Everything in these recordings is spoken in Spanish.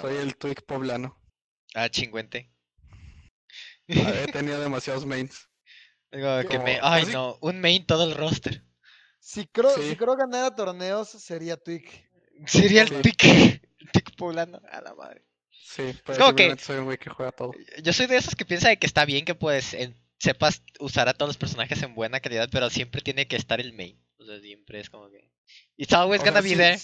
Soy el Twig poblano. Ah, chingüente. He tenido demasiados mains. Digo, que Como- me... Ay, no. Un main todo el roster. Si creo, Sí. si creo ganar a torneos, sería Twig. Sería el Sí. Twig. El Twig poblano. A la madre. Sí, pero como que- soy un güey que juega todo. Yo soy de esos que piensa de que está bien que pues en- sepas usar a todos los personajes en buena calidad, pero siempre tiene que estar el main. O sea, siempre es como que. It's always O gonna sea, be there.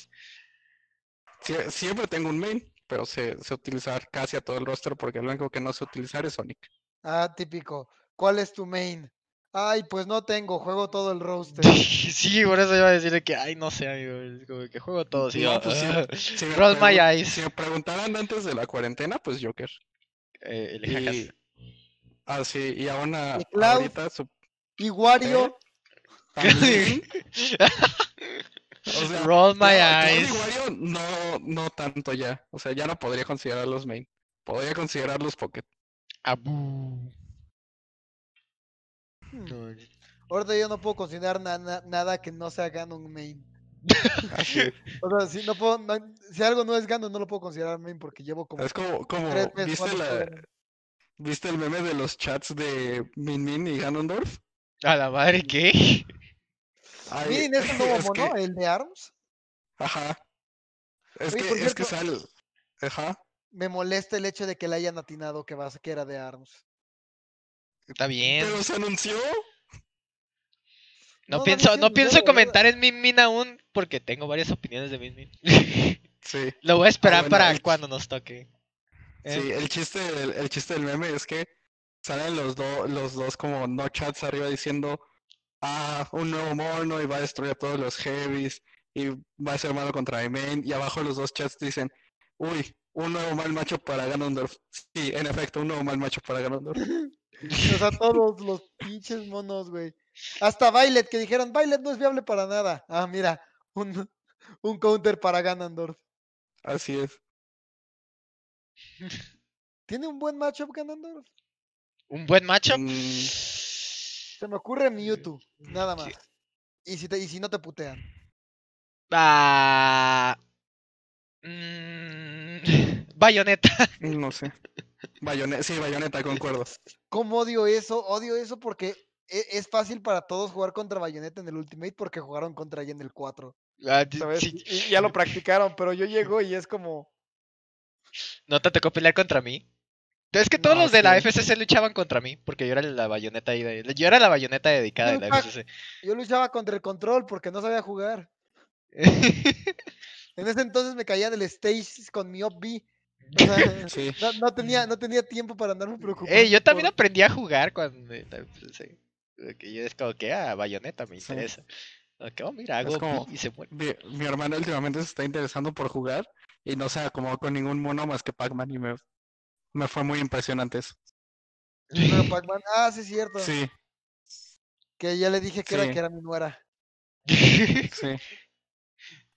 sie- siempre tengo un main, pero sé, sé utilizar casi a todo el roster porque lo único que no sé utilizar es Sonic. Ah, típico. ¿Cuál es tu main? Ay, pues no tengo, juego todo el roster. sí, por eso iba a decirle que, ay, no sé, amigo. Es como que juego todo. Sí, No, yo, pues sí, "Ah". Si Roll my eyes. si me preguntaran antes de la cuarentena, pues Joker. Eh, el. Y, ah, sí, y aún a- Y Cloud. ahorita su- Y Wario, también, o sea, Roll my y eyes. Wario no, no tanto ya. O sea, ya no podría considerarlos main. Podría considerarlos pocket. Abu. Hmm. No, ahorita yo no puedo considerar na- na- nada que no sea Ganon main. Así. O sea, si, no puedo, no- si algo no es Ganon, no lo puedo considerar main porque llevo como Es como, como tres meses ¿viste, jugando la, Ganon. ¿viste el meme de los chats de Min Min y Ganondorf? A la madre, ¿qué? Miren Ay, ese nuevo es mono, que- el de ARMS. Ajá. Es Oye, que, es que sale. Ajá. Me molesta el hecho de que le hayan atinado que, va, que era de ARMS. Está bien. Pero se anunció. No, no pienso, no pienso comentar en Min Min aún porque tengo varias opiniones de Min Min. Sí. Lo voy a esperar bueno, para el- cuando nos toque. Eh, Sí, el chiste, del- el, chiste del meme es que salen los, dos los dos como no chats arriba diciendo, ah, un nuevo mono y va a destruir a todos los heavies y va a ser malo contra main. Y abajo los dos chats dicen, uy, un nuevo mal macho para Ganondorf. Sí, en efecto, un nuevo mal macho para Ganondorf. O sea, todos los pinches monos, güey. Hasta Violet, que dijeron, Violet no es viable para nada. Ah, mira, un, un counter para Ganondorf. Así es. ¿Tiene un buen matchup Ganondorf? Un buen matchup. Mm, Se me ocurre Mewtwo, nada más. Y si, te, y si no te putean. Ah. mm, Bayonetta. no sé. Bayonetta, sí, Bayonetta, concuerdo. ¿Cómo odio eso? Odio eso porque e- es fácil para todos jugar contra Bayonetta en el Ultimate porque jugaron contra ella en el 4. Ah, ¿Sabes? sí, Y, y ya lo practicaron, pero yo llego y es como. No te tocó pelear contra mí. Es que todos No, los de la. FCC luchaban contra mí, porque yo era la bayoneta ahí de- Yo era la bayoneta dedicada de la FCC. Yo luchaba contra el control porque no sabía jugar. En ese entonces me caía del stage con mi up B. O sea, Sí. no, no tenía, no tenía tiempo para andarme preocupando. Ey, yo también por- aprendí a jugar cuando FCC. Que yo es como que, ah, bayoneta me Sí. interesa. Ok, oh, mira, hago como- y se muere. Mi, mi hermano últimamente se está interesando por jugar y no se acomodó con ningún mono más que Pac-Man y me, me fue muy impresionante eso. Pero Pac-Man- Ah, sí, es cierto. Sí, Que ya le dije que era que era mi nuera. sí.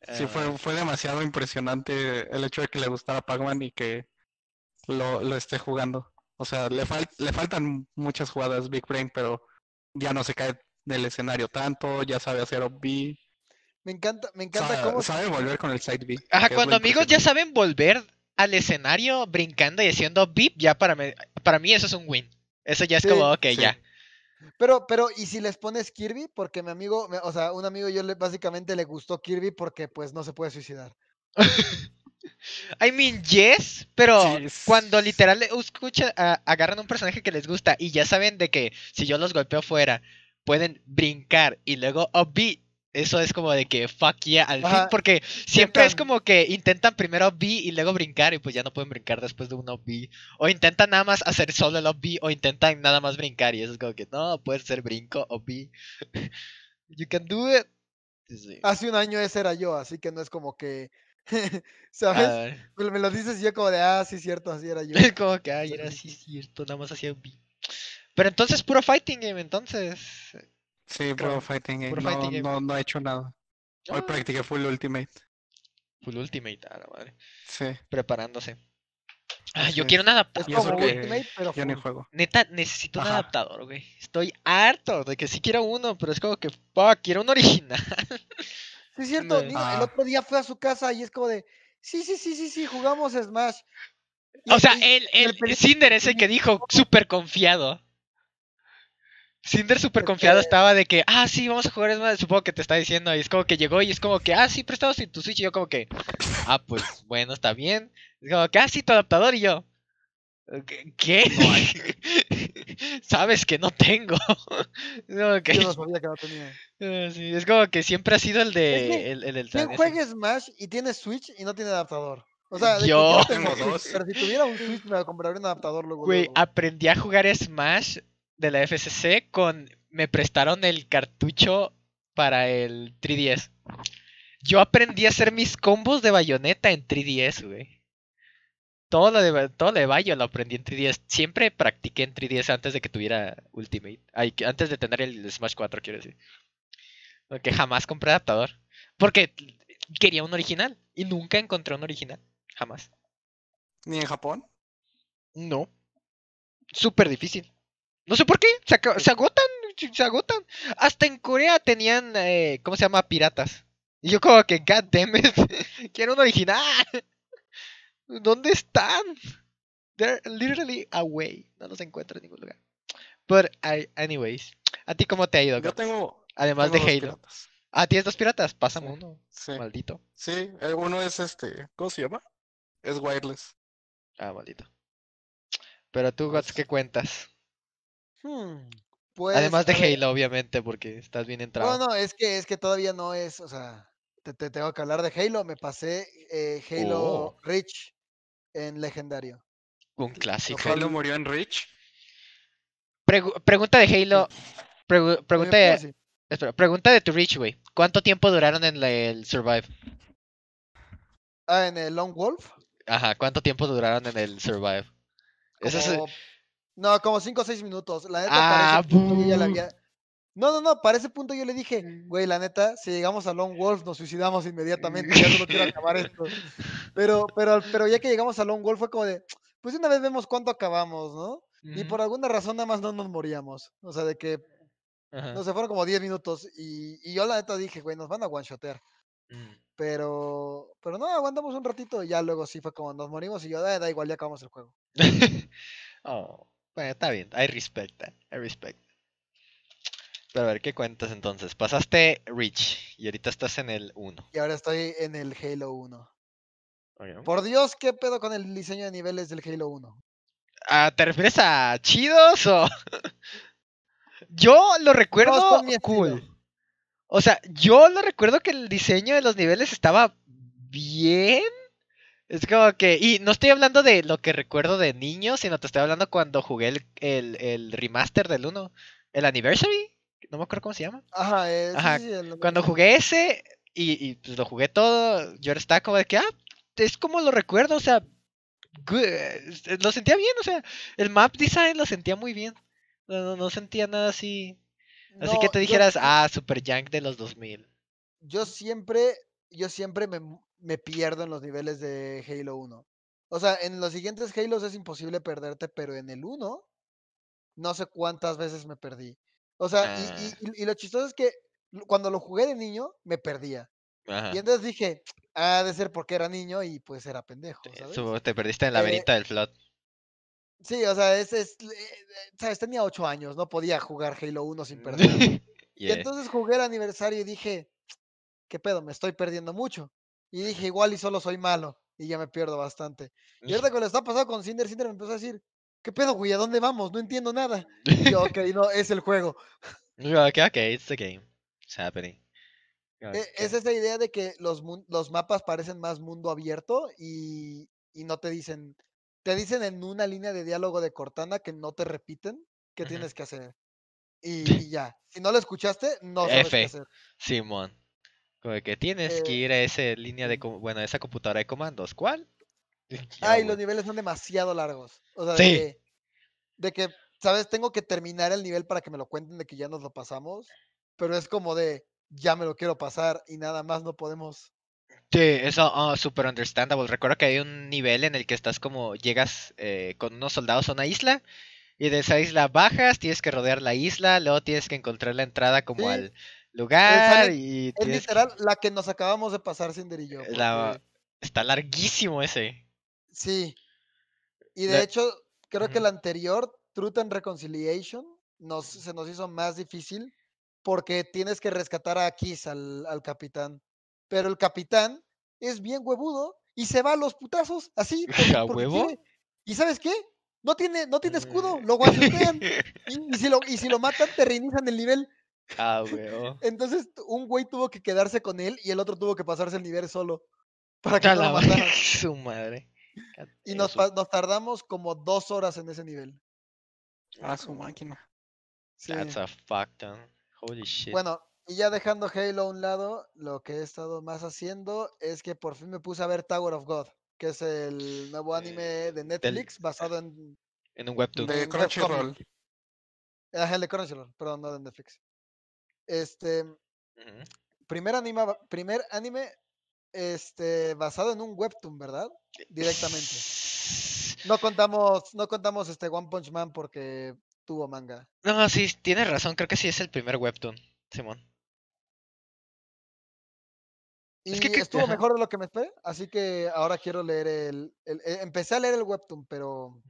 Sí, Ah, fue, fue demasiado impresionante el hecho de que le gustara Pac-Man y que lo, lo esté jugando. O sea, le, fal- le faltan muchas jugadas Big Brain, pero ya no se cae del escenario tanto, ya sabe hacer B, Me encanta, me encanta sabe, cómo. sabe volver con el side B. Ajá, cuando amigos ya saben volver al escenario brincando y haciendo beep, ya para mí, para mí eso es un win. Eso ya es Sí, como, ok, sí. ya. Pero, pero, ¿y si les pones Kirby? Porque mi amigo, me- o sea, un amigo yo le, básicamente le gustó Kirby porque pues no se puede suicidar. I mean, yes, pero cuando literal escucha, a- agarran un personaje que les gusta y ya saben de que si yo los golpeo fuera, pueden brincar y luego up B, eso es como de que fuck yeah, al fin, porque siempre es como que intentan primero B y luego brincar y pues ya no pueden brincar después de un up B. O intentan nada más hacer solo el B o intentan nada más brincar y eso es como que no, puede ser brinco up B. You can do it. Sí. Hace un año ese era yo, así que no es como que, ¿sabes? Ah, Me lo- dices y yo como de, ah, sí, cierto, así era yo. Es como que, ay, era así cierto, nada más hacía un beat. Pero entonces, puro fighting game, entonces. Sí, Creo- Pro Fighting Game. puro No, fighting game. no, no he hecho nada. Hoy Ah, practiqué full Ultimate. Full Ultimate, a la madre. Sí, Preparándose. Ah, yo es. quiero un Es adaptador. Y eso como que Ultimate, pero yo ni full. juego. Neta, necesito un Ajá. adaptador, güey. Estoy harto de que sí quiero uno, pero es como que, fuck, quiero un original. Sí, es cierto. Digo, el Ah. otro día fue a su casa y es como de, sí, sí, sí, sí, sí, jugamos Smash. Y- O sea, y- el, en el, peli- Cinder es el que dijo súper confiado. Cinder súper confiado estaba de que, ah, sí, vamos a jugar Smash. Supongo que te está diciendo. Y es como que llegó y es como que, ah, sí, prestado sin tu Switch. Y yo, como que, ah, pues bueno, está bien. Es como que, ah, sí, tu adaptador. Y yo, ¿qué? Sabes que no tengo. Es como que- Yo no sabía que no tenía. Ah, sí, es como que siempre ha sido el Es de. que, el, el, el- ¿Quién ese- juega Smash y tiene Switch y no tiene adaptador? O sea, Yo. tengo dos. pero si tuviera un Switch me compraría un adaptador luego. Güey, aprendí a jugar Smash de la FCC con. Me prestaron el cartucho para el 3DS. Yo aprendí a hacer mis combos de bayoneta en 3DS, güey. Todo lo de, todo lo de Bayo lo aprendí en 3DS. Siempre practiqué en 3DS antes de que tuviera Ultimate. Ay, antes de tener el Smash 4, quiero decir. Porque jamás compré adaptador. Porque quería un original. Y nunca encontré un original. Jamás. Ni en Japón. No. Súper difícil. No sé por qué. Se, agotan. se- agotan. Hasta en Corea tenían. eh, ¿Cómo se llama? Piratas. Y yo, como que, God damn it. Quiero un original. ¿Dónde están? They're literally away. No los encuentro en ningún lugar. But, I- anyways. ¿A ti cómo te ha ido? Yo Gats? tengo. Además tengo de Halo. piratas. Ah, ¿tienes dos piratas? Pásame Sí. uno. Sí, Maldito. sí. Uno es este. ¿Cómo se llama? Es wireless. Ah, maldito. Pero tú, Gats, Pues- ¿qué cuentas? Hmm, pues, Además de ver, Halo, obviamente, porque estás bien entrado. No, no, es que, es que todavía no es, o sea, te, te tengo que hablar de Halo. Me pasé eh, Halo Oh. Reach en legendario. Un clásico. Halo murió en Reach. Pregu- pregunta de Halo. pregu- Eh, pregunta, de, espera, pregunta de tu Reach, güey. ¿Cuánto tiempo duraron en el Survive? Ah, en el Lone Wolf. Ajá, ¿cuánto tiempo duraron en el Survive? Eso es- como- No, como 5 o 6 minutos. La neta, Ah, para ese punto yo ya la había. No, no, no, para ese punto yo le dije, güey, la neta, si llegamos a Lone Wolf nos suicidamos inmediatamente, ya solo quiero acabar esto. Pero, pero, pero ya que llegamos a Lone Wolf fue como de, pues una vez vemos cuánto acabamos, ¿no? Y por alguna razón nada más no nos moríamos. O sea, de que, ajá, no sé, fueron como 10 minutos y, y yo la neta dije, güey, nos van a one-shotear. mm. Pero, pero no, aguantamos un ratito y ya luego sí fue como nos morimos y yo, "Ah, da igual, ya acabamos el juego. oh, bueno, está bien. I respect that. I respect. Pero a ver, ¿qué cuentas entonces? Pasaste Reach y ahorita estás en el 1. Y ahora estoy en el Halo 1. Ok. Por Dios, ¿qué pedo con el diseño de niveles del Halo 1? Ah, ¿Te refieres a chidos o...? Yo lo recuerdo estilo. cool. O sea, yo lo recuerdo que el diseño de los niveles estaba bien. Es como que... Y no estoy hablando de lo que recuerdo de niño, sino te estoy hablando cuando jugué el, el, el remaster del 1. El Anniversary. No me acuerdo cómo se llama. Ajá, sí, Ajá, sí, el- Cuando jugué ese y, y, pues lo jugué todo, yo estaba como de que, ah, es como lo recuerdo, o sea, good, eh, lo sentía bien, o sea, el map design lo sentía muy bien. No, no, no sentía nada así. Así que te dijeras, ah, Super Yank de los 2000. yo siempre, yo siempre me, me pierdo en los niveles de Halo 1. O sea, en los siguientes Halos es imposible perderte, pero en el 1, no sé cuántas veces me perdí. O sea, y- y, Ah. y- y lo chistoso es que cuando lo jugué de niño, me perdía. Ajá. Y entonces dije, ha de ser porque era niño y pues era pendejo, Te- ¿sabes? te perdiste en el Eh, laberinto del Flood. Sí, o sea, es, es, eh, ¿sabes? Tenía 8 años, no podía jugar Halo 1 sin perder. Y entonces jugué el aniversario y dije, ¿qué pedo? Me estoy perdiendo mucho. Y dije, igual y solo soy malo. Y ya me pierdo bastante. Y ahorita que lo está pasando con Cinder, Cinder me empezó a decir, ¿qué pedo, güey? ¿A dónde vamos? No entiendo nada. Y yo, ok, no, es el juego. ok, ok, it's the game. It's happening. E-. Es esa idea de que los, los mapas parecen más mundo abierto y, y no te dicen, te dicen en una línea de diálogo de Cortana que no te repiten qué tienes que hacer. Y, y ya. Si no lo escuchaste, no sabes qué F. hacer. Simón. Como que tienes que Eh, ir a esa línea de, bueno, a esa computadora de comandos. ¿Cuál? Y Ya, los niveles son demasiado largos. O sea, Sí. de, que, de que, ¿sabes? Tengo que terminar el nivel para que me lo cuenten de que ya nos lo pasamos. Pero es como de, ya me lo quiero pasar y nada más no podemos. Sí, eso, ah, super understandable. Recuerdo que hay un nivel en el que estás como, llegas eh, con unos soldados a una isla y de esa isla bajas, tienes que rodear la isla, luego tienes que encontrar la entrada como Sí, al lugar sale- y Es que- literal la que nos acabamos de pasar Cinder y yo. La- porque Está larguísimo ese. Sí. Y La- de hecho, creo que el anterior, Truth and Reconciliation, nos, se nos hizo más difícil porque tienes que rescatar a Kiss, al, al capitán. Pero el capitán es bien huevudo y se va a los putazos, así. porque- ¿A porque huevo? quiere. ¿Y sabes qué? No tiene, no tiene escudo, Mm. lo guanchotean. y, y si lo, y si lo matan, te reinician el nivel. Ah. Entonces, un güey tuvo que quedarse con él y el otro tuvo que pasarse el nivel solo. Para que no lo mataran. Su madre. Y nos, tardamos como dos horas en ese nivel. A su máquina. Sí. That's a fuck ton. Holy shit. Bueno, y ya dejando Halo a un lado, lo que he estado más haciendo es que por fin me puse a ver Tower of God, que es el nuevo anime Eh, de Netflix basado en en un webtoon. De un Crunchyroll. Ajá, el de Crunchyroll, perdón, no de Netflix. Este, primer anime, primer anime este, basado en un webtoon, ¿verdad? Directamente. No contamos, no contamos este One Punch Man porque tuvo manga. No, sí, tienes razón. Creo que sí es el primer webtoon, Simón. Y Es que que- estuvo ajá. mejor de lo que me esperé, así que ahora quiero leer el, el- eh, Empecé a leer el webtoon, pero...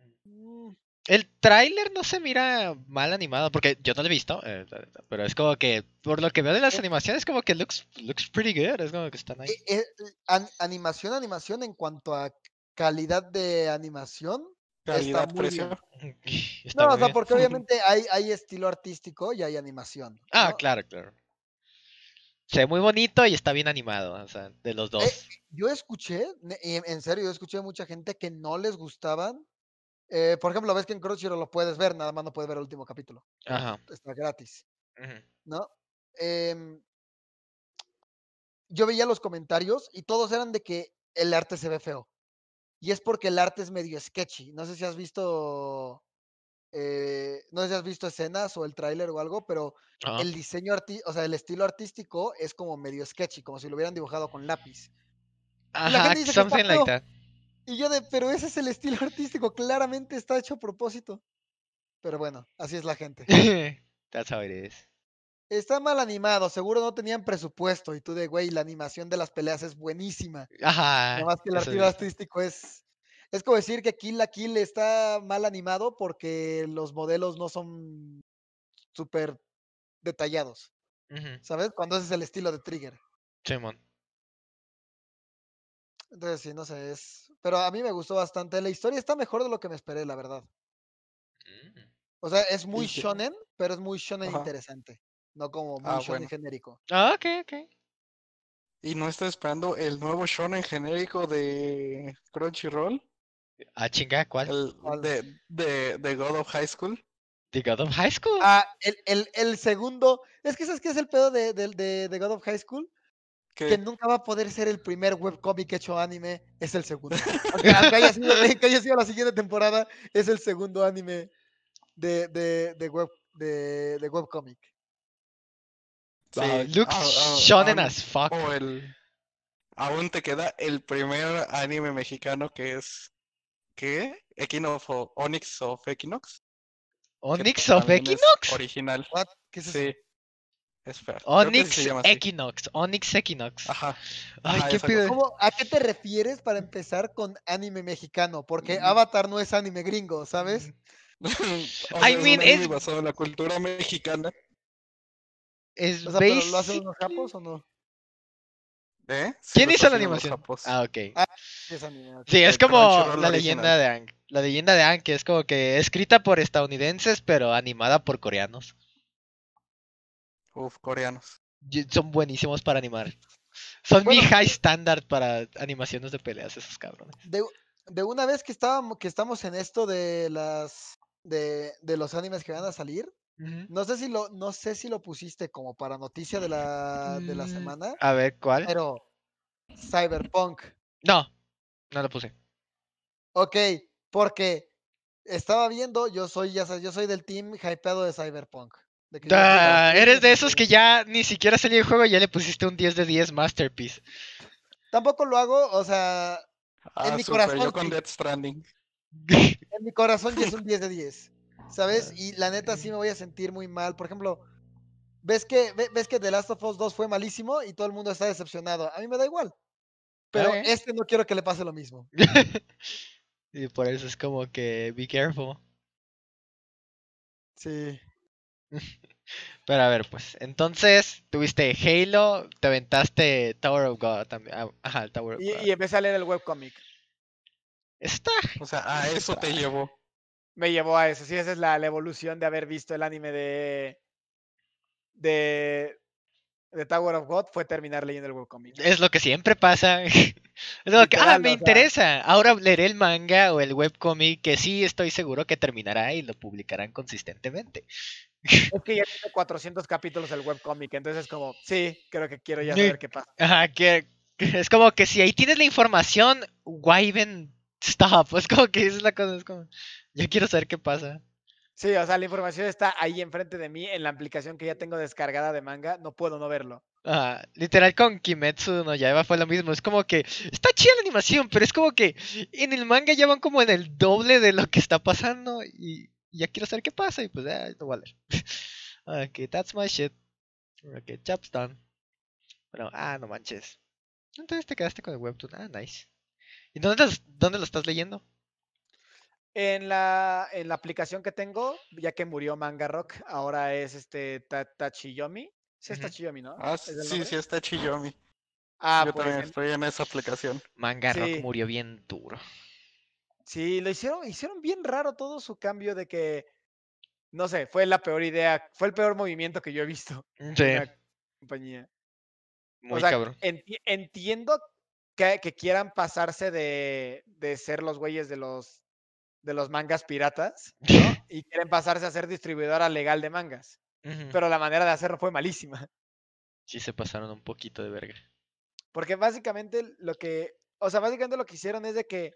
El tráiler no se mira mal animado, porque yo no lo he visto, eh, pero es como que, por lo que veo de las Eh. animaciones, como que looks, looks pretty good, es como que están ahí. eh, eh, an- animación, animación en cuanto a calidad de animación. Calidad, muy precio. bien. Está No, muy o sea, bien. porque obviamente hay, hay estilo artístico y hay animación. Ah, claro, claro. Se ve muy bonito y está bien animado, o sea, de los dos. Yo escuché, en en serio, yo escuché a mucha gente que no les gustaban. Eh, por ejemplo, ves que en Crunchyroll lo puedes ver, nada más no puedes ver el último capítulo. Ajá. Está gratis. ujú. ¿no? Em, yo veía los comentarios y todos eran de que el arte se ve feo. Y es porque el arte es medio sketchy. No sé si has visto. eh, no sé si has visto escenas o el tráiler o algo, pero Ajá. el diseño arti- o sea, el estilo artístico es como medio sketchy, como si lo hubieran dibujado con lápiz. Ajá, something like that. Y yo de, pero ese es el estilo artístico, claramente está hecho a propósito. Pero bueno, así es la gente. That's how it is. Está mal animado, seguro no tenían presupuesto. Y tú de, güey, la animación de las peleas es buenísima. Ajá. Nada más que el estilo artístico es. Es como decir que Kill la Kill está mal animado porque los modelos no son súper detallados. ¿Sabes? Cuando ese es el estilo de Trigger. Simón. Entonces, sí, no sé, es. Pero a mí me gustó bastante. La historia está mejor de lo que me esperé, la verdad. Mm. O sea, es muy shonen, pero es muy shonen Ajá. interesante. No como muy Ah, shonen bueno. genérico. Ah, ok, ok. ¿Y no está esperando el nuevo shonen genérico de Crunchyroll? Ah, chinga, ¿cuál? El de, de, de God of High School. The God of High School. Ah, el, el, el segundo. Es que ¿sabes qué es el pedo de, de, de- de God of High School? Que, que nunca va a poder ser el primer webcomic hecho anime, es el segundo. Aunque, aunque haya, sido, que haya sido la siguiente temporada, es el segundo anime de, de, de web de, de webcomic. sí, Wow, looks ah, ah, shonen aún- as fuck. el aún te queda el primer anime mexicano que es ¿qué? Equinox o Onyx of Equinox. Onyx of también es Equinox. Original. What? ¿Qué es eso? Sí. Así Onyx. Equinox. Onyx Equinox. Ajá. Ay, ajá, qué. ¿Cómo- ¿A qué te refieres para empezar con anime mexicano? Porque Mm. Avatar no es anime gringo, ¿sabes? O sea, I es un mean, anime es- basado en la cultura mexicana. Es O sea, ¿pero lo hacen unos basically- japos o no? ¿Eh? Sí, ¿Quién hizo la los animación? japos. Ah, ok. Ah, Sí, es. Sí, es como la original. leyenda de Aang. La leyenda de Aang, que es como que escrita por estadounidenses, pero animada por coreanos. Uf, coreanos. Son buenísimos para animar. Son mi high standard para animaciones de peleas, esos cabrones. de, de una vez que estábamos, que estamos en esto de las de, de los animes que van a salir, no sé si lo, no sé si lo pusiste como para noticia de la, de la Mm, semana, A ver, ¿cuál? pero Cyberpunk. No, no lo puse. Ok, porque estaba viendo, yo soy, ya sabes, yo soy del team hypeado de Cyberpunk. De que yo estoy Ah, feliz eres de esos que ya ni siquiera salió el juego y ya le pusiste un 10 de 10 Masterpiece. Tampoco lo hago, o sea, Ah, mi súper, corazón yo con sí. Death Stranding. en mi corazón ya es un 10 de 10, ¿sabes? Y la neta sí me voy a sentir muy mal. Por ejemplo, ves que, ve- ves que The Last of Us 2 fue malísimo y todo el mundo está decepcionado. A mí me da igual. Pero Ok. este no quiero que le pase lo mismo. y por eso es como que be careful. Sí. Pero a ver, pues, entonces tuviste Halo, te aventaste Tower of God también. ah, Ajá, el Tower of Y, God. y empecé a leer el webcomic. Está. O sea, a eso te llevó. Me llevó a eso. Sí, esa es la, la evolución de haber visto el anime de. de. de Tower of God, fue terminar leyendo el webcomic. Es lo que siempre pasa. Es lo que, ah, me o sea. interesa. Ahora leeré el manga o el webcomic que sí estoy seguro que terminará y lo publicarán consistentemente. Es que ya tiene 400 capítulos el webcomic, entonces es como, sí, creo que quiero ya saber qué pasa. Ajá, que, es como que si ahí tienes la información, why even stop? Es como que esa es la cosa, es como, yo quiero saber qué pasa. Sí, o sea, la información está ahí enfrente de mí en la aplicación que ya tengo descargada de manga, no puedo no verlo. Ajá, literal con Kimetsu no Yaiba fue lo mismo, es como que está chida la animación, pero es como que en el manga ya van como en el doble de lo que está pasando y ya quiero saber qué pasa y pues ah, no voy a leer. ok, that's my shit. Ok, chap's done. Bueno, ah, no manches. Entonces te quedaste con el webtoon, ah, nice. ¿Y dónde, los- dónde lo estás leyendo? En la, en la aplicación que tengo, ya que murió Manga Rock, ahora es este Ta- Tachiyomi. Sí, es. Tachiyomi, ¿no? Ah, ¿Es sí, nombre? sí está Chiyomi. Ah, Yo pues también en- estoy en esa aplicación. Manga Rock murió bien duro. Sí, lo hicieron, hicieron bien raro todo su cambio de que, no sé, fue la peor idea, fue el peor movimiento que yo he visto en Sí, una compañía. muy o sea, cabrón. enti- entiendo que, que quieran pasarse de, de ser los güeyes de los, de los mangas piratas, ¿no? Y quieren pasarse a ser distribuidora legal de mangas. Pero la manera de hacerlo fue malísima. Sí se pasaron un poquito de verga. Porque básicamente lo que, o sea, básicamente lo que hicieron es de que,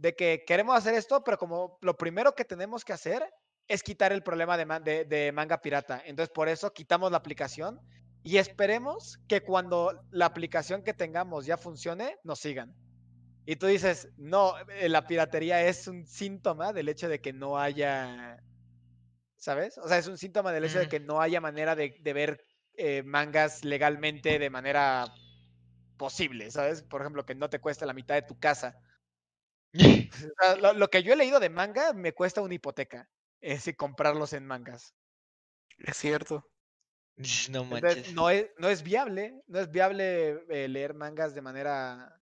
de que queremos hacer esto, pero como lo primero que tenemos que hacer es quitar el problema de, ma- de- de manga pirata. Entonces, por eso quitamos la aplicación y esperemos que cuando la aplicación que tengamos ya funcione, nos sigan. Y tú dices, no, eh, la piratería es un síntoma del hecho de que no haya, ¿sabes? O sea, es un síntoma del hecho de que no haya manera de, de ver eh, mangas legalmente de manera posible, ¿sabes? Por ejemplo, que no te cueste la mitad de tu casa. Lo, lo que yo he leído de manga me cuesta una hipoteca, es comprarlos en mangas. Es cierto. no Entonces, manches. no es, no es viable, no es viable eh, leer mangas de manera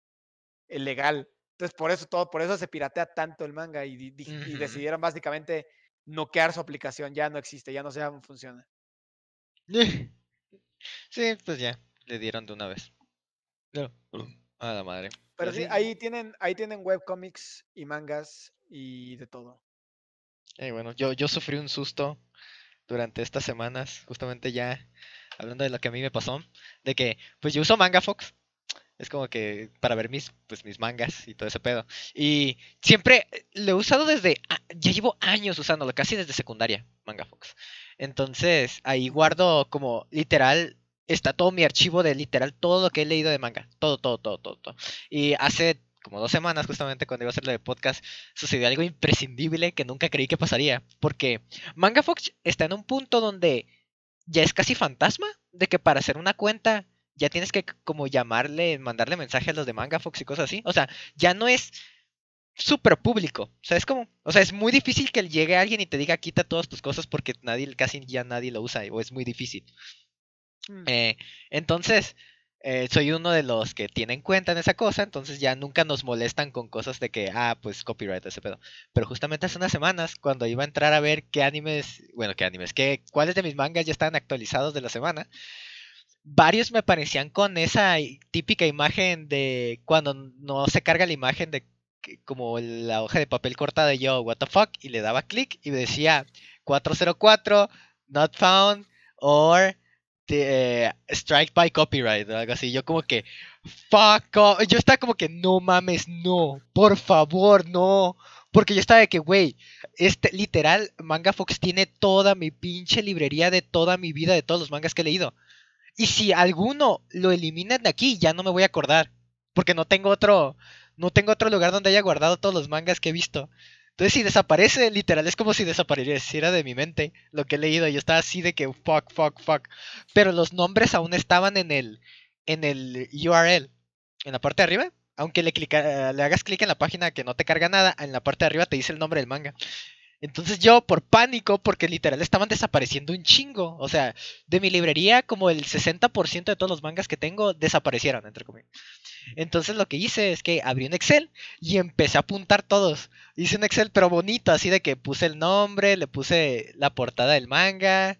eh, legal. Entonces, por eso todo, por eso se piratea tanto el manga y, decidieron básicamente noquear su aplicación, ya no existe, ya no cómo funciona. Sí, pues ya, le dieron de una vez. No, A la madre. Pero sí, ahí tienen, ahí tienen webcomics y mangas y de todo. Eh, bueno, yo, yo sufrí un susto durante estas semanas, justamente ya hablando de lo que a mí me pasó, de que pues yo uso MangaFox, es como que para ver mis, pues, mis mangas y todo ese pedo. Y siempre eh, lo he usado desde, a- ya llevo años usándolo, casi desde secundaria, MangaFox. Entonces ahí guardo como literal, está todo mi archivo de literal todo lo que he leído de manga, todo, todo, todo, todo. todo. Y hace como dos semanas justamente cuando iba a hacer lo de podcast, sucedió algo imprescindible que nunca creí que pasaría. Porque MangaFox está en un punto donde ya es casi fantasma. De que para hacer una cuenta ya tienes que como llamarle, mandarle mensaje a los de MangaFox y cosas así. O sea, ya no es súper público. O sea, es como, o sea, es muy difícil que llegue alguien y te diga quita todas tus cosas porque nadie, casi ya nadie lo usa o es muy difícil. Mm. Eh, entonces, eh, soy uno de los que tienen cuenta en esa cosa, entonces ya nunca nos molestan con cosas de que, ah, pues copyright, ese pedo. Pero justamente hace unas semanas, cuando iba a entrar a ver qué animes, bueno, qué animes, qué, cuáles de mis mangas ya estaban actualizados de la semana, varios me aparecían con esa típica imagen de cuando no se carga la imagen de como la hoja de papel cortada de yo, what the fuck, y le daba clic y decía 404, not found, or de, eh, strike by copyright o algo así. Yo como que, fuck, off. yo estaba como que, no mames, no, por favor, no. Porque yo estaba de que, güey, este, literal, Manga Fox tiene toda mi pinche librería de toda mi vida, de todos los mangas que he leído. Y si alguno lo eliminan de aquí, ya no me voy a acordar. Porque no tengo otro, no tengo otro lugar donde haya guardado todos los mangas que he visto. Entonces, si desaparece, literal, es como si desapareciera de mi mente lo que he leído. Yo estaba así de que, fuck, fuck, fuck. Pero los nombres aún estaban en el, en el URL. En la parte de arriba, aunque le, clica, le hagas clic en la página que no te carga nada, en la parte de arriba te dice el nombre del manga. Entonces yo, por pánico, porque literal estaban desapareciendo un chingo. O sea, de mi librería, como el 60% de todos los mangas que tengo desaparecieron, entre comillas. Entonces lo que hice es que abrí un Excel y empecé a apuntar todos. Hice un Excel, pero bonito, así de que puse el nombre, le puse la portada del manga.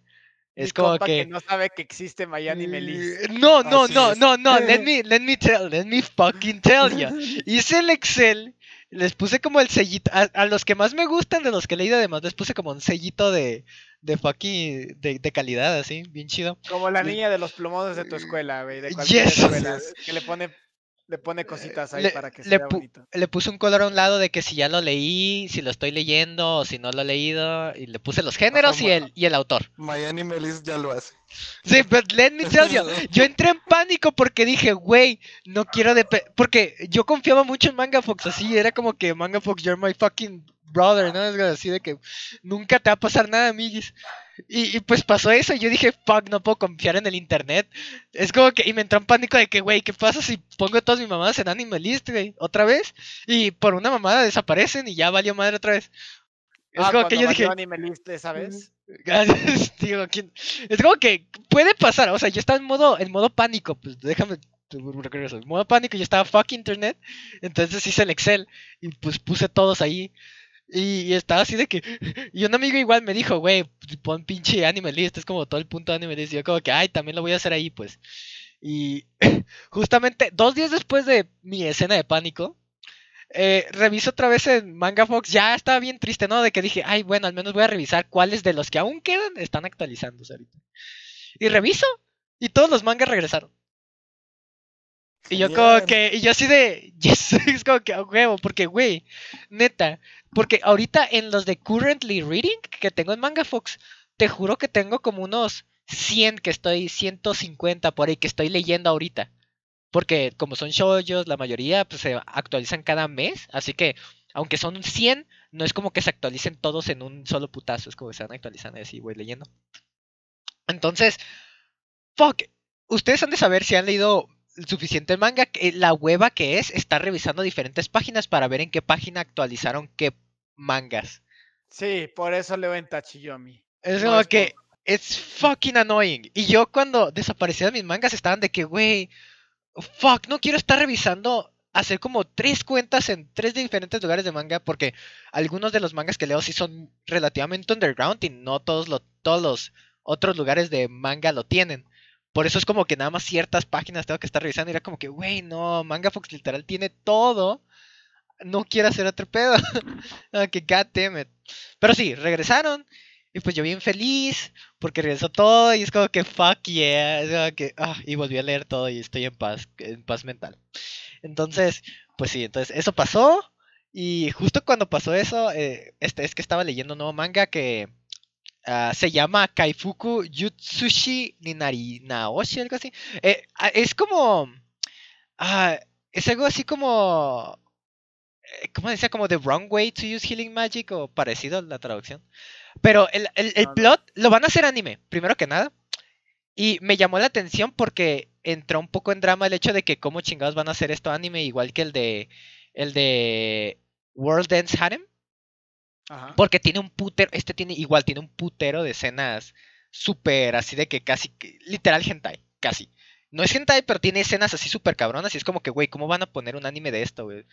Mi Es como compa que. no sabe que existe Miami Melis. Eh, No, no, Así no, es. no, no, let me, let me tell, let me fucking tell you. Hice el Excel, les puse como el sellito, a, a los que más me gustan, de los que he leído además, les puse como un sellito de, de fucking, de, de calidad, así, bien chido. Como la niña de los plumones de tu escuela, güey. De cualquier Yes. escuela. Que le pone, le pone cositas ahí Le- para que se le vea pu- bonito. Le puse un color a un lado de que si ya lo leí, si lo estoy leyendo o si no lo he leído, y le puse los géneros y el, y el autor. Miami Melis ya lo hace. Sí, but let me tell you, yo entré en pánico porque dije, güey, no quiero de porque yo confiaba mucho en Manga Fox, así era como que Manga Fox, you're my fucking brother, ¿no? Es así de que nunca te va a pasar nada, amiguis. Y, y pues pasó eso, y yo dije, fuck, no puedo confiar en el internet. Es como que, y me entró en pánico de que, güey, ¿qué pasa si pongo todas mis mamadas en Anime List, güey, otra vez? Y por una mamada desaparecen y ya valió madre otra vez. Es Ah, como que yo dije, valió Anime List esa vez. Es como que puede pasar, o sea, yo estaba en modo, en modo pánico, pues déjame, en modo pánico, yo estaba fuck internet, entonces hice el Excel y pues puse todos ahí. Y, estaba así de que. Y un amigo igual me dijo, güey, pon pinche anime list, es como todo el punto de anime list. Y yo, como que, ay, también lo voy a hacer ahí, pues. Y justamente dos días después de mi escena de pánico, eh, reviso otra vez en Manga Fox. Ya estaba bien triste, ¿no? De que dije, ay, bueno, al menos voy a revisar cuáles de los que aún quedan están actualizándose ahorita. Y reviso, y todos los mangas regresaron. Y yo como que, y yo así de, yes, es como que a huevo, porque güey, neta, porque ahorita en los de currently reading que tengo en Manga Fox, te juro que tengo como unos 100 que estoy, 150 por ahí que estoy leyendo ahorita. Porque como son shoujos, la mayoría pues, se actualizan cada mes, así que aunque son 100, no es como que se actualicen todos en un solo putazo, es como que se van actualizando y así voy leyendo. Entonces, fuck, ustedes han de saber si han leído suficiente manga, que la hueva que es estar revisando diferentes páginas para ver en qué página actualizaron qué mangas. Sí, por eso leo en Tachiyomi. Es No como es que it's fucking annoying. Y yo cuando desaparecieron mis mangas estaban de que, güey, fuck, no quiero estar revisando, hacer como tres cuentas en tres diferentes lugares de manga, porque algunos de los mangas que leo sí son relativamente underground y no todos, lo, todos los otros lugares de manga lo tienen. Por eso es como que nada más ciertas páginas tengo que estar revisando. Y era como que, güey, no, Manga Fox literal tiene todo. No quiero hacer otro pedo. Ah, que god damn it. Pero sí, regresaron. Y pues yo bien feliz. Porque regresó todo. Y es como que fuck yeah. es como que, ah, y volví a leer todo y estoy en paz. En paz mental. Entonces, pues sí, entonces eso pasó. Y justo cuando pasó eso, eh, este, es que estaba leyendo un nuevo manga que ah, se llama Kaifuku Yutsushi Ninari Naoshi, algo así. Eh, ah, es como. ah, es algo así como. eh, ¿Cómo decía? Como The Wrong Way to Use Healing Magic o parecido a la traducción. Pero el, el- el No, no. plot lo van a hacer anime, primero que nada. Y me llamó la atención porque entró un poco en drama el hecho de que cómo chingados van a hacer esto anime, igual que el de el de World Dance Harem. Porque tiene un putero, este tiene igual, tiene un putero de escenas súper así de que casi, literal hentai, casi. No es hentai, pero tiene escenas así súper cabronas y es como que, güey, ¿cómo van a poner un anime de esto, güey?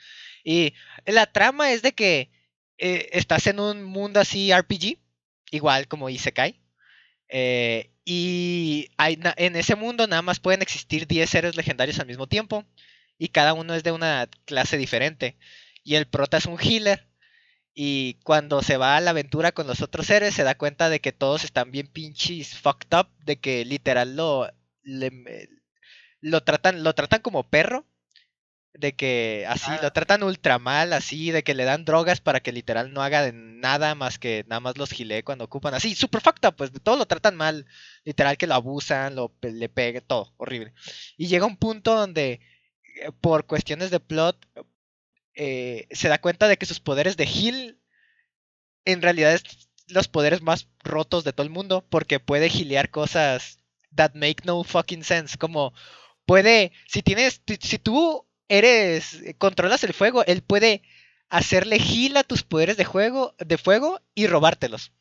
Y la trama es de que eh, estás en un mundo así RPG, igual como Isekai. eh, y en ese mundo nada más pueden existir 10 héroes legendarios al mismo tiempo. Y cada uno es de una clase diferente. Y el prota es un healer. Y cuando se va a la aventura con los otros héroes, se da cuenta de que todos están bien pinches fucked up. De que literal lo, le- lo, tratan, lo tratan como perro. De que así, Ah. lo tratan ultra mal, así, de que le dan drogas para que literal no haga de nada más que nada más los gilee cuando ocupan. Así, super fucked up, pues de todo lo tratan mal. Literal que lo abusan, lo, le pegan, todo, horrible. Y llega un punto donde, eh, por cuestiones de plot, eh, se da cuenta de que sus poderes de heal en realidad es los poderes más rotos de todo el mundo porque puede gilear cosas that make no fucking sense como puede si tienes si- tú eres, controlas el fuego, él puede hacerle heal a tus poderes de juego, de fuego y robártelos.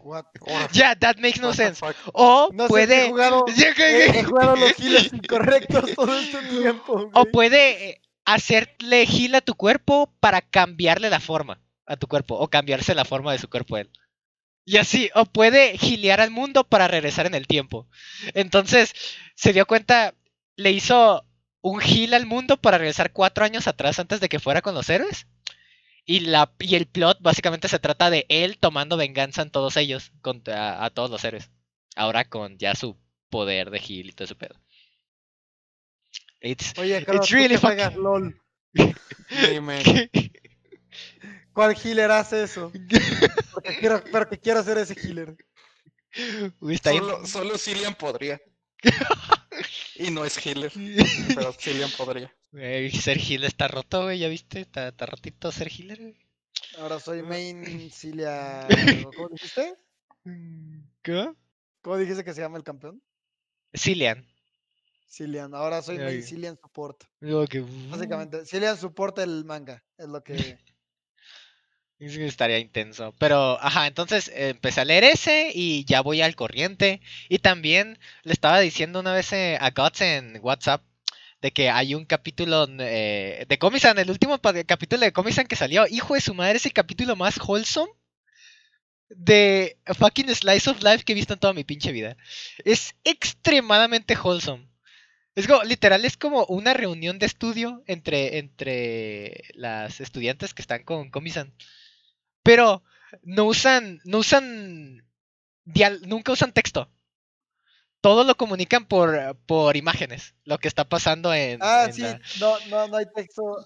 What? Ya, that makes no sense. O No sé si he puede, jugado, he, he jugado los healers incorrectos todo este tiempo. o puede hacerle heal a tu cuerpo para cambiarle la forma a tu cuerpo o cambiarse la forma de su cuerpo a él. Y así, o puede gilear al mundo para regresar en el tiempo. Entonces, se dio cuenta, le hizo un heal al mundo para regresar cuatro años atrás antes de que fuera con los héroes. Y, la, y el plot básicamente se trata de él tomando venganza en todos ellos, contra a todos los héroes. Ahora con ya su poder de heal y todo ese pedo. It's, Oye, Carlos, It's really fucking- LOL. Dime. ¿Cuál healer hace eso? Porque quiero, pero que quiero ser ese healer. Uy, está bien- Solo, solo Cillian podría. Y no es healer, pero Cillian podría. Güey, ser healer está roto, güey, ¿ya viste? Está, está rotito ser healer, güey. Ahora soy main Cilia. ¿Cómo dijiste? ¿Qué? ¿Cómo dijiste que se llama el campeón? Cillian. Cillian. Ahora soy main Cillian support. Digo que, Básicamente, Cillian soporta el manga. Es lo que. Es que estaría intenso. Pero, ajá, entonces eh, empecé a leer ese y ya voy al corriente. Y también le estaba diciendo una vez eh, a Guts en WhatsApp de que hay un capítulo eh, de Comisan, el último capítulo de Comisan que salió. Hijo de su madre, es el capítulo más wholesome de fucking Slice of Life que he visto en toda mi pinche vida. Es extremadamente wholesome. Es como, literal, es como una reunión de estudio entre, entre las estudiantes que están con Comisan. Pero no usan, no usan, dial- nunca usan texto. Todo lo comunican por, por imágenes, lo que está pasando en... Ah, en sí. la- No, no, no hay texto.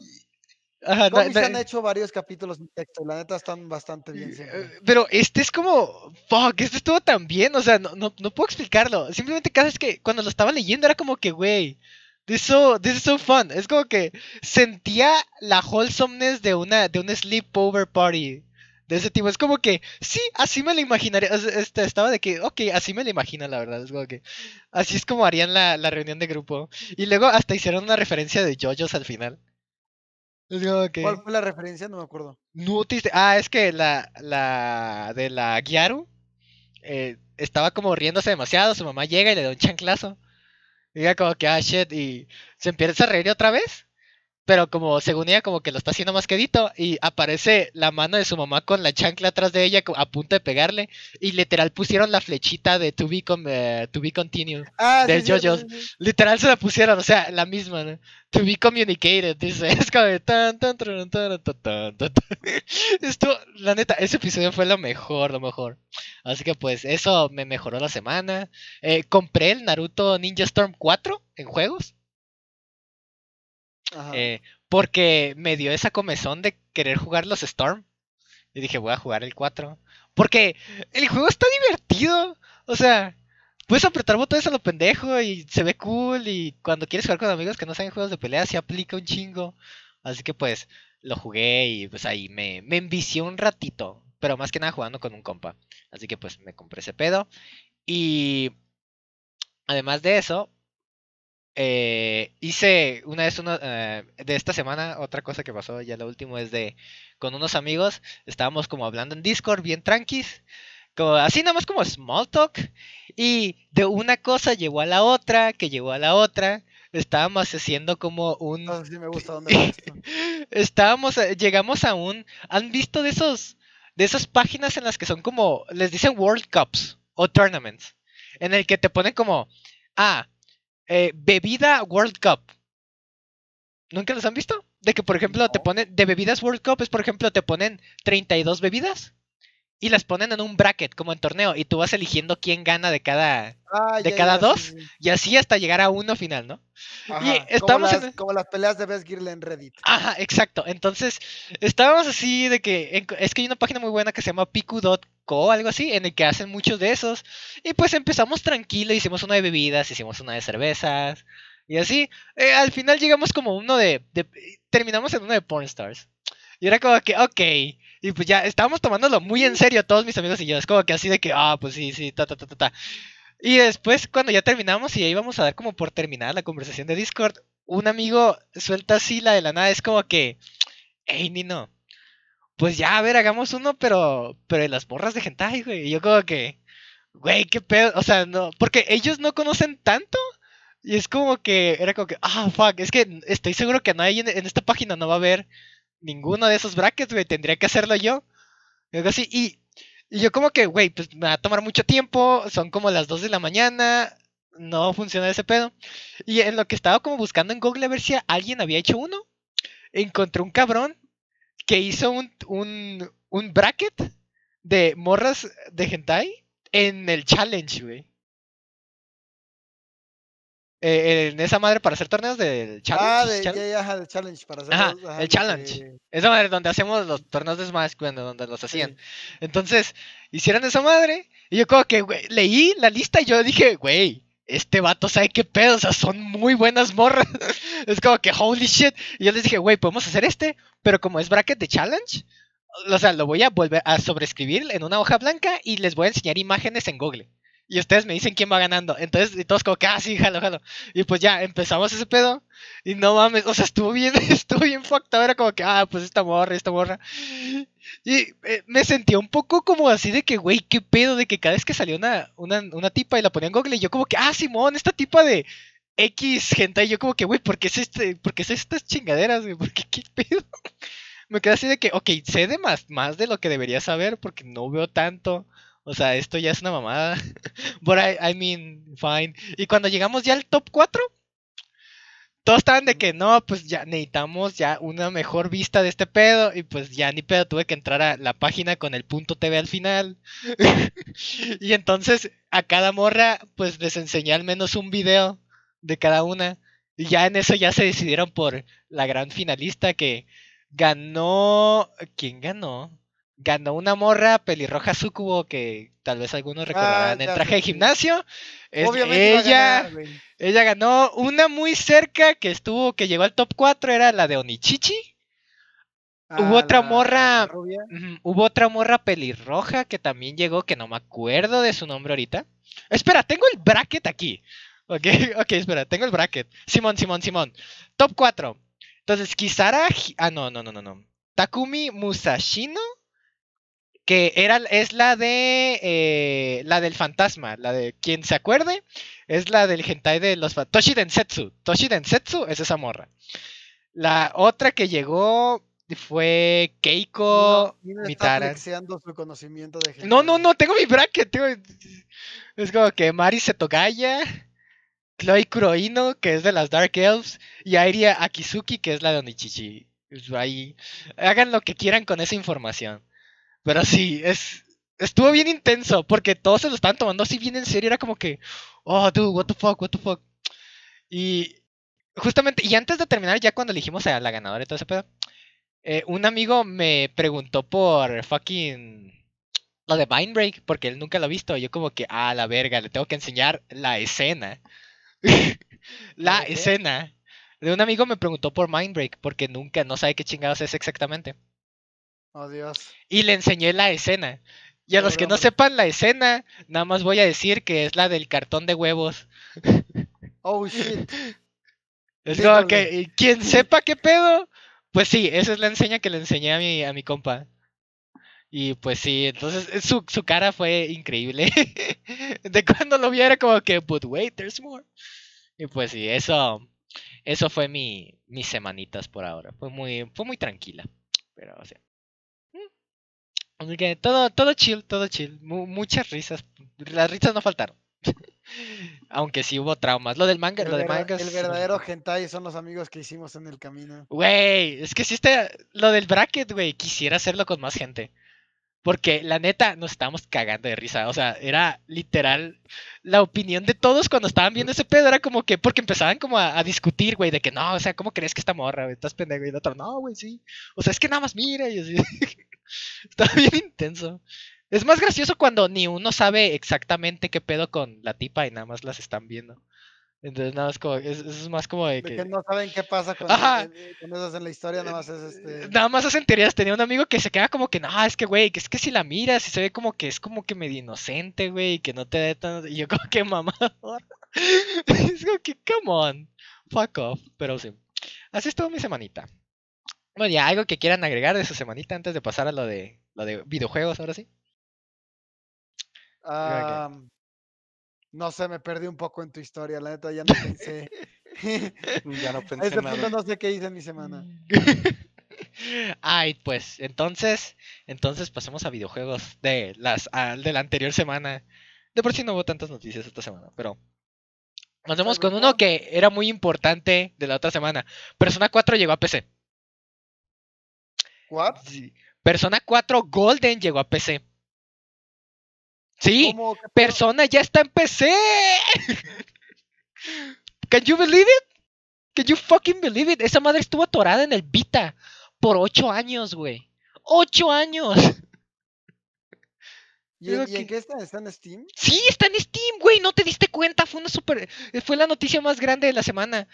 Ajá, Comics han hecho varios capítulos sin texto. La neta están bastante bien. siempre. Eh, Pero este es como, fuck, este estuvo tan bien, o sea, no, no, no puedo explicarlo. Simplemente cada vez que, cuando lo estaba leyendo era como que, güey, this, is so, this is so fun. Es como que sentía la wholesomeness de una, de un sleepover party. De ese tipo, es como que, sí, así me lo imaginaría. este, estaba de que, ok, así me lo imagino, la verdad. Es como que, así es como harían la, la reunión de grupo. Y luego hasta hicieron una referencia de JoJo's al final. ¿Cuál fue la referencia? No me acuerdo. No te Ah, es que la, la de la Gyaru eh, estaba como riéndose demasiado. Su mamá llega y le da un chanclazo. Y ella como que, ah, shit. Y se empieza a reír otra vez. Pero como según ella como que lo está haciendo más quedito. Y aparece la mano de su mamá con la chancla atrás de ella a punto de pegarle. Y literal pusieron la flechita de to be, con, eh, to be continued. Ah, Del sí, JoJo's. sí, sí. Literal se la pusieron, o sea, la misma, ¿no? To be communicated, dice. Es como de tan, tan, tan, tan, tan, tan, tan, tan. Esto, la neta, ese episodio fue lo mejor, lo mejor. Así que pues eso me mejoró la semana. Eh, compré el Naruto Ninja Storm 4 en juegos. Eh, porque me dio esa comezón de querer jugar los Storm. Y dije, voy a jugar el 4. Porque el juego está divertido. O sea, puedes apretar botones a lo pendejo y se ve cool. Y cuando quieres jugar con amigos que no saben juegos de pelea, se aplica un chingo. Así que pues lo jugué y pues ahí me, me un ratito. Pero más que nada jugando con un compa. Así que pues me compré ese pedo. Y además de eso, eh, hice una vez uno, eh, de esta semana, otra cosa que pasó, ya lo último es de con unos amigos, estábamos como hablando en Discord, bien tranquis, como, así nada más como small talk, y de una cosa llevó a la otra, que llevó a la otra, estábamos haciendo como un... Entonces sí me gusta dónde. Estábamos, a- llegamos a un, ¿han visto de esos, de esas páginas en las que son como, les dicen World Cups o tournaments, en el que te ponen como, ah, eh, bebida World Cup. ¿Nunca los han visto? De que, por ejemplo, te ponen, de bebidas World Cup es, por ejemplo, te ponen 32 bebidas y las ponen en un bracket, como en torneo, y tú vas eligiendo quién gana de cada, Ah, ¿De ya, cada ya, dos? sí, y así hasta llegar a uno final, ¿no? Ajá, estamos como, en las, como las peleas de Best Girl en Reddit. Ajá, exacto. Entonces, estábamos así de que es que hay una página muy buena que se llama piku.co, algo así, en el que hacen muchos de esos. Y pues empezamos tranquilo, hicimos una de bebidas, hicimos una de cervezas. Y así, eh, al final llegamos como uno de, de- terminamos en uno de porn stars. Y era como que, ok. Y pues ya estábamos tomándolo muy en serio todos mis amigos y yo. Es como que así de que, ah, pues sí, sí, ta, ta, ta, ta, ta. Y después, cuando ya terminamos y ya íbamos a dar como por terminada la conversación de Discord, un amigo suelta así la de la nada, es como que, hey, Nino, pues ya, a ver, hagamos uno, pero, pero de las morras de hentai, güey. Y yo como que, güey, qué pedo, o sea, no, porque ellos no conocen tanto. Y es como que, era como que, ah, fuck, es que estoy seguro que no hay en, en esta página, no va a haber ninguno de esos brackets, güey, tendría que hacerlo yo. Y así, y, y yo como que, güey, pues me va a tomar mucho tiempo, son como las 2 de la mañana, no funciona ese pedo. Y en lo que estaba como buscando en Google a ver si alguien había hecho uno, encontré un cabrón que hizo un, un, un bracket de morras de hentai en el challenge, güey. Eh, en esa madre para hacer torneos del challenge. Ah, de, challenge. ya, ya, ajá, el challenge para hacer Ajá, los- ajá, el challenge. Esa madre donde hacemos los torneos de Smash, bueno, donde los hacían. sí. Entonces, hicieron esa madre. Y yo como que, leí la lista y yo dije, güey, este vato sabe qué pedo, o sea, son muy buenas morras. es como que, holy shit. Y yo les dije, güey, podemos hacer este, pero como es bracket de challenge, o sea, lo voy a volver a sobreescribir en una hoja blanca y les voy a enseñar imágenes en Google. Y ustedes me dicen quién va ganando. Entonces, y todos como que, ah, sí, jalo, jalo. Y pues ya, empezamos ese pedo. Y no mames, o sea, estuvo bien, estuvo bien up, Era como que, ah, pues esta morra, esta morra. Y eh, me sentía un poco como así de que, güey, qué pedo, de que cada vez que salía una, una, una tipa y la ponía en Google, y yo como que, ah, Simón, esta tipa de X gente, y yo como que, güey, ¿por qué es este, por qué es estas chingaderas, güey? ¿Por qué qué pedo? Me quedé así de que, ok, sé de más, más de lo que debería saber porque no veo tanto. O sea, esto ya es una mamada. But I, mean, fine. Y cuando llegamos ya al top 4, todos estaban de que no, pues ya necesitamos ya una mejor vista de este pedo. Y pues ya ni pedo, tuve que entrar a la página con el punto TV al final. y entonces a cada morra, pues les enseñé al menos un video de cada una. Y ya en eso ya se decidieron por la gran finalista que ganó. ¿Quién ganó? Ganó una morra pelirroja sucubo que tal vez algunos recordarán en Ah, ya traje de gimnasio. Es ella. ganar. Ella ganó una muy cerca que estuvo, que llegó al top 4, era la de Onichichi. Hubo Ah, otra la- morra- la Hubo otra morra pelirroja que también llegó, que no me acuerdo de su nombre ahorita. Espera, tengo el bracket aquí. Ok, ok, espera, tengo el bracket. Simón, Simón, Simón. Top 4. Entonces, Kisara. Ah, no, no, no, no, no. Takumi Musashino. Que era, es la de. eh, la del fantasma. La de. Quien se acuerde. Es la del hentai de los. Toshi Densetsu. Toshi Densetsu es esa morra. La otra que llegó fue Keiko está Mitara. su conocimiento de No, no, hentai. no, tengo mi bracket. tengo- Es como que Mari Setogaya, Chloe Kuroino, que es de las Dark Elves, y Airia Akizuki, que es la de Onichichi. Ahí, hagan lo que quieran con esa información. Pero sí, es, estuvo bien intenso, porque todos se lo estaban tomando así bien en serio. Era como que, oh, dude, what the fuck, what the fuck. Y justamente, y antes de terminar, ya cuando elegimos a la ganadora y todo ese pedo, eh, un amigo me preguntó por fucking lo de Mindbreak, porque él nunca lo ha visto. y Yo como que, ah, la verga, le tengo que enseñar la escena. la escena. De un amigo me preguntó por Mindbreak, porque nunca, no sabe qué chingados es exactamente. Oh, Dios. Y le enseñé la escena. Y a los que no sepan la escena, nada más voy a decir que es la del cartón de huevos. Oh, shit. Es como que, quien sepa qué pedo, pues sí, esa es la enseña que le enseñé a mi, a mi compa. Y pues sí, entonces eh, su, su cara fue increíble. De cuando lo vi era como que, but wait, there's more. Y pues sí, eso, eso fue mi, mis semanitas por ahora. Fue muy, fue muy tranquila. Pero, o sea. Así que todo, todo chill, todo chill. mu- muchas risas. Las risas no faltaron. Aunque sí hubo traumas. Lo del manga, El, lo de mangas. el verdadero hentai son los amigos que hicimos en el camino. Güey, es que si este, lo del bracket, güey, quisiera hacerlo con más gente. Porque la neta nos estábamos cagando de risa. O sea, era literal la opinión de todos cuando estaban viendo ese pedo. Era como que, porque empezaban como a, a discutir, güey, de que no, o sea, ¿cómo crees que esta morra, güey? Estás pendejo. Y el otro, no, güey, sí. O sea, es que nada más mira. Y así. Estaba bien intenso. Es más gracioso cuando ni uno sabe exactamente qué pedo con la tipa y nada más las están viendo. Entonces, nada más como, es, es más como de De que. no saben qué pasa con, Ajá. el- el- con esas en la historia, nada más es este. Nada más hacen teorías. Tenía un amigo que se queda como que, no, es que, güey, que es que si la miras y se ve como que es como que medio inocente, güey, y que no te dé tan... Y yo como que, mamador. es como que, come on. Fuck off, pero sí. Así estuvo mi semanita. Bueno, ya algo que quieran agregar de su semanita antes de pasar a lo de lo de videojuegos, ahora sí. Ah, no sé, me perdí un poco en tu historia, la neta, ya no pensé. Ya no A pensé este nada. punto no sé qué hice en mi semana. Ay, pues, entonces, entonces pasemos a videojuegos de las ah, de la anterior semana. De por sí no hubo tantas noticias esta semana, pero nos vemos con uno que era muy importante de la otra semana. Persona 4 llegó a PC. ¿What? Sí. Persona 4 Golden llegó a PC. Sí. Persona ya está en PC. Can you believe it? Can you fucking believe it? Esa madre estuvo atorada en el Vita por ocho años, güey. ¡Ocho años! ¿Y, en, qué está? ¿Está en Steam? Sí, está en Steam, güey. No te diste cuenta. Fue una super. Fue la noticia más grande de la semana.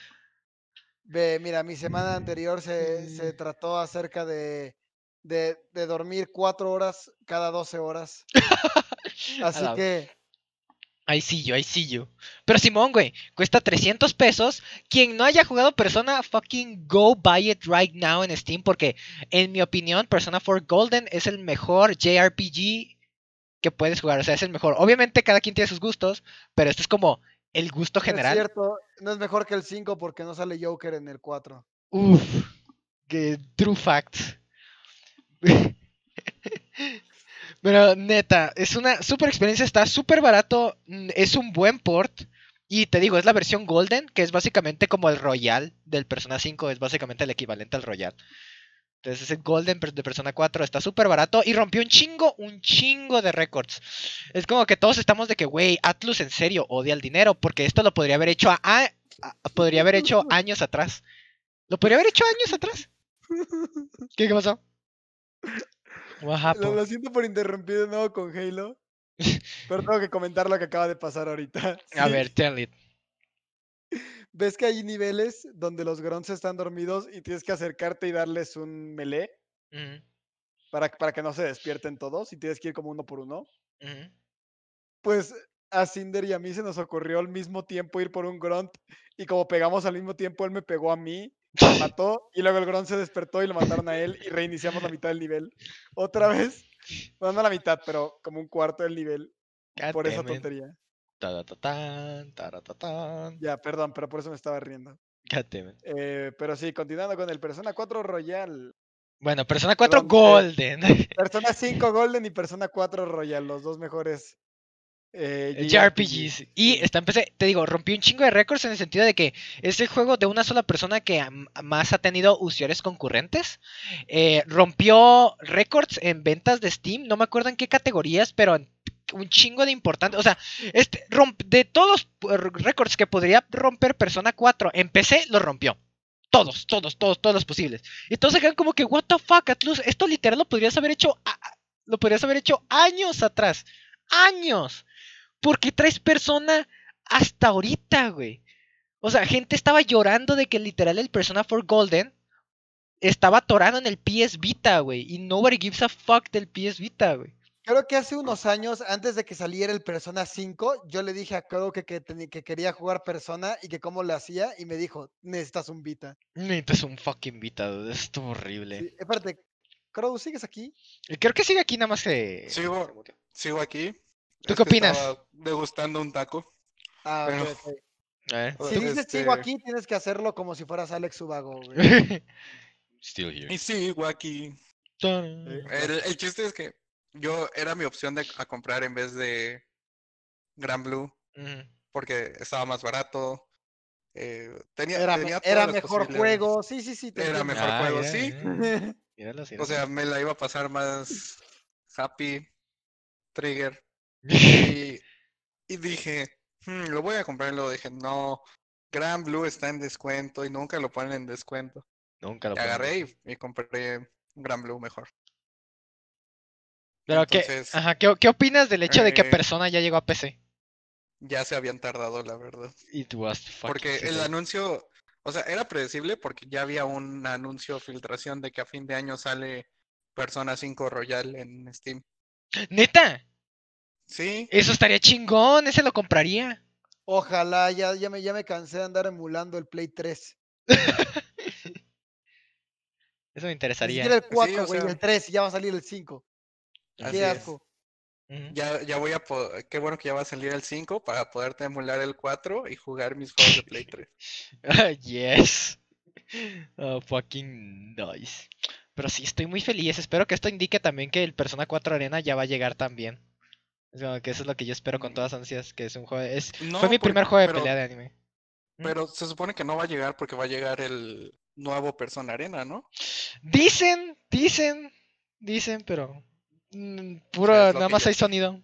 Ve, mira, mi semana anterior se, se Mm. trató acerca de, de, de dormir cuatro horas cada 12 horas. Así que, Ahí sí yo, ahí sí yo. Pero Simón, güey, cuesta 300 pesos. Quien no haya jugado Persona, fucking go buy it right now en Steam. Porque, en mi opinión, Persona 4 Golden es el mejor JRPG que puedes jugar. O sea, es el mejor. Obviamente, cada quien tiene sus gustos. Pero este es como el gusto no es general. cierto, no es mejor que el 5 porque no sale Joker en el 4. Uf, que true facts. Pero neta, es una super experiencia, está súper barato, mm, es un buen port. Y te digo, es la versión Golden, que es básicamente como el Royal del Persona 5, es básicamente el equivalente al Royal. Entonces es el Golden de Persona 4, está súper barato y rompió un chingo, un chingo de récords. Es como que todos estamos de que, güey, Atlus en serio odia el dinero, porque esto lo podría haber hecho a, a- a- podría haber hecho años atrás. Lo podría haber hecho años atrás. ¿Qué, qué pasó? Lo, siento por interrumpir de nuevo con Halo. Pero tengo que comentar lo que acaba de pasar ahorita. A ver, tell it. ¿Ves que hay niveles donde los grunts están dormidos y tienes que acercarte y darles un melee para, para que no se despierten todos y tienes que ir como uno por uno? Pues a Cinder y a mí se nos ocurrió al mismo tiempo ir por un grunt y como pegamos al mismo tiempo, él me pegó a mí, me mató y luego el grunt se despertó y lo mataron a él y reiniciamos la mitad del nivel. Otra vez, bueno, no la mitad, pero como un cuarto del nivel God por esa tontería. Taratatán, taratatán. Ya, perdón, pero por eso me estaba riendo. Eh, pero sí, continuando con el Persona 4 Royal. Bueno, Persona 4 Perdón, eh, Golden. Persona 5 Golden y Persona 4 Royal, los dos mejores eh, JRPGs. Y sí. está en PC, te digo, rompió un chingo de récords en el sentido de que es el juego de una sola persona que más ha tenido usuarios concurrentes. Eh, rompió récords en ventas de Steam, no me acuerdo en qué categorías, pero en un chingo de importante. O sea, este, de todos los récords que podría romper Persona 4 en PC, los rompió. Todos, todos, todos, todos los posibles. Y todos se quedan como que, what the fuck, Atlus, esto literal lo podrías haber hecho, lo podrías haber hecho años atrás. Años. Porque traes persona hasta ahorita, güey. O sea, gente estaba llorando de que literal el Persona 4 Golden estaba atorado en el PS Vita, güey. Y nobody gives a fuck del PS Vita, güey. Creo que hace unos años, antes de que saliera el Persona 5, yo le dije a Crow que, que, que quería jugar Persona y que cómo lo hacía, y me dijo, necesitas un Vita. Necesitas un fucking Vita, dude. Esto es horrible. Sí, espérate, Crow, ¿sigues aquí? Y Creo que sigue aquí nada más que. Sigo, sigo aquí. ¿Tú Es qué opinas? degustando un taco. Ah, ok, Pero- ok. A ver. Si dices sigo este- aquí, tienes que hacerlo como si fueras Alex Subago, güey. Still here. Y sigo aquí. El, el chiste es que yo era mi opción de a comprar en vez de Gran Blue porque estaba más barato. eh, tenía, Era, tenía era mejor juego, sí, sí, sí. te Era mejor Ah, juego, sí. Míralo, O sea, me la iba a pasar más happy, trigger. Y, y dije, "Hmm, lo voy a comprar. Y luego dije, no, Gran Blue está en descuento y nunca lo ponen en descuento. Nunca lo Y agarré y, y compré Gran Blue mejor. Pero ¿qué, ajá, ¿qué, qué opinas del hecho de que eh, Persona ya llegó a PC? ya se habían tardado, la verdad. It was fucking Porque el anuncio, o sea, era predecible porque ya había un anuncio filtración de que a fin de año sale Persona 5 Royal en Steam. Neta, Sí, eso estaría chingón, ese lo compraría. Ojalá, ya, ya, me, ya me cansé de andar emulando el Play 3. Eso me interesaría. siquiera el Sí, 4, o güey, sea- el 3, ya va a salir el 5. Así Qué es. Ya, ya voy a poder, qué bueno que ya va a salir el 5 para poderte emular el 4 y jugar mis juegos de Play 3. yes. Oh, fucking nice. Pero sí, estoy muy feliz. Espero que esto indique también que el Persona 4 Arena ya va a llegar también. Es como que eso es lo que yo espero con Mm. todas ansias, que es un juego... Es... No, Fue mi primer juego de pero- pelea de anime. ¿Mm? Pero se supone que no va a llegar porque va a llegar el nuevo Persona Arena, ¿no? Dicen, dicen, dicen, pero... mm, puro, sea, es nada más yo- hay sonido.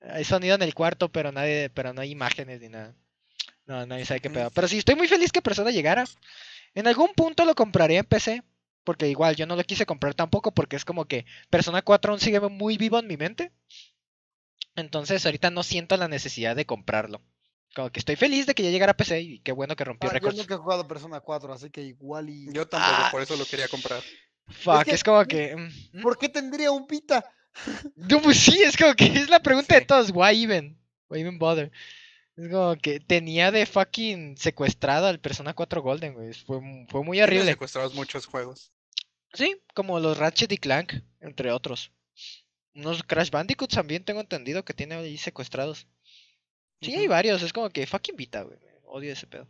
Hay sonido en el cuarto, pero nadie, pero no hay imágenes ni nada. No, nadie sabe qué pedo. Pero sí, estoy muy feliz que Persona llegara. En algún punto lo compraría en PC. Porque igual yo no lo quise comprar tampoco. Porque es como que Persona 4 aún sigue muy vivo en mi mente. Entonces ahorita no siento la necesidad de comprarlo. Como que estoy feliz de que ya llegara a PC y qué bueno que rompió Ah, yo récords. nunca he jugado Persona 4, así que igual y... Yo tampoco, Ah. por eso lo quería comprar. Fuck, que- es como que... mm, mm. ¿Por qué tendría un Vita? No, pues sí, es como que es la pregunta de todos. Why even? Why even bother? Es como que tenía de fucking secuestrado al Persona 4 Golden, güey. Fue, fue muy horrible. secuestrados muchos juegos. Sí, como los Ratchet y Clank, entre otros. Unos Crash Bandicoots también tengo entendido que tiene ahí secuestrados. Sí, hay varios. Es como que fucking Vita, güey. Odio ese pedo.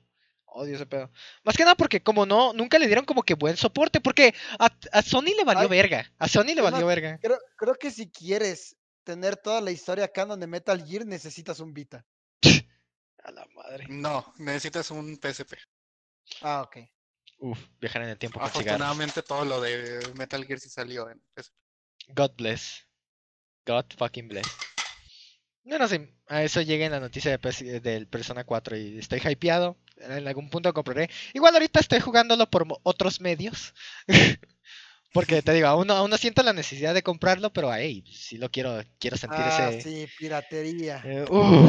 Odio ese pedo. Más que nada porque como no, nunca le dieron como que buen soporte. Porque a, a Sony le valió Ay, verga. A Sony le más, valió verga. Creo, creo que si quieres tener toda la historia canon de Metal Gear, necesitas un Vita. A la madre. No, necesitas un PSP. Ah, ok. Uf, viajar en el tiempo. Afortunadamente todo lo de Metal Gear sí salió en PSP. God bless. God fucking bless. No, no sé, a eso llega en la noticia de del Persona 4 y estoy hypeado. En algún punto compraré. Igual ahorita estoy jugándolo por otros medios. Porque te digo, aún no, aún no siento la necesidad de comprarlo, pero hey, si lo quiero, quiero sentir Ah, ese. sí, piratería. eh, uh.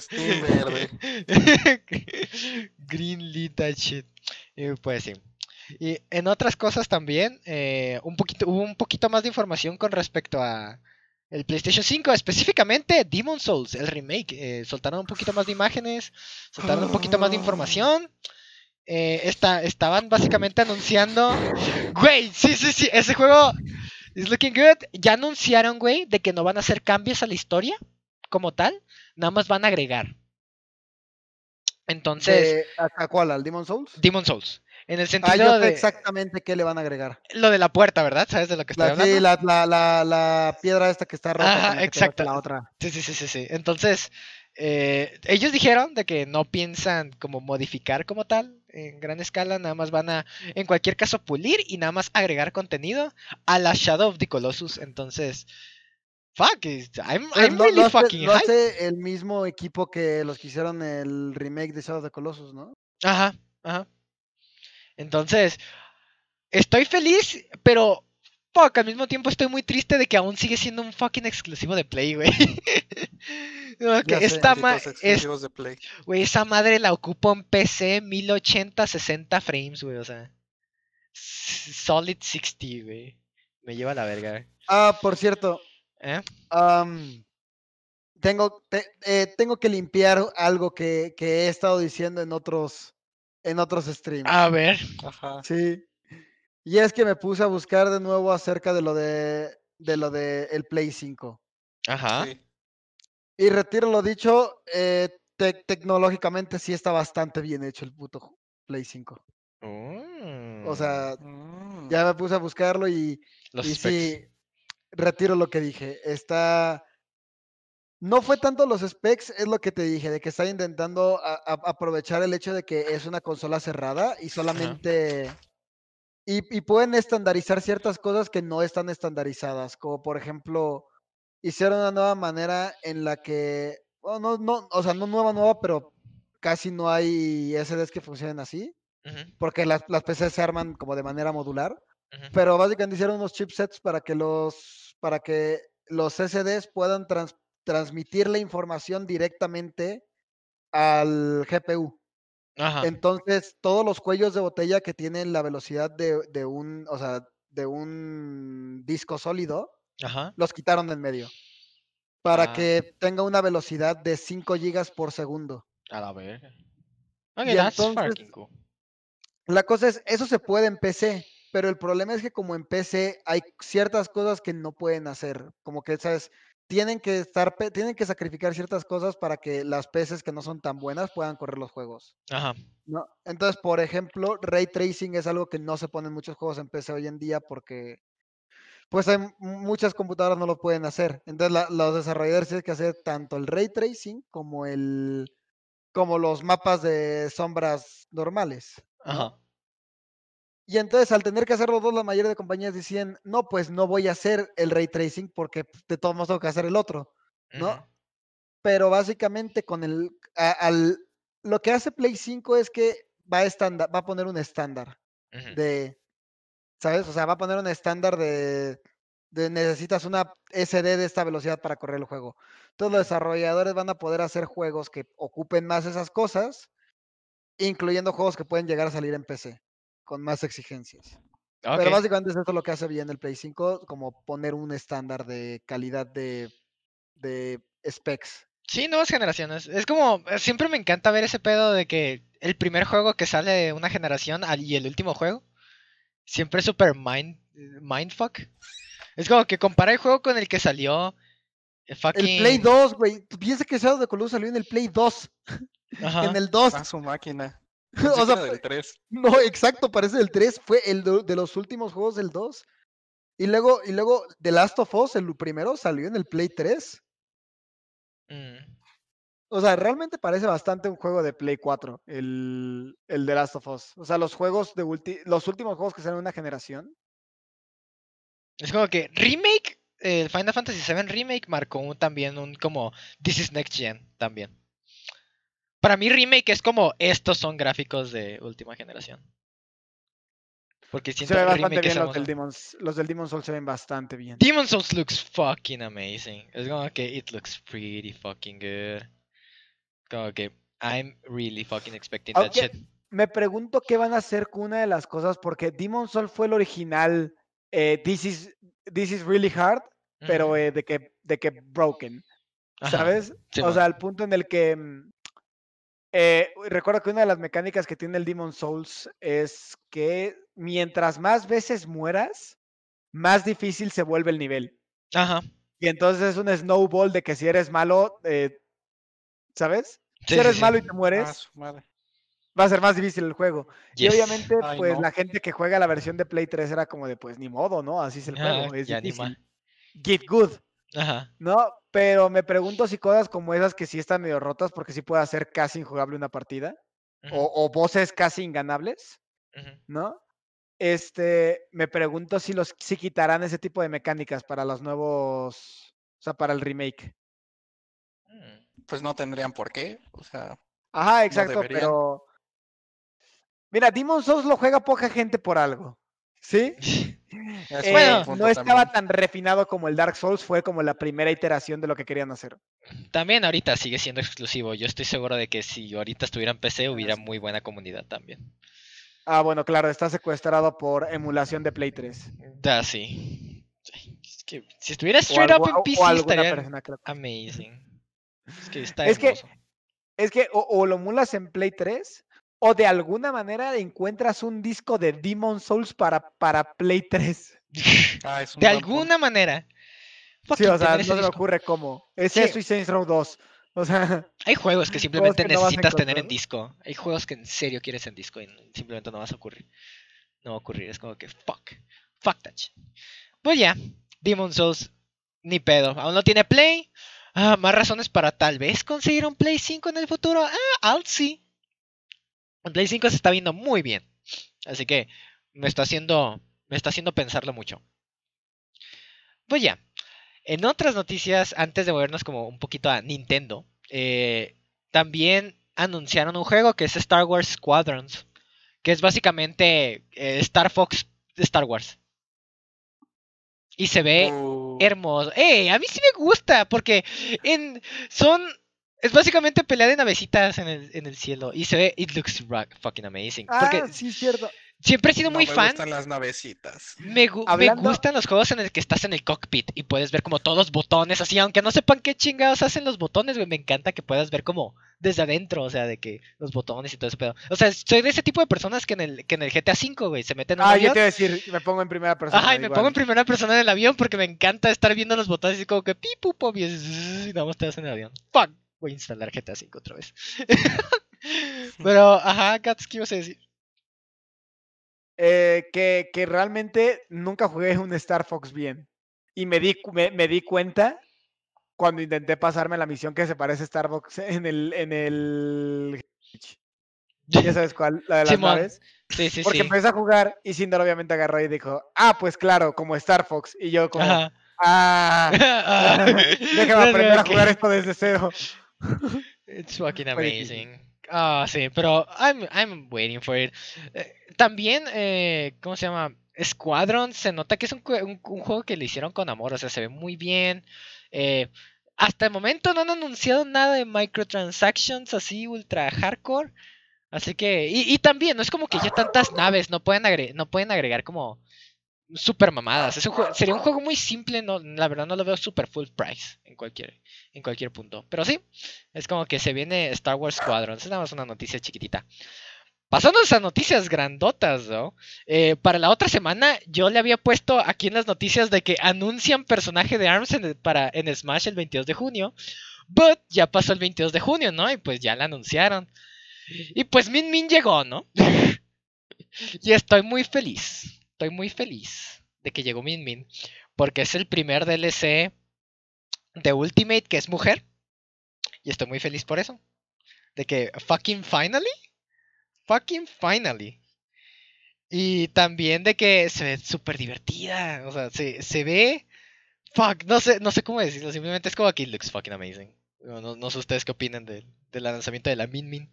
Steam verde. Green lit that shit. Y pues sí. Y en otras cosas también, eh, un poquito, hubo un poquito más de información con respecto a el PlayStation 5, específicamente Demon Souls, el remake. Eh, soltaron un poquito más de imágenes, soltaron un poquito más de información. Eh, esta- estaban básicamente anunciando. Güey, sí, sí, sí, ese juego is looking good. Ya anunciaron, güey, de que no van a hacer cambios a la historia como tal, nada más van a agregar. Entonces, De- ¿a, a cuál? ¿Al Demon Souls? Demon Souls. En el Ah, sentido yo sé de exactamente qué le van a agregar. lo de la puerta, ¿verdad? ¿Sabes de lo que estoy La, hablando? sí, la, la, la, la piedra esta que está rota. Ajá, exacto. La otra. Sí, sí, sí, sí, sí. Entonces, eh, ellos dijeron de que no piensan como modificar como tal en gran escala, nada más van a, en cualquier caso, pulir y nada más agregar contenido a la Shadow of the Colossus. Entonces, fuck, I'm, Pues I'm lo, really hace, fucking hyped. hace el mismo equipo que los que hicieron el remake de Shadow of the Colossus, ¿no? Ajá, ajá. Entonces, estoy feliz, pero fuck, al mismo tiempo estoy muy triste de que aún sigue siendo un fucking exclusivo de Play, güey. No, que Ya sé. esta ma- Malditos es, exclusivos de Play. güey, esa madre la ocupo en PC 1080 60 frames, güey, o sea. Solid 60, güey. Me lleva a la verga, güey. Ah, por cierto, ¿Eh? am, tengo, te- eh, tengo que limpiar algo que, que he estado diciendo en otros, en otros streams. A ver. Ajá. Sí. Y es que me puse a buscar de nuevo acerca de lo de, de lo de el Play 5. Ajá. Sí. Y retiro lo dicho, eh, te- tecnológicamente sí está bastante bien hecho el puto Play 5. O sea, Mm. ya me puse a buscarlo y, los y specs. sí, retiro lo que dije. Está. No fue tanto los specs, es lo que te dije, de que está intentando a- a- aprovechar el hecho de que es una consola cerrada y solamente. Y, y pueden estandarizar ciertas cosas que no están estandarizadas, como por ejemplo, hicieron una nueva manera en la que. bueno, no, no, o sea, no nueva, nueva, pero casi no hay SDs que funcionen así, porque las, las PCs se arman como de manera modular pero básicamente hicieron unos chipsets para que los para que los SSDs puedan trans- transmitir la información directamente al GPU. Ajá. Entonces, todos los cuellos de botella que tienen la velocidad de, de un, o sea, de un disco sólido, Ajá. los quitaron en medio. Para Ah. que tenga una velocidad de 5 gigas por segundo. A la verga. Ok, Y that's entonces- fucking cool. La cosa es, eso se puede en PC, pero el problema es que como en PC hay ciertas cosas que no pueden hacer, como que, ¿sabes? Tienen que estar, tienen que sacrificar ciertas cosas para que las PCs que no son tan buenas puedan correr los juegos, Ajá. ¿no? Entonces, por ejemplo, ray tracing es algo que no se pone en muchos juegos en PC hoy en día porque, pues, hay muchas computadoras no lo pueden hacer. Entonces, la- los desarrolladores tienen que hacer tanto el ray tracing como el, como los mapas de sombras normales. ¿no? Ajá. Y entonces al tener que hacer los dos, la mayoría de compañías decían, no, pues no voy a hacer el ray tracing porque pues, de todos modos tengo que hacer el otro, ¿no? Pero básicamente con el, a- al, lo que hace Play 5 es que va a, estándar, va a poner un estándar de, ¿sabes? O sea, va a poner un estándar de, de necesitas una SD de esta velocidad para correr el juego. Entonces los desarrolladores van a poder hacer juegos que ocupen más esas cosas, incluyendo juegos que pueden llegar a salir en PC con más exigencias. Pero básicamente es esto lo que hace bien el Play 5, como poner un estándar de calidad de, de specs. Sí, nuevas generaciones. Es como, eh, siempre me encanta ver ese pedo de que el primer juego que sale de una generación y el último juego, siempre es super mind, mindfuck. Es como que compara el juego con el que salió el fucking... El Play 2, güey. Piensa que Shadow of the Colossus salió en el Play 2, Ajá. en el 2. A su máquina. O sea, del 3. no, exacto, parece el 3, fue el de los últimos juegos del 2. Y luego, y luego The Last of Us, el primero, salió en el Play 3. Mm. O sea, realmente parece bastante un juego de Play 4, el, el The Last of Us. O sea, los juegos de ulti- los últimos juegos que salen en una generación. Es como que Remake, el Final Fantasy VII Remake marcó un- también un como This is Next Gen también. Para mí Remake es como estos son gráficos de última generación. Porque siento Se ve bastante bien los del, Demon's, los del Demon's Souls se ven bastante bien. Demon's Souls looks fucking amazing. Es como que it looks pretty fucking good. Como que I'm really fucking expecting that shit. Me pregunto qué van a hacer con una de las cosas, porque Demon's Souls fue el original eh, This, is, This is Really Hard, pero eh, de, que, de que broken, Ajá, ¿sabes? o sea, al punto en el que... eh, recuerdo que una de las mecánicas que tiene el Demon's Souls es que mientras más veces mueras, más difícil se vuelve el nivel. Ajá. Y entonces es un snowball de que si eres malo, eh, ¿sabes? Sí, si eres sí. malo y te A mueres, va a ser más difícil el juego. Y obviamente, Ay, pues no. la gente que juega la versión de Play 3 era como de, pues ni modo, ¿no? Así es el Ah, juego, es difícil. Get good, Ajá. ¿no? Pero me pregunto si cosas como esas que sí están medio rotas porque sí puede hacer casi injugable una partida, o, o voces casi inganables. ¿no? Este, me pregunto si los si quitarán ese tipo de mecánicas para los nuevos, o sea, para el remake. Mm. Pues no tendrían por qué. O sea, Ajá, exacto, pero mira, Demon Souls lo juega poca gente por algo, ¿sí? Eh, Bueno, no estaba también. tan refinado como el Dark Souls, fue como la primera iteración de lo que querían hacer. También ahorita sigue siendo exclusivo. Yo estoy seguro de que si ahorita estuviera en PC hubiera muy buena comunidad también. Ah, bueno, claro, está secuestrado por emulación de Play 3. Da, sí. Es que si estuviera O, straight algo- up en PC estaría persona amazing. Es que está Es que-. Es que o, o lo emulas en Play 3, o de alguna manera encuentras un disco de Demon Souls para, para Play 3. Ah, es un De punto. alguna manera. Sí, o sea, no se me ocurre cómo. Es Sí. eso y Saints Row 2. O sea, Hay juegos que simplemente que no necesitas tener en disco. Hay juegos que en serio quieres en disco y simplemente no vas a ocurrir. No va a ocurrir. Es como que fuck. Fuck that shit. Pues ya. Demon Souls. Ni pedo. Aún no tiene Play. Ah, más razones para tal vez conseguir un Play 5 en el futuro. Ah, I'll see. Play 5 se está viendo muy bien. Así que me está haciendo. Me está haciendo pensarlo mucho. Pues ya. En otras noticias, antes de movernos como un poquito a Nintendo, eh, también anunciaron un juego que es Star Wars Squadrons, que es básicamente eh, Star Fox de Star Wars. Y se ve Uh, hermoso. ¡Eh! A mí sí me gusta, porque en, son... Es básicamente pelea de navecitas en el, en el cielo. Y se ve... It looks fucking amazing. ah, Porque sí, cierto. Siempre he sido No muy me fan. gustan las navecitas. Me, gu- me gustan los juegos en el que estás en el cockpit y puedes ver como todos los botones, así, aunque no sepan qué chingados hacen los botones, güey. Me encanta que puedas ver como desde adentro, o sea, de que los botones y todo ese pedo. O sea, soy de ese tipo de personas que en el, que en el GTA V, güey, se meten en un Ah, yo te iba a decir, me pongo en primera persona. Ajá, y me igual. pongo en primera persona en el avión porque me encanta estar viendo los botones y como que pi, pu, pop, y, es- y nada más te vas en el avión. Fuck, voy a instalar GTA V otra vez. Pero, ajá, Gats, ¿qué ibas a decir? Eh, que, que realmente nunca jugué un Star Fox bien. Y me di, me, me di cuenta cuando intenté pasarme la misión que se parece a Star Fox en el, en el... Ya sabes cuál, la de las Simón, naves. Sí, sí, Porque sí. empecé a jugar y Cinder obviamente agarró y dijo, ah, pues claro, como Star Fox. Y yo como, Ajá. ah, Ah, déjame aprender a jugar esto desde cero. It's fucking amazing. Ah, sí, pero I'm, I'm waiting for it. Eh, también, eh, ¿cómo se llama? Squadron, se nota que es un, jue- un- un juego que le hicieron con amor, o sea, se ve muy bien. Eh, hasta el momento no han anunciado nada de microtransactions así ultra hardcore. Así que, y, y también, no es como que ya tantas naves, no pueden, no pueden agregar como super mamadas. Es un jue- sería un juego muy simple, no, la verdad no lo veo super full price en cualquier, en cualquier punto. Pero sí, es como que se viene Star Wars Squadron. Es nada más una noticia chiquitita. Pasándonos a noticias grandotas, ¿no? Eh, para la otra semana yo le había puesto aquí en las noticias de que anuncian personaje de ARMS en, para, en Smash el 22 de junio. But ya pasó el 22 de junio, ¿no? Y pues ya la anunciaron. Y pues Min Min llegó, ¿no? y estoy muy feliz. Estoy muy feliz de que llegó Min Min. Porque es el primer DLC de Ultimate que es mujer. Y estoy muy feliz por eso. De que fucking finally. Fucking finally. Y también de que se ve súper divertida. O sea, se, se ve. Fuck, no sé, no sé cómo decirlo. Simplemente es como que it looks fucking amazing. No, no- no sé ustedes qué opinan del, del lanzamiento de la Min Min.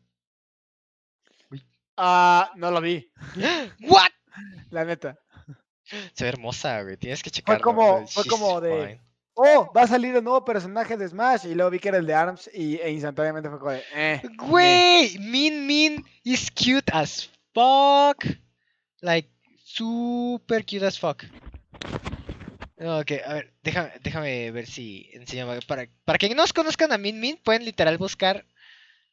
Ah, no lo vi, ¿What? La neta. Se ve hermosa, güey. Tienes que checarlo. como- o sea, fue como de- fine. Oh, va a salir el nuevo personaje de Smash. Y luego vi que era el de ARMS y, e instantáneamente fue como de, eh. Güey, Min Min is cute as fuck. Like, super cute as fuck. Ok, a ver, déjame, déjame ver si enseño. Para, para que no nos conozcan a Min Min, pueden literal buscar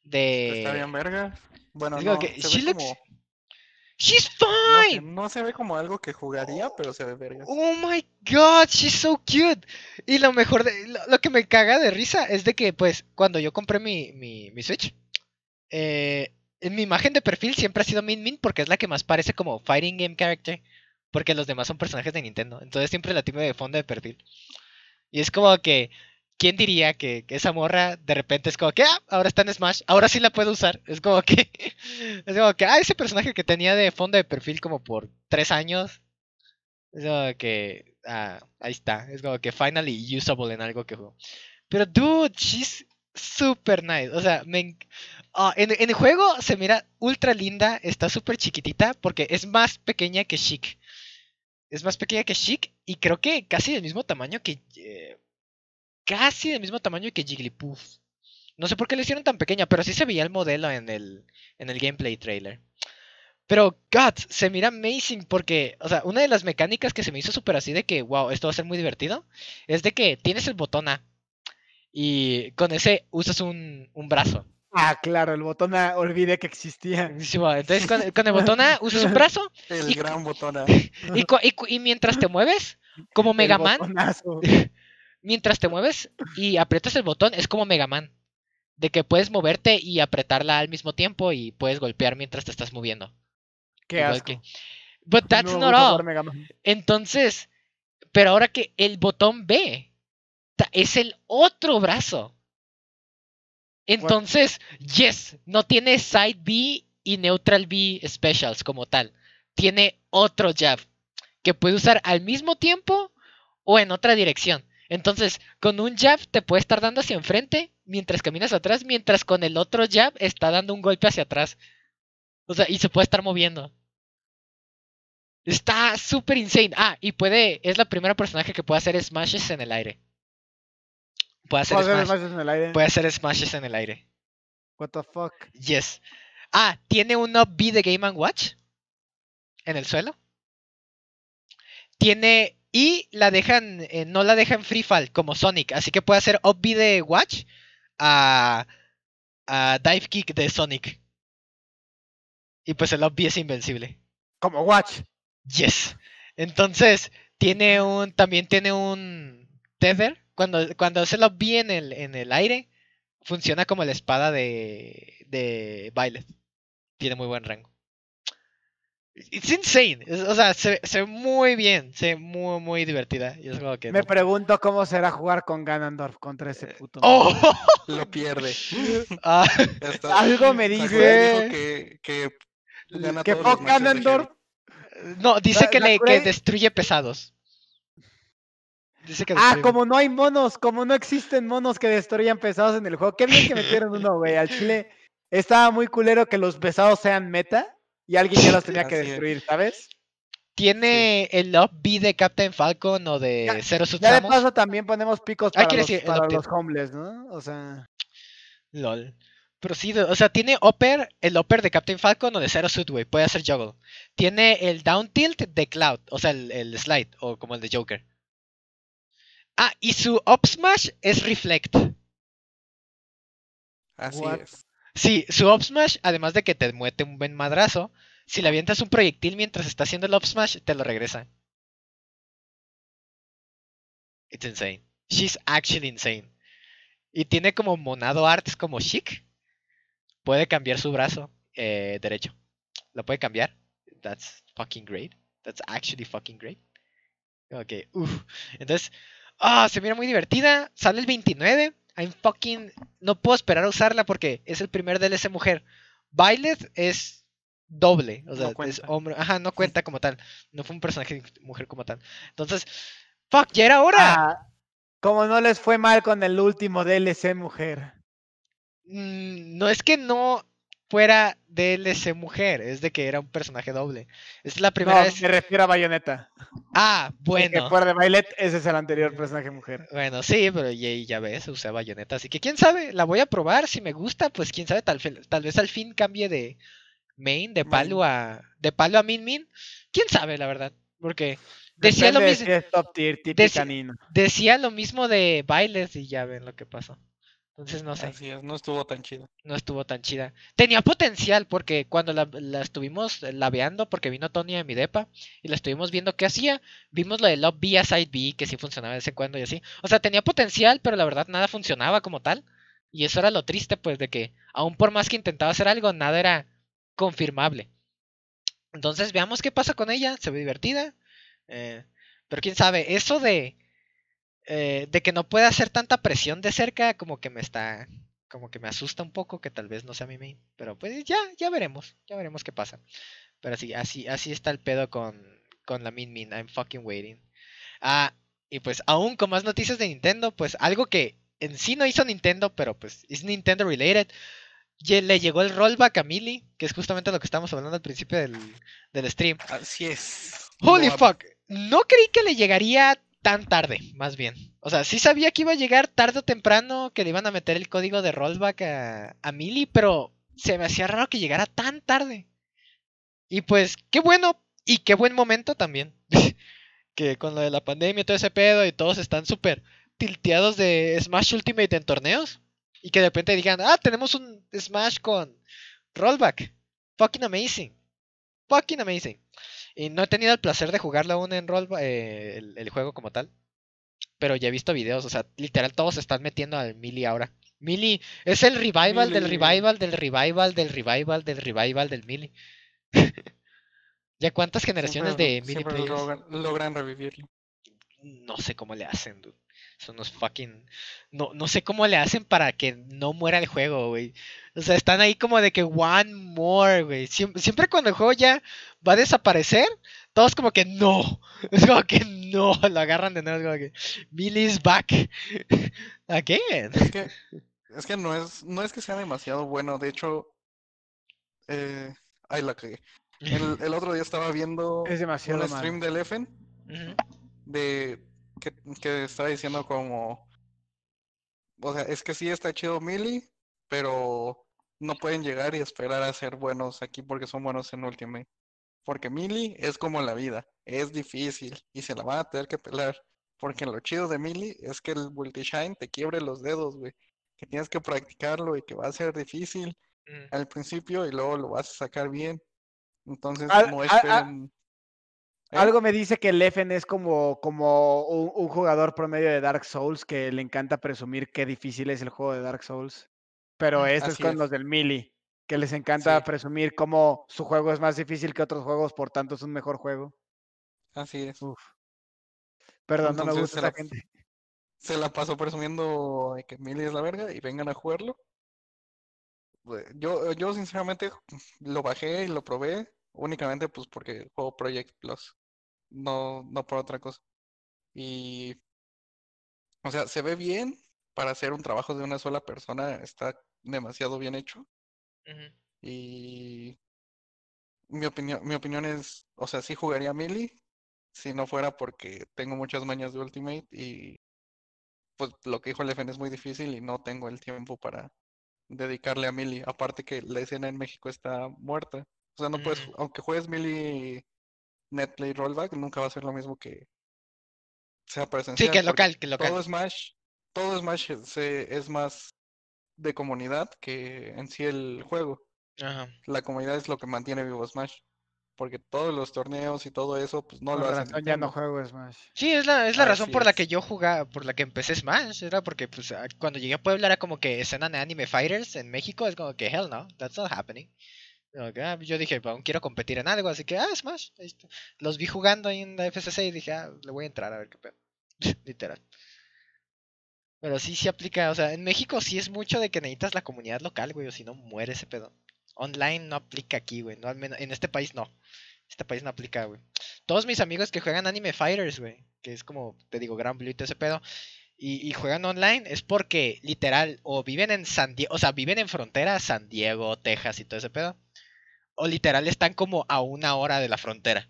de. Está bien verga. Bueno, digo no, que se she ve looks como... She's fine. no se ve como algo que jugaría, pero se ve verga. Oh my god, she's so cute. Y lo mejor de. Lo, lo que me caga de risa es de que, pues, cuando yo compré mi, mi, mi Switch, eh, en mi imagen de perfil siempre ha sido Min Min porque es la que más parece como Fighting Game Character. Porque los demás son personajes de Nintendo. Entonces siempre la tengo de fondo de perfil. Y es como que. ¿Quién diría que, esa morra de repente es como que, ah, ahora está en Smash, ahora sí la puedo usar? Es como que, es como que, ah, ese personaje que tenía de fondo de perfil como por tres años, es como que, ah, ahí está, es como que finally usable en algo que juego. Pero dude, she's super nice, o sea, me, ah, en, en el juego se mira ultra linda, está súper chiquitita porque es más pequeña que Chic. Es más pequeña que Chic y creo que casi del mismo tamaño que... eh, casi del mismo tamaño que Jigglypuff. No sé por qué le hicieron tan pequeña, pero sí se veía el modelo en el, en el gameplay trailer. Pero, God, se mira amazing porque, o sea, una de las mecánicas que se me hizo súper así de que, wow, esto va a ser muy divertido, es de que tienes el botón A y con ese usas un, un brazo. Ah, claro, el botón A, olvidé que existía. Sí, va, Entonces, con, con el botón A usas un brazo El Y- gran botón. A. y, mientras te mueves, como El Mega Man, botonazo. mientras te mueves y aprietas el botón, es como Mega Man. De que puedes moverte y apretarla al mismo tiempo y puedes golpear mientras te estás moviendo. Qué Igual asco. que- But that's No not all. Entonces, pero ahora que el botón B es el otro brazo. Entonces, yes, no tiene side B y neutral B specials como tal. Tiene otro jab que puede usar al mismo tiempo o en otra dirección. Entonces, con un jab te puede estar dando hacia enfrente mientras caminas atrás, mientras con el otro jab está dando un golpe hacia atrás. O sea, y se puede estar moviendo. Está súper insane. Ah, y puede. Es la primera personaje que puede hacer smashes en el aire. Puede hacer, ¿Puedo hacer smash- smashes en el aire? puede hacer smashes en el aire. What the fuck. Yes. Ah, tiene un up B de Game and Watch. en el suelo. Tiene. Y la dejan. eh, no la dejan free fall como Sonic. Así que puede hacer up B de Watch a. a dive kick de Sonic. Y pues el up B es invencible. Como Watch. Yes. Entonces, tiene un. También tiene un tether. Cuando, cuando se lo vi en el, en el aire, funciona como la espada de. de Violet. Tiene muy buen rango. It's insane. es- O sea, se, se ve muy bien. Se ve muy, muy divertida. Y es como que. Me no- pregunto cómo será jugar con Ganondorf contra ese puto. ¡Oh! Lo pierde. Ah, Algo me dice que, que gana que todos Ganondorf. no, dice que, le, que destruye pesados. Dice que Ah, como no hay monos, como no existen monos que destruyan pesados en el juego. Qué bien que metieron uno, güey. Al chile estaba muy culero que los pesados sean meta y alguien ya los tenía que destruir, ¿sabes? Tiene el up B de Captain Falcon o de Ya- Zero Ya de paso también ponemos picos Ah, para, los, decir el para update. los homeless, ¿no? O sea, LOL. Pero sí, o sea, tiene upper, el upper de Captain Falcon o de Zero Suit, güey. Puede hacer juggle. Tiene el down tilt de Cloud, o sea, el, el slide, o como el de Joker. Ah, y su up smash es reflect. Así What? es. Sí, su up smash, además de que te muete un buen madrazo, si le avientas un proyectil mientras está haciendo el up smash, te lo regresa. It's insane. She's actually insane. Y tiene como monado arts como chic. Puede cambiar su brazo eh, derecho. Lo puede cambiar. That's fucking great. That's actually fucking great. Ok, uff. Entonces, ah, se mira muy divertida. Sale el 29. I'm fucking. No puedo esperar a usarla porque es el primer DLC mujer. Violet es doble. O No sea, es hombre. Ajá, no cuenta como tal. No fue un personaje mujer como tal. Entonces, fuck, ya era hora. ah, como no les fue mal con el último DLC mujer. Mm, no es que no fuera DLC mujer, es de que era un personaje doble. Es la primera No, vez. me refiero a Bayonetta. Ah, Porque bueno. fuera de Violet, ese es el anterior personaje mujer. Bueno, sí, pero ya, ya ves, usé bayoneta. Así que quién sabe, la voy a probar. Si me gusta, pues quién sabe, tal, tal vez al fin cambie de main, de palo a. de palo a Min Min. Quién sabe, la verdad. Porque decía lo Depende de mismo. si tier, Decía-. Decía lo mismo de Bailes y ya ven lo que pasó. Entonces no sé. Así es, no estuvo tan chido. no estuvo tan chida. Tenía potencial porque cuando la, la estuvimos laveando, porque vino Tony a mi depa y la estuvimos viendo qué hacía, vimos lo de Love B a Side B, que sí funcionaba de vez en cuando y así. O sea, tenía potencial, pero la verdad nada funcionaba como tal. Y eso era lo triste, pues, de que aún por más que intentaba hacer algo, nada era confirmable. Entonces veamos qué pasa con ella, se ve divertida. eh, pero quién sabe, eso de, eh, de que no pueda hacer tanta presión de cerca, como que me está como que me asusta un poco que tal vez no sea mi main. Pero pues ya, ya veremos. Ya veremos qué pasa. Pero sí, así, así está el pedo con, con la Min Min. I'm fucking waiting. Ah, y pues aún con más noticias de Nintendo, pues algo que en sí no hizo Nintendo, pero pues es Nintendo related. Le llegó el rollback a Millie, que es justamente lo que estábamos hablando al principio del, del stream. Así es. Holy fuck. No creí que le llegaría tan tarde, más bien. O sea, sí sabía que iba a llegar tarde o temprano, que le iban a meter el código de rollback a, a Millie, pero se me hacía raro que llegara tan tarde. Y pues, qué bueno y qué buen momento también. que con lo de la pandemia y todo ese pedo y todos están súper tilteados de Smash Ultimate en torneos. Y que de repente digan, ah, tenemos un Smash con rollback. Fucking amazing. Fucking amazing. Y no he tenido el placer de jugarlo aún en roll, eh, el, el juego como tal. Pero ya he visto videos, o sea, literal todos se están metiendo al Melee ahora. Melee es el revival del revival del revival del revival del revival del Melee. ¿Ya cuántas generaciones siempre- de siempre players? logran, logran revivirlo. No sé cómo le hacen, dude. Son unos fucking. No, no sé cómo le hacen para que no muera el juego, güey. O sea, están ahí como de que one more, güey. Siempre, siempre cuando el juego ya va a desaparecer, todos como que no. Es como que no. Lo agarran de nuevo. Es como que. Millie's back. Again. Es que, es que no es, no es que sea demasiado bueno, de hecho, eh, ay la cagué. El, el otro día estaba viendo Es demasiado un stream del Efen Ujú. de que, que estaba diciendo como, o sea, es que sí está chido Mili, pero no pueden llegar y esperar a ser buenos aquí porque son buenos en Ultimate. Porque Melee es como la vida, es difícil y se la van a tener que pelar. Porque lo chido de Melee es que el multishine te quiebre los dedos, güey. Que tienes que practicarlo y que va a ser difícil Mm. al principio y luego lo vas a sacar bien. Entonces Al- no a- a- esperen. ¿Eh? Algo me dice que Leffen es como, como un, un jugador promedio de Dark Souls que le encanta presumir qué difícil es el juego de Dark Souls. Pero Mm, esto es con es. los del Melee, que les encanta Sí. presumir cómo su juego es más difícil que otros juegos, por tanto es un mejor juego. Así es. Uf. Perdón, no me gusta se esa la- gente. Se la pasó presumiendo de que Melee es la verga y vengan a jugarlo. Pues, Yo, yo sinceramente lo bajé y lo probé únicamente pues porque juego Project Plus. No, no por otra cosa. Y, o sea, se ve bien para hacer un trabajo de una sola persona, está demasiado bien hecho. Y mi opinión, mi opinión es, o sea, sí jugaría Melee si no fuera porque tengo muchas mañas de Ultimate y pues lo que dijo el FN es muy difícil y no tengo el tiempo para dedicarle a Melee. Aparte que la escena en México está muerta. O sea, no puedes, Mm. aunque juegues Melee Netplay Rollback, nunca va a ser lo mismo que sea Sí, presencial. que porque local, que local. todo Smash, todo Smash es, eh, es más de comunidad que en sí el juego. Ajá. La comunidad es lo que mantiene vivo Smash. Porque todos los torneos y todo eso, pues no lo hace razón ya no juego Smash. Sí, es la, es la razón por la que yo jugaba, por la que empecé Smash, era porque pues cuando llegué a Puebla era como que escena de anime fighters en México, es como que hell no, that's not happening. Ah, yo dije, "Pues, aún quiero competir en algo, así que, ah, Smash. Los vi jugando ahí en la FCC y dije, ah, le voy a entrar a ver qué pedo. Literal. Pero sí, sí aplica, o sea, en México sí es mucho de que necesitas la comunidad local, güey, o si no muere ese pedo. Online no aplica aquí, güey, no al menos, en este país no. Este país no aplica, güey. Todos mis amigos que juegan Anime Fighters, güey, que es como, te digo, Gran Blue y todo ese pedo, y, y juegan online, es porque literal, o viven en San Diego, o sea, viven en frontera, San Diego, Texas y todo ese pedo, o literal están como a una hora de la frontera.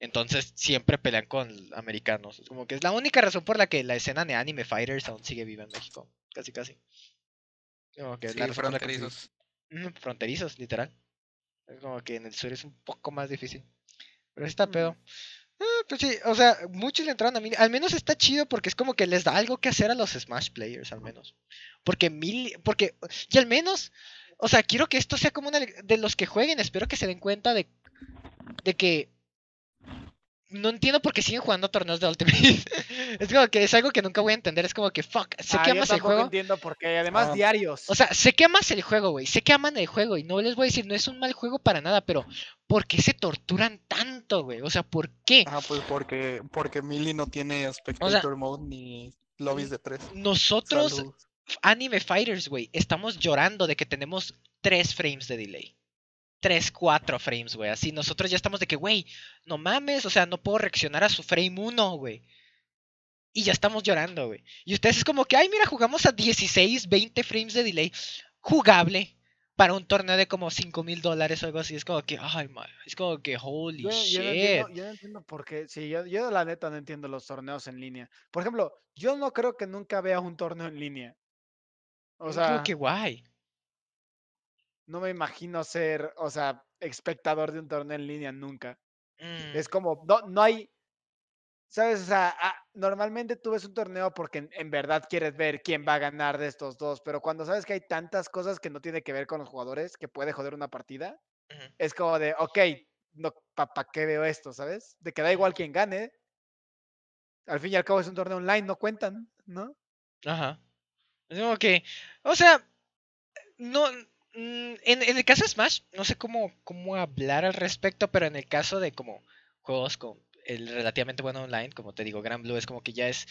Entonces siempre pelean con americanos. Es como que es la única razón por la que la escena de Anime Fighters aún sigue viva en México. Casi, casi. Como que Sí, la la que- fronterizos. Fronterizos, literal. Es como que en el sur es un poco más difícil. Pero está pedo. Ah, pues sí, o sea, muchos le entraron a mí. Al menos está chido porque es como que les da algo que hacer a los Smash Players, al menos. Porque mil. Porque. Y al menos. O sea, quiero que esto sea como una. De los que jueguen, espero que se den cuenta de. De que. No entiendo por qué siguen jugando torneos de Ultimate. es como que es algo que nunca voy a entender. Es como que, fuck, sé Ah, que yo amas el juego. entiendo porque además Ah. diarios. O sea, sé que amas el juego, güey. Sé que aman el juego. Y no les voy a decir, no es un mal juego para nada, pero ¿por qué se torturan tanto, güey? O sea, ¿por qué? Ah, pues porque, porque Melee no tiene Spectator Mode ni lobbies de tres. Nosotros, Salud. Anime Fighters, güey, estamos llorando de que tenemos 3 frames de delay. 3, 4 frames, güey. Así nosotros ya estamos de que, güey, no mames, o sea, no puedo reaccionar a su frame 1, güey. Y ya estamos llorando, güey. Y ustedes es como que, ay, mira, jugamos a 16, 20 frames de delay. Jugable. Para un torneo de como 5 mil dólares o algo así. Es como que, ay, man. Es como que, holy Yo, yo shit. no entiendo, yo no entiendo por qué. Sí, yo, yo la neta no entiendo los torneos en línea. Por ejemplo, yo no creo que nunca vea un torneo en línea. O sea, que guay. no me imagino ser, o sea, espectador de un torneo en línea nunca. Mm, Es como, no, no hay, ¿sabes? O sea, ah, normalmente tú ves un torneo porque en, en verdad quieres ver quién va a ganar de estos dos, pero cuando sabes que hay tantas cosas que no tiene que ver con los jugadores, que puede joder una partida, es como de, ok, no, ¿para qué veo esto, sabes? De que da igual quién gane. Al fin y al cabo es un torneo online, no cuentan, ¿no? Ajá. Es como que, o sea, no, mm, en, en el caso de Smash, no sé cómo, cómo hablar al respecto, pero en el caso de como juegos con el relativamente bueno online, como te digo, Gran Blue es como que ya es,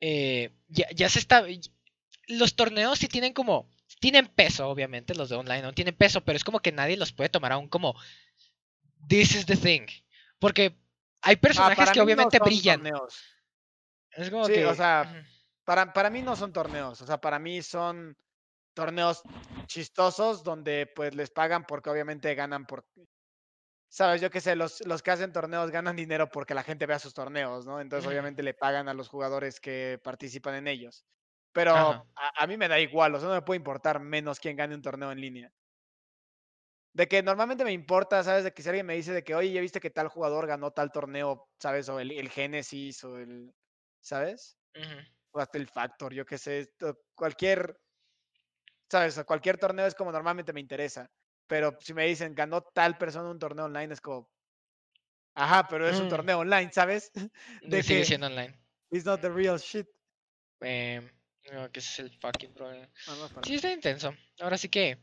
eh, ya, ya se está, los torneos sí tienen como, tienen peso, obviamente, los de online no tienen peso, pero es como que nadie los puede tomar aún como, this is the thing, porque hay Ah, personajes que no obviamente brillan. torneos. Es como Sí, que, o sea. Para, para mí no son torneos, o sea, para mí son torneos chistosos donde pues les pagan porque obviamente ganan por... Sabes, yo qué sé, los, los que hacen torneos ganan dinero porque la gente vea sus torneos, ¿no? Entonces obviamente le pagan a los jugadores que participan en ellos. Pero a, a mí me da igual, o sea, no me puede importar menos quién gane un torneo en línea. De que normalmente me importa, ¿sabes? De que si alguien me dice de que, oye, ya viste que tal jugador ganó tal torneo, ¿sabes? O el, el Genesis o el, ¿sabes? Ujú. O hasta el Factor, yo qué sé. esto- Cualquier, ¿sabes? O Cualquier torneo es como normalmente me interesa. Pero si me dicen, ganó tal persona un torneo online, es como, ajá, pero es un Mm. torneo online, ¿sabes? De Sigue que- siendo online. It's not the real shit. Em, no, que ese es el fucking problema. Sí, está intenso. Ahora sí que.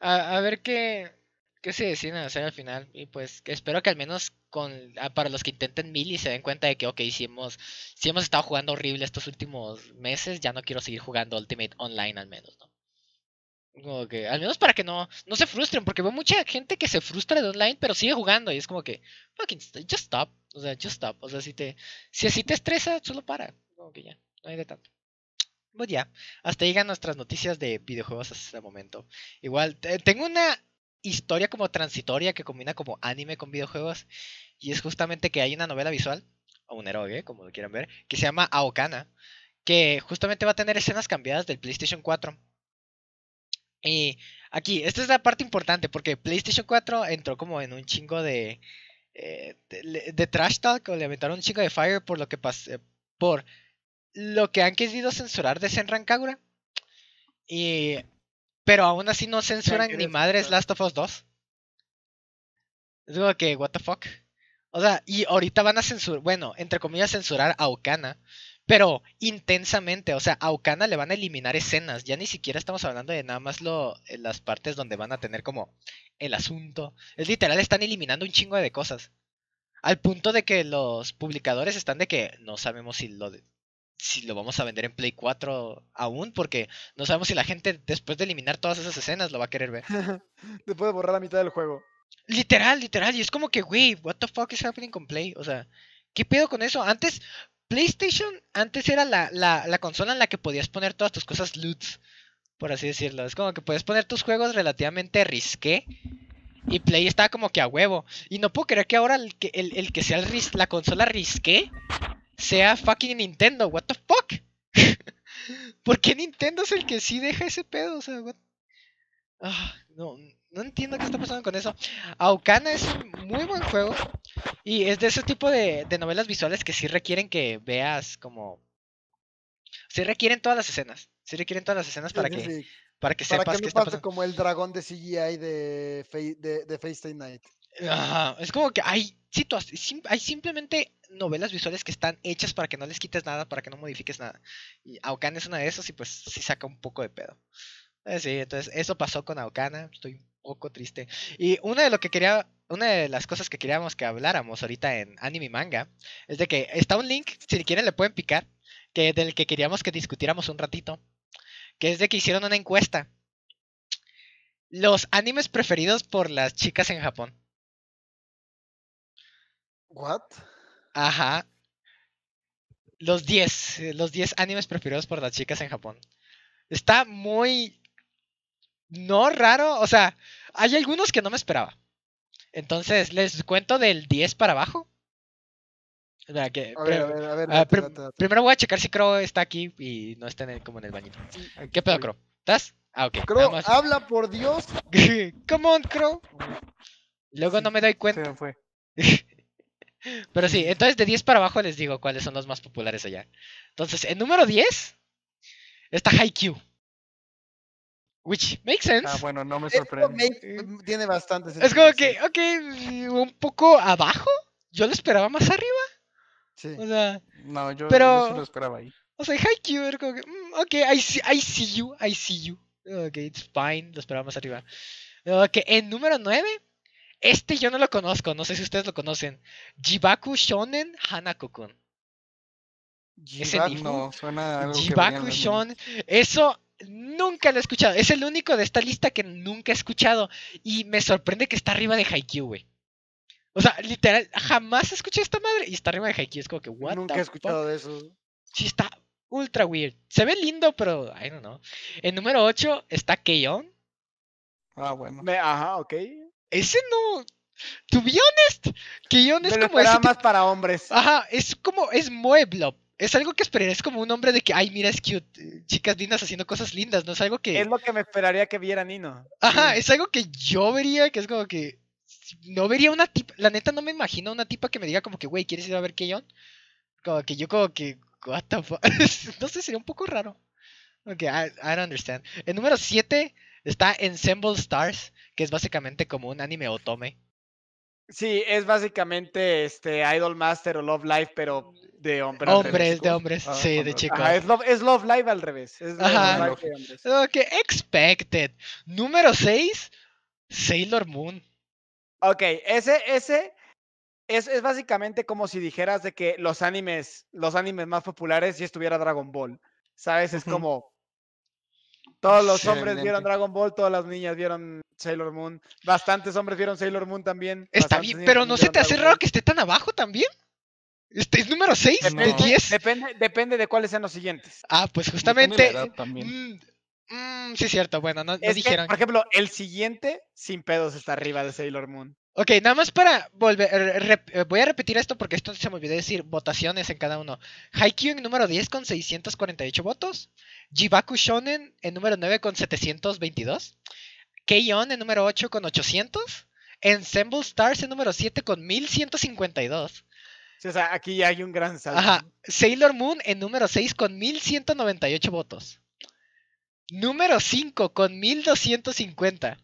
A, a ver qué, qué se deciden hacer al final. Y pues espero que al menos con ah, para los que intenten mil y se den cuenta de que, ok, si hemos, si hemos estado jugando horrible estos últimos meses, ya no quiero seguir jugando Ultimate Online al menos, ¿no? Como al menos para que no, no se frustren, porque veo mucha gente que se frustra de online, pero sigue jugando y es como que, fucking, st- just stop, o sea, just stop, o sea, si te, si así te estresa, solo para, como que ya, no hay de tanto. Pues ya, hasta llegan nuestras noticias de videojuegos hasta el momento. Igual, te- tengo una historia como transitoria que combina como anime con videojuegos. Y es justamente que hay una novela visual, o un eroge, como lo quieran ver, que se llama Aokana. Que justamente va a tener escenas cambiadas del PlayStation 4. Y aquí, esta es la parte importante, porque PlayStation 4 entró como en un chingo de. eh, de, trash talk, o le aventaron un chingo de fire por lo que pasó. Por lo que han querido censurar de Senran Kagura. Y, pero aún así no censuran ni madres. Last of Us 2. Es como que, what the fuck. O sea, y ahorita van a censurar, bueno, entre comillas censurar a Okana, pero intensamente, o sea, a Okana le van a eliminar escenas, ya ni siquiera estamos hablando de nada más lo, eh, las partes donde van a tener como el asunto. Es literal, están eliminando un chingo de cosas. Al punto de que los publicadores están de que no sabemos si lo, de- si lo vamos a vender en Play 4 aún, porque no sabemos si la gente después de eliminar todas esas escenas lo va a querer ver. Después de borrar la mitad del juego. Literal, literal. Y es como que, güey, what the fuck is happening con Play? O sea, ¿qué pedo con eso? Antes, PlayStation, antes era la, la, la consola en la que podías poner todas tus cosas loots, por así decirlo. Es como que puedes poner tus juegos relativamente risqué. Y Play estaba como que a huevo. Y no puedo creer que ahora el que, el, el que sea el ris- la consola risqué sea fucking Nintendo. What the fuck? ¿Por qué Nintendo es el que sí deja ese pedo? O sea, what- Ah, no, no entiendo qué está pasando con eso. Aokana es un muy buen juego. Y es de ese tipo de, de novelas visuales que sí requieren que veas como. Sí requieren todas las escenas. Sí requieren todas las escenas para Sí, que, sí. para que Para sepas que qué no está pase pasando. como el dragón de CGI de, de, de FaceTime Night. Es como que hay situaciones, hay simplemente novelas visuales que están hechas para que no les quites nada, para que no modifiques nada. Y Aokana es una de esas y pues sí saca un poco de pedo. Eh, sí, entonces eso pasó con Aokana, estoy un poco triste. Y una de lo que quería, una de las cosas que queríamos que habláramos ahorita en anime manga es de que está un link, si quieren le pueden picar, que del que queríamos que discutiéramos un ratito, que es de que hicieron una encuesta. Los animes preferidos por las chicas en Japón. ¿What? Ajá. Los 10, eh, los 10 animes preferidos por las chicas en Japón. Está muy... No raro, o sea, hay algunos que no me esperaba. Entonces, les cuento del 10 para abajo. Que A ver, a ver, a ver. ah, date, prim- date, date. Primero voy a checar si Crow está aquí y no está en el- como en el bañito. ¿Qué pedo. Crow? ¿Estás? Ah, ok. Crow, habla por Dios. Come on, Crow. Luego Sí, no me doy Se cuenta. me fue. Pero sí, entonces de 10 para abajo les digo cuáles son los más populares allá. Entonces, en número 10 está Haikyuu. Which makes sense. Ah, bueno, no me sorprende. make- tiene bastante es sentido. como sí. que, ok, un poco abajo. Yo lo esperaba más arriba. Sí. O sea, No, yo, Pero- yo sí lo esperaba ahí. o sea, Haikyuu era como que, mm, ok, I see, I see you, I see you. Ok, it's fine, lo esperaba más arriba. Ok, en número 9, este yo no lo conozco, no sé si ustedes lo conocen. Jibaku Shonen Hanako-kun. No, suena a algo que Jibaku las Shon, eso nunca lo he escuchado. Es el único de esta lista que nunca he escuchado. Y me sorprende que está arriba de Haikyuu, güey. O sea, literal, jamás escuché esta madre y está arriba de Haikyuu. Es como que, what Nunca the he escuchado fuck? de eso. Sí, está ultra weird. Se ve lindo, pero, I don't know. En número 8 está Keion. Ah, bueno. Me- ajá, ok. Ese no. To be honest, Keion Me es como ese más para hombres. Ajá, es como, es Moe Blob. es algo que esperaría, es como un hombre de que, ay, mira, es cute, eh, chicas lindas haciendo cosas lindas, no es algo que... Es lo que me esperaría que viera Nino. Ajá, es algo que yo vería, que es como que... No vería una tipa, la neta no me imagino una tipa que me diga como que, güey, ¿quieres ir a ver Keyon? Como que yo como que, what the fuck, no sé, sería un poco raro. Ok, I, I don't understand. El número 7 está Ensemble Stars, que es básicamente como un anime otome. Sí, es básicamente este Idol Master o Love Live, pero de hombre. al revés. Hombres, de hombres, Ah, sí, de hombres. chicos. Ajá, es, love, es Love Live al revés. Es Love Ajá. Live de hombres. Ok, expected. Número 6, Sailor Moon. Ok, ese, ese es, es básicamente como si dijeras de que los animes, los animes más populares si estuviera Dragon Ball. ¿Sabes? Es como todos los hombres vieron. Dragon Ball, todas las niñas vieron Sailor Moon, bastantes hombres vieron Sailor Moon también. Está bien, pero ¿no se te hace Dragon raro Ball. que esté tan abajo también? Este es número 6 de Depende, 10. depende, depende de cuáles sean los siguientes. Ah, pues Depende de la justamente. edad también. mm, mm, sí, es cierto. Bueno, no, no Es que, dijeron. por ejemplo, el siguiente, sin pedos, está arriba de Sailor Moon. Ok, nada más para volver. eh, rep- eh, voy a repetir esto porque esto se me olvidó decir votaciones en cada uno. Haikyuu en número 10 con 648 votos. Jibaku Shonen en número 9 con 722. Keion en número 8 con 800. Ensemble Stars en número 7 con 1152. Sí, o sea, aquí ya hay un gran salto. Ajá. Sailor Moon en número 6 con 1198 votos. Número 5 con 1250.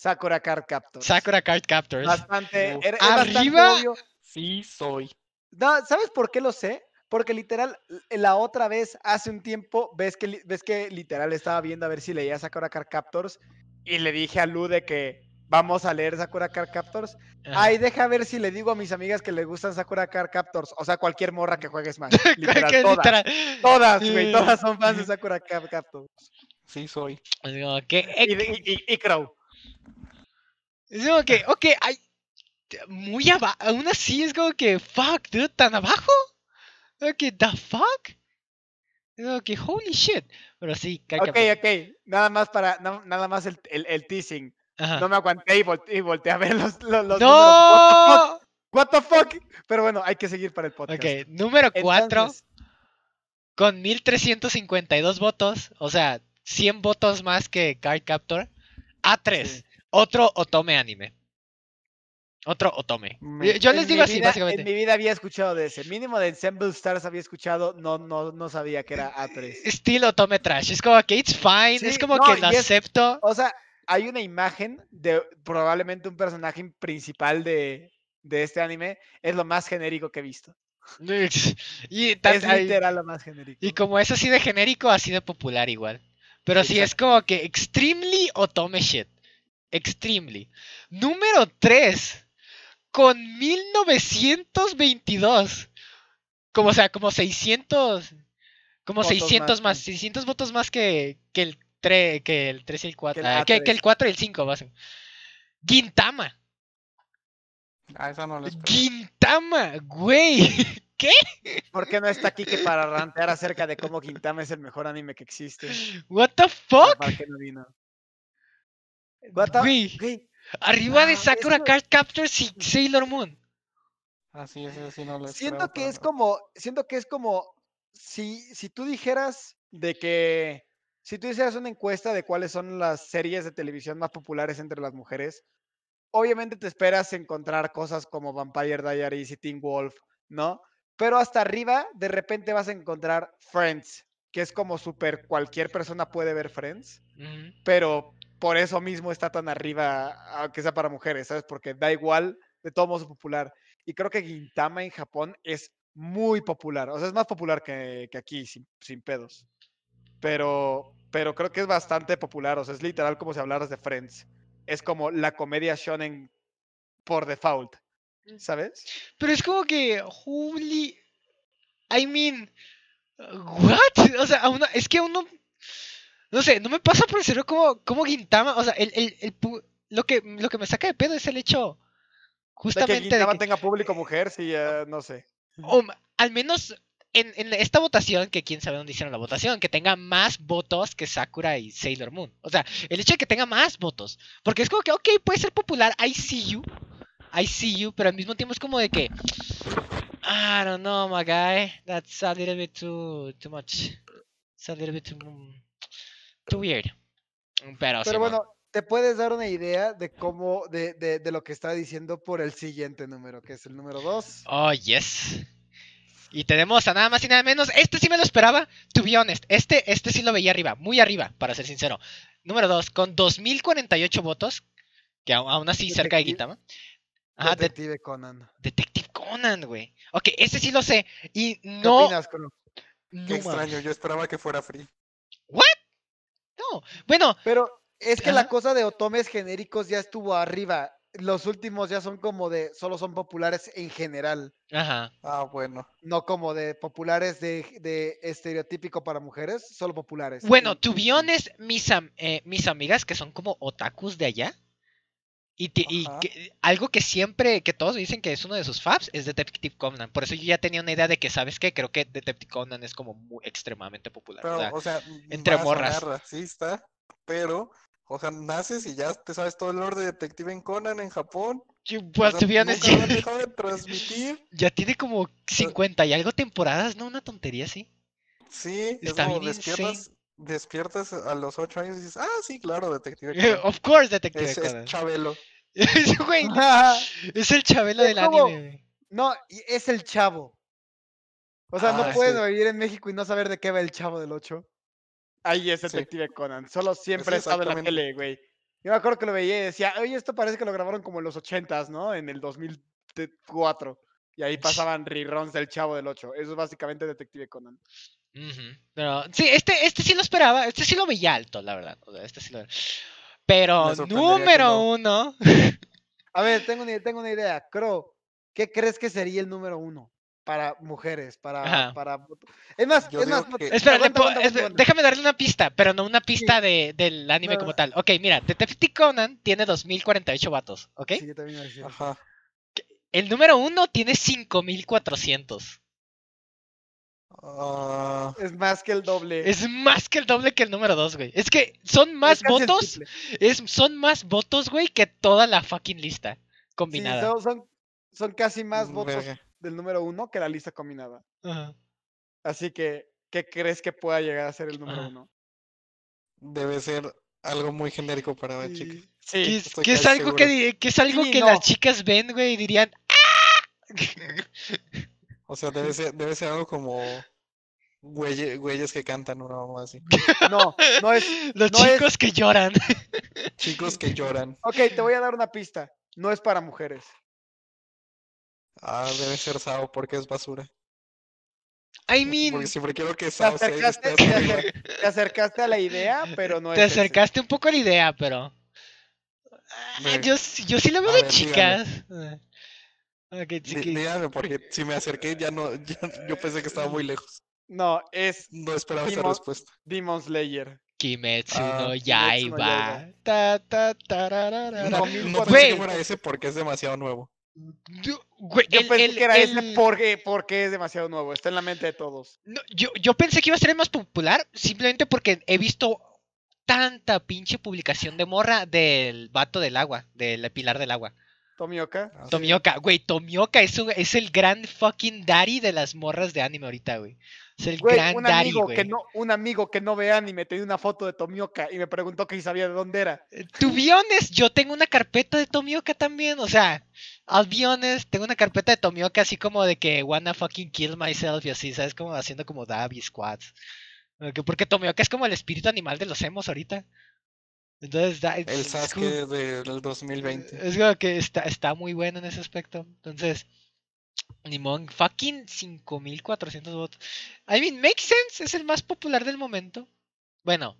Sakura Card Captors. Sakura Card Captors. Bastante. Era- Arriba. obvio. Sí, soy. No, ¿sabes por qué lo sé? Porque literal, la otra vez, hace un tiempo, ves que, ves que literal estaba viendo a ver si leía Sakura Card Captors y le dije a Lu de que vamos a leer Sakura Card Captors. Ajá. Ay, deja ver si le digo a mis amigas que le gustan Sakura Card Captors. O sea, cualquier morra que juegue Smash. Literal, todas. literal- Todas, güey, todas son fans de Sakura Card Captors. Sí, soy. Y- y- y Crow. Es como que, ok, hay, muy abajo, aún así es como que, fuck, dude, tan abajo. Ok, the fuck. Es como que, holy shit. Pero sí, Ok, ok. Nada más para, na- nada más el, el, el teasing. Ajá. No me aguanté y, volte- y volteé a ver los, los, los números. ¡No! What the, fuck? What the fuck? Pero bueno, hay que seguir para el podcast. Ok, número 4 Entonces, con 1352 votos, o sea, 100 votos más que Card Captor. A3, Sí. otro Otome anime. Otro Otome. Me- Yo- les digo así, vida- básicamente. En mi vida había escuchado de ese. Mínimo de Ensemble Stars había escuchado. No, no, no sabía que era A3. Estilo Otome Trash. Es como que it's fine, es como no, que lo es- acepto. O sea, hay una imagen de probablemente un personaje principal de, de este anime. Es lo más genérico que he visto. Y, Es literal lo más genérico. y como es así de genérico, así de popular igual. Pero sí, es Exacto. como que extremely Otome shit. Extremely. Número 3. Con 1922. Como, o sea, como 600. Como Votos 600 más, más. sí. 600 votos más que, que, el 3, que el 3 y el 4. Que el que, que A3. el 4 y el 5, básicamente. Gintama. Ah, esa no esperaba. Gintama, güey. ¿Por qué no está aquí que para rantear acerca de cómo Quintama es el mejor anime que existe? What the fuck? ¿Para qué no vino? What the- Güey. güey, Arriba Ah, de es Sakura que- Card Captors y Sailor Moon. Ah, sí, ese sí no lo Siento que pero es como, siento que es como si, si tú dijeras de que, si tú hicieras una encuesta de cuáles son las series de televisión más populares entre las mujeres, obviamente te esperas encontrar cosas como Vampire Diaries y Teen Wolf, ¿no? Pero hasta arriba, de repente vas a encontrar Friends, que es como súper cualquier persona puede ver Friends, pero por eso mismo está tan arriba, aunque sea para mujeres, ¿sabes? Porque da igual, de todo modo es popular. Y creo que Gintama en Japón es muy popular. O sea, es más popular que, que aquí, sin, sin pedos. Pero, pero creo que es bastante popular. O sea, es literal como si hablaras de Friends. Es como la comedia shonen por default. ¿Sabes? Pero es como que, holy. I mean, what? O sea, a uno- es que uno. No sé, no me pasa por el cerebro como, como Gintama. O sea, el, el, el lo, que, lo que me saca de pedo es el hecho. De que Justamente de Gintama que- tenga público mujer, sí, eh, no sé. o al menos en, en esta votación, que quién sabe dónde hicieron la votación, que tenga más votos que Sakura y Sailor Moon. O sea, el hecho de que tenga más votos. Porque es como que, ok, puede ser popular, I see you. I see you, pero al mismo tiempo es como de que. I don't know, my guy. That's a little bit too too much. It's a little bit too, too weird. Pero, sí, Pero man. bueno, te puedes dar una idea de cómo, de, de, de lo que está diciendo por el siguiente número, que es el número 2. Oh, yes. Y tenemos a nada más y nada menos. Este sí me lo esperaba. To be honest. Este, este sí lo veía arriba. Muy arriba, para ser sincero. Número 2, con 2048 votos. Que aún así cerca de Detective- De- Detective Conan. Detective Conan, güey. Ok, este sí lo sé. Y ¿Qué no. opinas, Crono? no Qué extraño, yo esperaba que fuera free. No. Bueno, Pero es que la cosa de otomes genéricos ya estuvo arriba. Los últimos ya son como de, solo son populares en general, ajá. Ah, bueno. no como de populares de, de estereotípico para mujeres, solo populares. Bueno, honest, mis, am- eh, mis amigas que son como otakus de allá. Y, que- algo que siempre, que todos dicen que es uno de sus faps, es Detective Conan. Por eso yo ya tenía una idea de que, ¿sabes qué? Creo que Detective Conan es como muy extremadamente popular. Pero, o sea, o sea, entre morras. racista, pero, o sea, naces y ya te sabes todo el lore de Detective en Conan en Japón. yo- O pues, sea, honest, dejado de transmitir. ya tiene como 50 y algo temporadas, ¿no? Una tontería así. Sí, es Está como bien despiertas a los ocho años y dices, ah, sí, claro, Detective Conan. of course, Detective Es, es Conan. Chabelo. Es, güey, es el chabelo Es del como- anime. No, es el chavo. O sea, no Ah, puedes sí. vivir en México y no saber de qué va el chavo del 8. Ahí es Sí. Detective Conan. Solo siempre estado en la tele, güey. Yo me acuerdo que lo veía y decía, oye, esto parece que lo grabaron como en los 80s, ¿no? En el 2004. Y ahí pasaban reruns del Chavo del 8. Eso es básicamente Detective Conan. Ujú, Pero sí, este, este sí lo esperaba, este sí lo veía alto, la verdad. o sea, este sí lo... Pero número no. uno. A ver, tengo una, tengo una idea. Crow, ¿qué crees que sería el número uno? Para mujeres, para... Para... Es más, Yo es más... que- Espera, le aguanta, puedo- aguanta, es- aguanta, aguanta. déjame darle una pista, pero no una pista de, del anime No, como tal. Ok, mira, Detective Conan tiene 2048 vatos, ¿ok? Sí, yo también eso. Ajá. El número uno tiene 5400. Ah, Es más que el doble. Es más que el doble que el número dos, güey. Es que son más Es votos, es, son más votos, güey, que toda la fucking lista Sí, combinada. son, son, son casi más mm, votos verga. del número uno que la lista combinada. Así que, ¿qué crees que pueda llegar a ser el número Ajá. uno? Debe ser algo muy genérico para las chicas. Que Sí, es, estoy que es algo que, que es algo Sí, que no. las chicas ven, güey, y dirían, ¡Ah! O sea, debe ser, debe ser algo como güeye- güeyes que cantan una mamá así. no, no es. Los No es- chicos que lloran. Chicos que lloran. Ok, te voy a dar una pista. No es para mujeres. Ah, debe ser Sao porque es basura. I mean, Porque siempre quiero que Te Sao se acercaste, te acer- te acercaste a la idea, pero no te es. ese. acercaste un poco a la idea, pero. Ah, yo, sí- yo sí lo veo A de ver, chicas. Ah. Ok, sí Dí- que- Díganme, porque si me acerqué ya no, ya- yo pensé que estaba muy lejos. No, es No esperaba esa Timo- respuesta. Demon Slayer. Kimetsu Ah, no no Yaiba. Yaiba. Ta, ta, tararara. No, no pensé que fuera ese porque es demasiado nuevo. Güey, Yo el- pensé el- que era ese porque, porque es demasiado nuevo. Está en la mente de todos. No, yo, yo pensé que iba a ser el más popular simplemente porque he visto tanta pinche publicación de morra del vato del agua, del pilar del agua. Tomioka. Ah, Tomioka, güey, Tomioka es, un- es el gran fucking daddy de las morras de anime ahorita, güey. Es el Güey, gran un daddy, amigo güey. que no, un amigo que no ve anime tenía una foto de Tomioka y me preguntó que si sabía de dónde era. Eh, To be honest, yo tengo una carpeta de Tomioka también, o sea, I'll be honest, tengo una carpeta de Tomioka así como de que wanna fucking kill myself y así, ¿sabes? Como haciendo como dab y squats. Ok, Porque Tomioka es como el espíritu animal de los emos ahorita. Entonces, da- El Sasuke cool. del 2020. Es como que está, está muy bueno en ese aspecto. Entonces, Nimon, fucking 5400 votos. I mean, makes sense, es el más popular del momento. Bueno,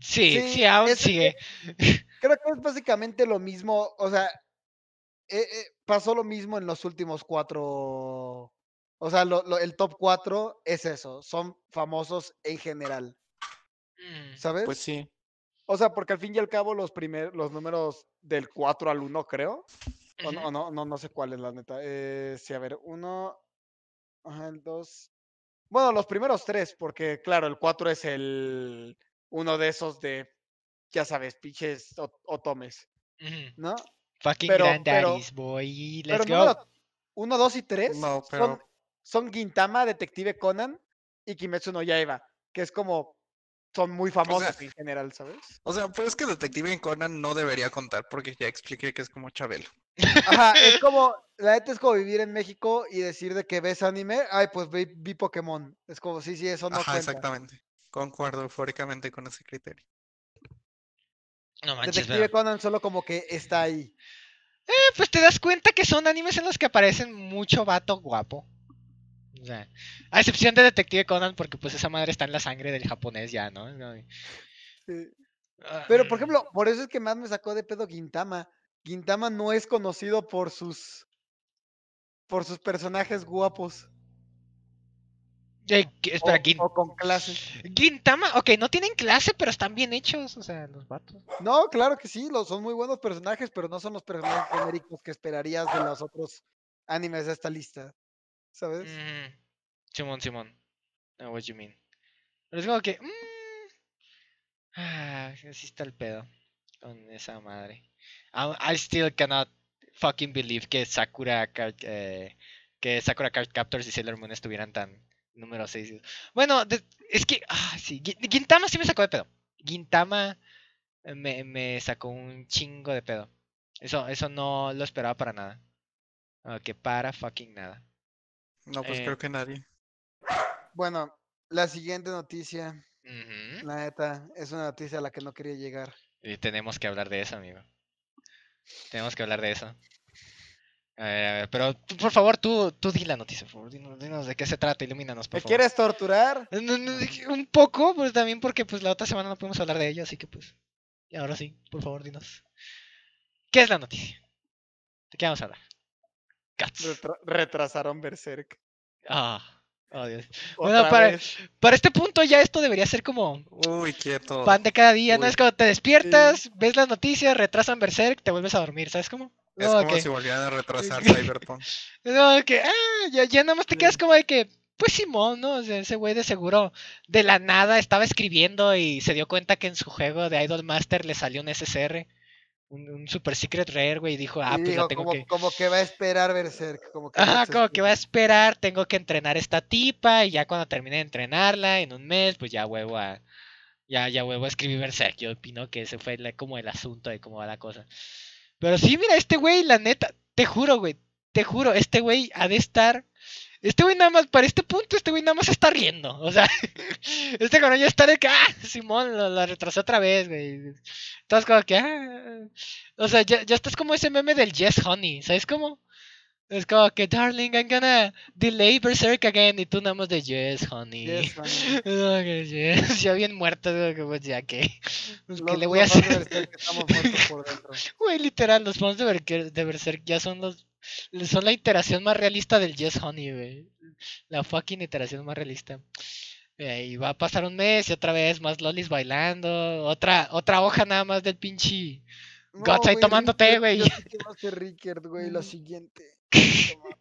sí, sí, Sí, aún sigue. Creo que es básicamente lo mismo, o sea, eh, eh, pasó lo mismo en los últimos cuatro, o sea, lo- lo- el top cuatro es eso, son famosos en general, Mm, ¿sabes? Pues sí. O sea, porque al fin y al cabo los primer, los números del 4 al 1, creo, o no, o no, no, no sé cuál es la neta. Eh, sí, a ver, uno, ajá, el 2. Bueno, los primeros tres, porque claro, el 4 es el uno de esos de, ya sabes, pinches o- otomes, Ujú. ¿no? Fucking Pero- granddaddies, pero- boy. Pero Let's go. número 1, 2 y 3 No, son, pero- son Gintama, Detective Conan y Kimetsu no Yaiba, que es como son muy famosos en general, ¿sabes? O sea, pues es que Detective Conan no debería contar porque ya expliqué que es como Chabelo. Ajá, es como, la neta es como vivir en México y decir de que ves anime, ay, pues vi, vi Pokémon. Es como, sí, sí, eso no Ajá, cuenta. exactamente. Concuerdo eufóricamente con ese criterio. No manches, Detective pero- Conan solo como que está ahí. Eh, pues te das cuenta que son animes en los que aparecen mucho vato guapo. O sea, a excepción de Detective Conan, porque pues esa madre está en la sangre del japonés ya, ¿no? Sí. ah, Pero, por ejemplo, por eso es que más me sacó de pedo Gintama. Gintama no es conocido por sus por sus personajes guapos eh, o con clase. Gintama, ok, no tienen clase, pero están bien hechos, o sea, los vatos. No, claro que sí, los, son muy buenos personajes, pero no son los personajes genéricos que esperarías de los otros animes de esta lista. ¿Sabes? Mm, Simón, Simón. I know what you mean. Pero es como que. mm, ah, así está el pedo. Con esa madre. I, I still cannot fucking believe que Sakura Card, eh, que Sakura Card Captors y Sailor Moon estuvieran tan número 6. Bueno, de- es que. Ah, sí. Gi- Gintama sí me sacó de pedo. Gintama me, me sacó un chingo de pedo. Eso, eso no lo esperaba para nada. que para fucking nada. No, pues Eh. creo que nadie. Bueno, la siguiente noticia, la neta, es una noticia a la que no quería llegar. Y tenemos que hablar de eso, amigo. Tenemos que hablar de eso. A ver, a ver, pero tú, por favor, tú, tú di la noticia, por favor. Dinos, dinos de qué se trata, ilumínanos, por ¿Me favor. quieres torturar? Un poco, pues también porque pues la otra semana no pudimos hablar de ello, así que pues. Y ahora sí, por favor, dinos. ¿Qué es la noticia? ¿De qué vamos a hablar? Cats. Retra- retrasaron Berserk. Ah, oh, Dios. Bueno, para- este punto ya esto debería ser como Uy, quieto. pan de cada día, ¿no? Es como te despiertas, ves las noticias, retrasan Berserk, te vuelves a dormir, ¿sabes cómo? Es No, como si volvieran a retrasar Cyberpunk. No, que, ah, ya, ya nada más te quedas como de que, pues Simón, ¿no? O sea, ese güey de seguro de la nada estaba escribiendo y se dio cuenta que en su juego de Idol Master le salió un SSR, un, un Super Secret Rare, güey, y dijo, ah, Y pues dijo, la tengo como, que... como que va a esperar Berserk. Como que Ajá, como que va a espera. esperar, tengo que entrenar esta tipa y ya cuando termine de entrenarla en un mes, pues ya huevo a... Ya, ya huevo a escribir Berserk. Yo opino que ese fue la- como el asunto de cómo va la cosa. Pero sí, mira, este güey, la neta, te juro, güey, te juro, este güey ha de estar... Este güey nada más, para este punto, este güey nada más está riendo. O sea, este cabrón ya está de que, ah, Simón, lo, lo retrasé otra vez, güey. Estás como que, ah. O sea, ya, ya estás como ese meme del Yes Honey, ¿sabes cómo? Es como que, darling, I'm gonna delay Berserk again. Y tú nada más de Yes, honey. Yes, honey. Yes. Ya bien muerto, que pues ya que. Pues, ¿Qué Los- le voy a hacer? Güey, literal, los fans de, de Berserk ya son los. Son la iteración más realista del Yes, honey, güey. La fucking iteración más realista. Eh, y va a pasar un mes y otra vez más lolis bailando. Otra, otra hoja nada más del pinche. Guts ahí güey, Rickert, güey. No lo siguiente.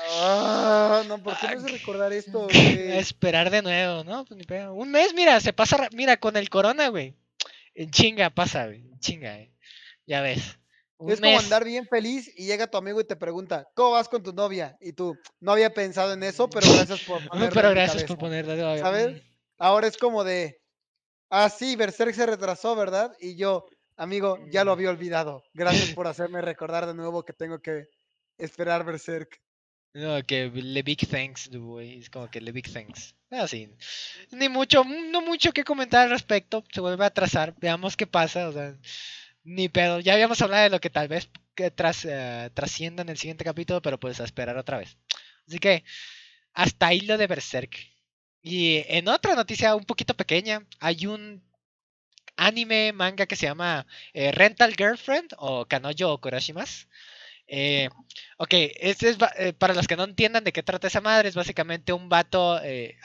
Ah, no, ¿por qué me hace recordar esto, A esperar de nuevo, ¿no? Pues ni pedo. Un mes, mira, se pasa, ra- mira, con el corona, güey. En chinga pasa, güey. En chinga, eh. Ya ves. Un Es como andar bien feliz y llega tu amigo y te pregunta, ¿cómo vas con tu novia? Y tú, no había pensado en eso, pero gracias por No, ponerlo pero gracias por cabeza". ponerle todavía. ¿Sabes? Mm. Ahora es como de, ah, sí, Berserk se retrasó, ¿verdad? Y yo, amigo, ya lo había olvidado. Gracias por hacerme recordar de nuevo que tengo que esperar Berserk. No, que le big thanks, güey. Es como que le big thanks. Así. Ni mucho, no mucho que comentar al respecto. Se vuelve a atrasar. Veamos qué pasa. O sea, ni pedo. Ya habíamos hablado de lo que tal vez que tras, eh, trascienda en el siguiente capítulo, pero pues a esperar otra vez. Así que hasta ahí lo de Berserk. Y en otra noticia un poquito pequeña, hay un anime manga que se llama eh, Rental Girlfriend o Kanojo o Kurashimas. Eh, ok, este es eh, para los que no entiendan de qué trata esa madre, es básicamente un vato eh,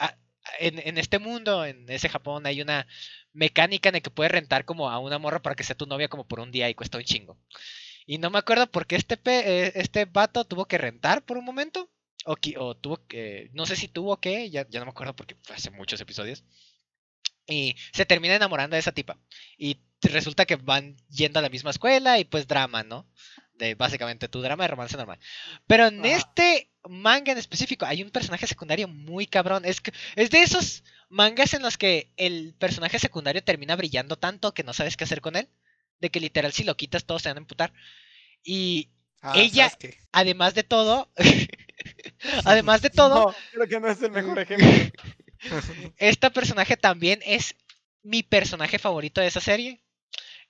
en, en este mundo, en ese Japón, hay una mecánica en la que puedes rentar como a una morra para que sea tu novia como por un día y cuesta un chingo. Y no me acuerdo por qué este, pe- eh, este vato tuvo que rentar por un momento. O, o tuvo que. No sé si tuvo que. Ya, ya no me acuerdo porque fue hace muchos episodios. Y se termina enamorando de esa tipa. Y resulta que van yendo a la misma escuela y pues drama, ¿no? de básicamente tu drama de romance normal. Pero en este manga en específico hay un personaje secundario muy cabrón. Es, que- es de esos mangas en los que el personaje secundario termina brillando tanto que no sabes qué hacer con él. De que literal si lo quitas todos se van a emputar. Y Ah, Ella- además de todo, además de todo, No, creo que no es el mejor ejemplo. Este personaje también es mi personaje favorito de esa serie.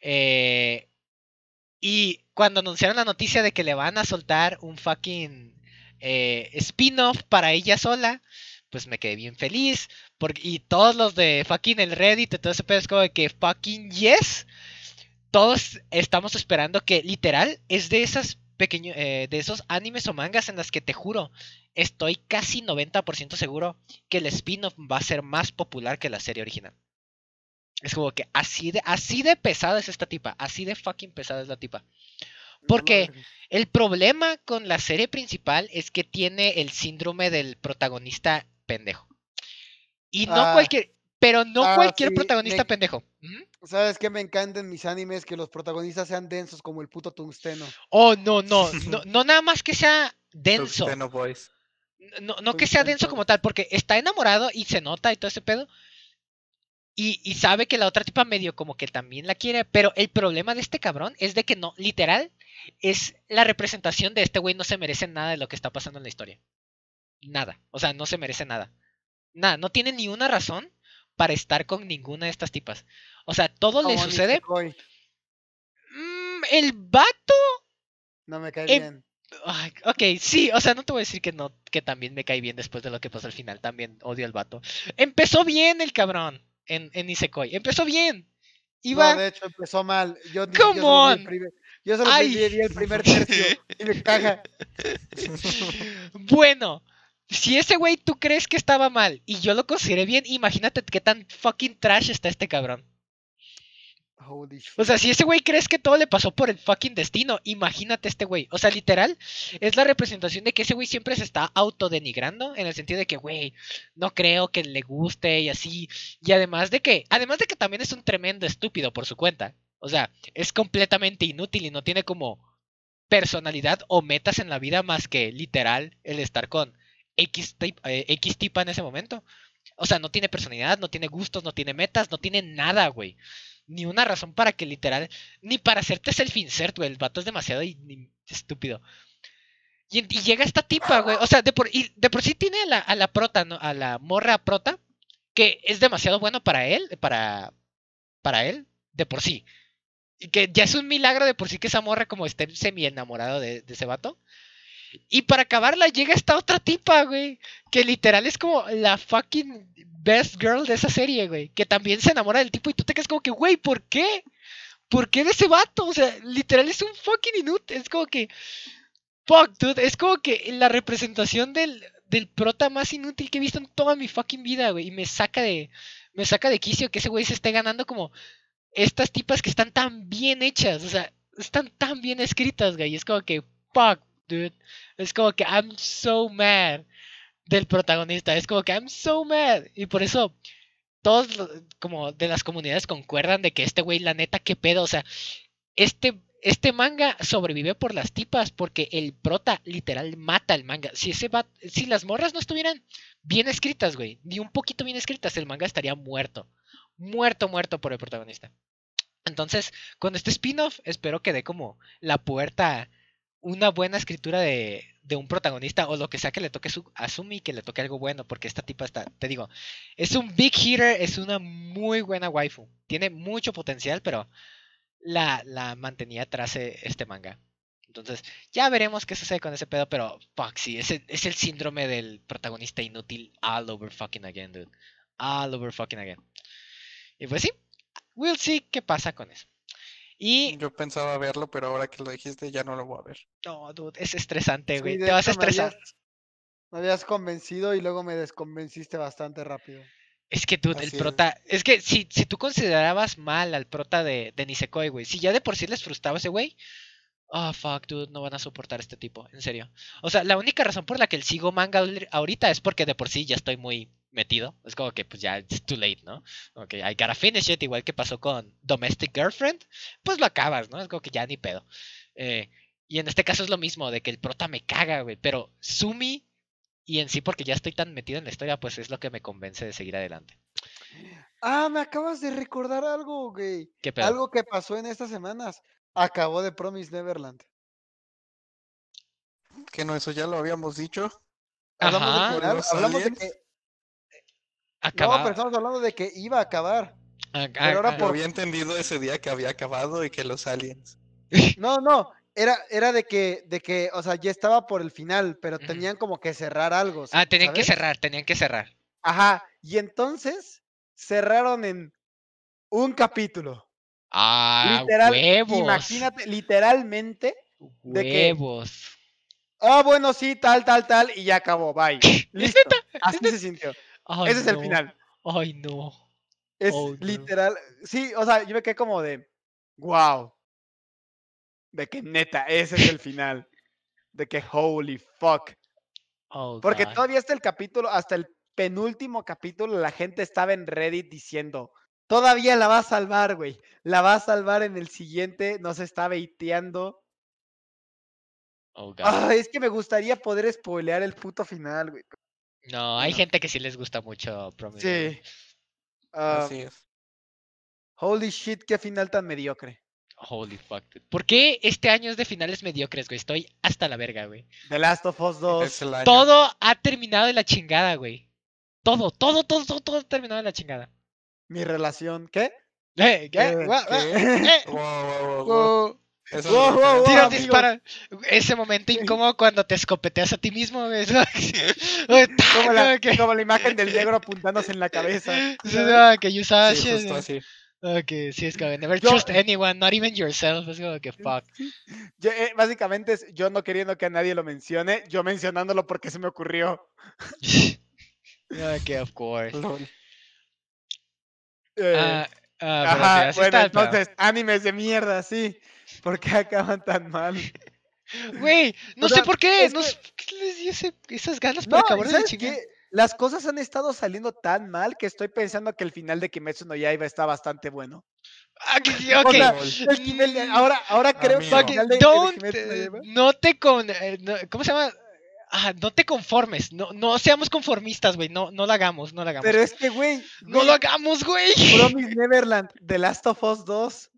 Eh, y cuando anunciaron la noticia de que le van a soltar un fucking eh, spin-off para ella sola, pues me quedé bien feliz. Porque, y todos los de fucking el Reddit y todo ese pedo es como de que fucking yes. Todos estamos esperando que literal es de esas pequeños, de esos animes o mangas en las que te juro, estoy casi 90% seguro que el spin-off va a ser más popular que la serie original. Es como que así de, así de pesada es esta tipa, así de fucking pesada es la tipa. Porque el problema con la serie principal es que tiene el síndrome del protagonista pendejo. Y no Ah. cualquier, pero no Ah, cualquier sí, protagonista me- pendejo. ¿Mm? ¿Sabes qué me encanta en mis animes? Que los protagonistas sean densos como el puto tungsteno. Oh, no, no, no, no nada más que sea denso. Tungsteno Boys. No, no que sea denso como tal, porque está enamorado y se nota y todo ese pedo. Y, y sabe que la otra tipa medio como que también la quiere. Pero el problema de este cabrón es de que no, literal, es la representación de este güey no se merece nada de lo que está pasando en la historia. Nada. O sea, no se merece nada. Nada, no tiene ni una razón para estar con ninguna de estas tipas. O sea, todo le sucede. Mm, el vato No me cae Em, bien. Ay, ok, sí, o sea, no te voy a decir que no, que también me cae bien después de lo que pasó al final, también odio al vato. Empezó bien el cabrón en, en Isekoi, empezó bien. Iba, No, de hecho empezó mal. Yo, Come yo solo primer, yo solo vi el primer tercio y me caga. bueno, si ese güey tú crees que estaba mal y yo lo consideré bien, imagínate qué tan fucking trash está este cabrón. Holy. O sea, si ese güey crees que todo le pasó por el fucking destino, imagínate este güey. O sea, literal, es la representación de que ese güey siempre se está autodenigrando en el sentido de que, güey, no creo que le guste y así. Y además de que, además de que también es un tremendo estúpido por su cuenta. O sea, es completamente inútil y no tiene como personalidad o metas en la vida más que literal el estar con X, eh, X tipa en ese momento. O sea, no tiene personalidad, no tiene gustos, no tiene metas, no tiene nada, güey. Ni una razón para que literal, ni para hacerte self insert, güey. El vato es demasiado ni- estúpido. Y, y llega esta tipa, güey. O sea, de por, y de por sí tiene a la, a la prota. A la morra prota, que es demasiado bueno para él, para, para él, de por sí. Y que ya es un milagro de por sí que esa morra como esté semi enamorado de, de ese vato. Y para acabarla llega esta otra tipa, güey. Que literal es como la fucking best girl de esa serie, güey. Que también se enamora del tipo y tú te quedas como que, güey, ¿por qué? ¿Por qué de ese vato? O sea, literal es un fucking inútil. Es como que. Fuck, dude. Es como que la representación del, del prota más inútil que he visto en toda mi fucking vida, güey. Y me saca de. Me saca de quicio que ese güey se esté ganando como estas tipas que están tan bien hechas. O sea, están tan bien escritas, güey. Y es como que, fuck, dude. Es como que I'm so mad del protagonista. Es como que I'm so mad. Y por eso todos como de las comunidades concuerdan de que este güey, la neta, qué pedo. O sea, este, este manga sobrevive por las tipas porque el prota literal mata el manga. Si ese va, si las morras no estuvieran bien escritas, güey, ni un poquito bien escritas, el manga estaría muerto. Muerto, muerto por el protagonista. Entonces, con este spin-off, espero que dé como la puerta una buena escritura de, de un protagonista o lo que sea que le toque su, a Sumi, que le toque algo bueno, porque esta tipa está, te digo, es un big hitter, es una muy buena waifu. Tiene mucho potencial, pero la, la mantenía atrás eh, este manga. Entonces, ya veremos qué sucede con ese pedo, pero fuck, sí, es el, es el síndrome del protagonista inútil all over fucking again, dude. All over fucking again. Y pues sí, we'll see qué pasa con eso. Y, Yo pensaba verlo, pero ahora que lo dijiste ya no lo voy a ver. no, dude, es estresante, güey. Te vas a me estresar. habías- Me habías convencido y luego me desconvenciste bastante rápido. Es que, dude, el Así prota. Es que si, si tú considerabas mal al prota de, de Nisekoi, güey. Si ya de por sí les frustraba ese güey. Oh, fuck, dude, no van a soportar a este tipo. En serio. O sea, la única razón por la que el sigo manga ahori- ahorita es porque de por sí ya estoy muy metido. Es como que, pues ya, it's too late, ¿no? Ok, I gotta finish it. Igual que pasó con Domestic Girlfriend. Pues lo acabas, ¿no? Es como que ya ni pedo. Eh, Y en este caso es lo mismo, de que el prota me caga, güey. Pero Sumi, y en sí porque ya estoy tan metido en la historia, pues es lo que me convence de seguir adelante. Ah, me acabas de recordar algo, güey. ¿Qué pedo? Algo que pasó en estas semanas. Acabó de Promise Neverland. Que no, eso ya lo habíamos dicho. Hablamos Ajá. final, ¿Los hablamos de que. Acaba- No, pero estamos hablando de que iba a acabar. a- pero ahora Yo había entendido ese día que había acabado y que los aliens. No, no. Era, era de que, de que, o sea, ya estaba por el final, pero tenían como que cerrar algo. Ah, tenían que cerrar, tenían que cerrar. Ajá. Y entonces cerraron en un capítulo. Ah, Literal, huevos. imagínate, literalmente. de Huevos. Ah, bueno, sí, tal, tal, tal, y ya acabó, bye. Listo. Así se sintió. Ay, Ese es el no. final. Ay, no. Es Oh, no. literal. Sí, o sea, yo me quedé como de. Wow. De que neta, ese es el final. De que holy fuck. Oh, Porque God. todavía hasta el capítulo, hasta el penúltimo capítulo, la gente estaba en Reddit diciendo. Todavía la va a salvar, güey. La va a salvar en el siguiente. Nos está baiteando. Oh, God. Ah, es que me gustaría poder spoilear el puto final, güey. No, hay no. gente que sí les gusta mucho Promise Sí. Ah, Así es. holy shit, qué final tan mediocre. Holy fuck. dude. ¿Por qué este año es de finales mediocres, güey? Estoy hasta la verga, güey. The Last of Us 2. Es el año. Todo ha terminado de la chingada, güey. Todo, todo, todo, todo, todo ha terminado de la chingada. Mi relación. ¿Qué? Eh, ¿qué? ¿Qué? Gua- ¿Qué? eh, Wow, wow, wow, wow. wow. Eso Wow, es wow, wow. Tira, amigo. dispara. Ese momento incómodo cuando te escopeteas a ti mismo, ta, Como la, como la imagen del negro apuntándose en la cabeza. No, que you saw Sí, shit, justo así. Ok, sí, es como never Yo- trust anyone, not even yourself. Es como que fuck. Yo, eh, básicamente es yo no queriendo que a nadie lo mencione, yo mencionándolo porque se me ocurrió. ok, of course. Eh, Ah, ah, pero ajá, sí, bueno, está entonces, animes de mierda, sí. ¿Por qué acaban tan mal? Güey, no O sé sea, por qué. es No que- sé ¿Qué les dio ese- esas ganas No, para ¿y acabar de. Las cosas han estado saliendo tan mal que estoy pensando que el final de Kimetsu no Yaiba está bastante bueno. Ah, que- que- O ok. sea, Lol. el final de- ahora, ahora creo que el final de, de no eh, no te con, eh, no- ¿cómo se llama? Ah, no te conformes, no, no seamos conformistas, güey, no, no lo hagamos, no lo hagamos. Pero es que, güey, no lo hagamos, güey. Promise Neverland, The Last of Us 2,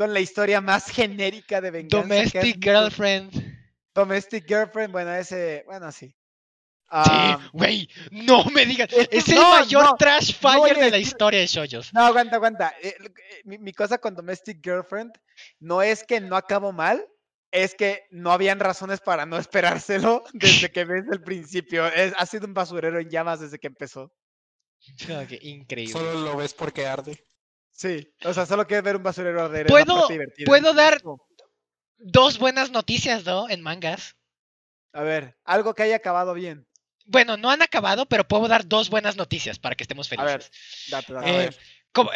con la historia más genérica de venganza. Domestic girlfriend. Domestic Girlfriend, bueno, ese, bueno, sí. Sí, Ah, güey, no me digas. es el no, mayor no, trash fire de la historia de Shoyos. no, aguanta, aguanta. eh, eh, mi, mi cosa con Domestic Girlfriend no es que no acabó mal, es que no habían razones para no esperárselo desde que ves el principio. Es, ha sido un basurero en llamas desde que empezó. Que increíble. Solo lo ves porque arde. Sí, o sea, solo quieres ver un basurero arder. ¿Puedo- puedo dar-. Dos buenas noticias, ¿no? En mangas. A ver, algo que haya acabado bien. Bueno, no han acabado, pero puedo dar dos buenas noticias para que estemos A ver, felices. date, date. Eh, ver.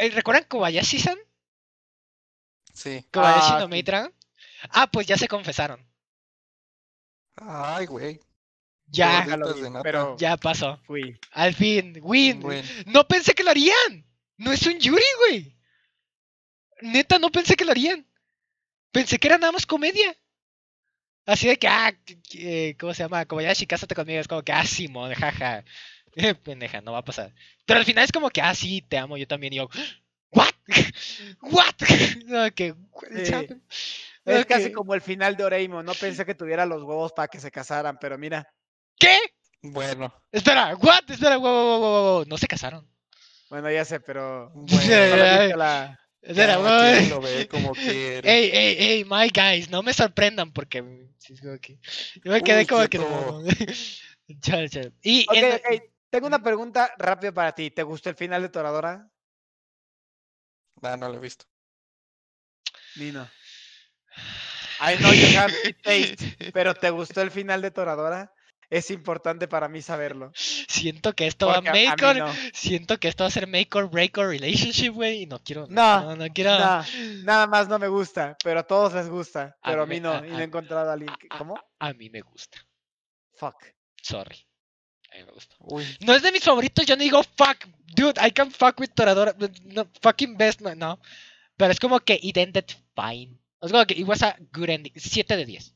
eh, ¿Recuerdan Kobayashi-san? Sí. Kobayashi Ah, no Dragon. Ah, pues ya se confesaron. Ay, güey. Ya, lo vi, pero ya pasó. fui. Al fin, win. No pensé que lo harían. No es un Yuri, güey. Neta, no pensé que lo harían. Pensé que era nada más comedia. Así de que, ah, que- ¿cómo se llama? Kobayashi, cásate conmigo. Es como que, ah, Simón, jaja. Eh, pendeja, no va a pasar. Pero al final es como que, ah, sí, te amo, yo también. Y yo, ¿what? ¿What? No, que. Es casi como el final de Oreimo. No pensé que tuviera los huevos para que se casaran, pero mira. ¿Qué? Bueno. Espera, ¿what? Espera, wow, wow, wow, wow. No se casaron. Bueno, ya sé, pero. Bueno. la- lo ve como quiere. Ey, ey, ey, my guys, no me sorprendan porque yo me quedé Uy, como que no. Chale, chale. Y Ok, en- ok. Tengo una pregunta rápida para ti. ¿Te gustó el final de Toradora? Ah, no lo he visto. Nino. I know you have taste, pero ¿te gustó el final de Toradora? Es importante para mí saberlo. Siento que esto va a Porque a- a make mí or, no. siento que esto va a ser make or break or relationship, güey, y no quiero No, no, no quiero nada más no me gusta, pero a todos les gusta. Pero a mí mí me- no, a- y no he encontrado a alguien. que- a- ¿Cómo? a mí me gusta. Fuck. Sorry. A mí me gusta. Uy. No es de mis favoritos, yo no digo fuck, dude, I can fuck with Toradora, no, fucking best, man", no. Pero es como que it ended fine. Es como que it was a good ending. 7 de 10.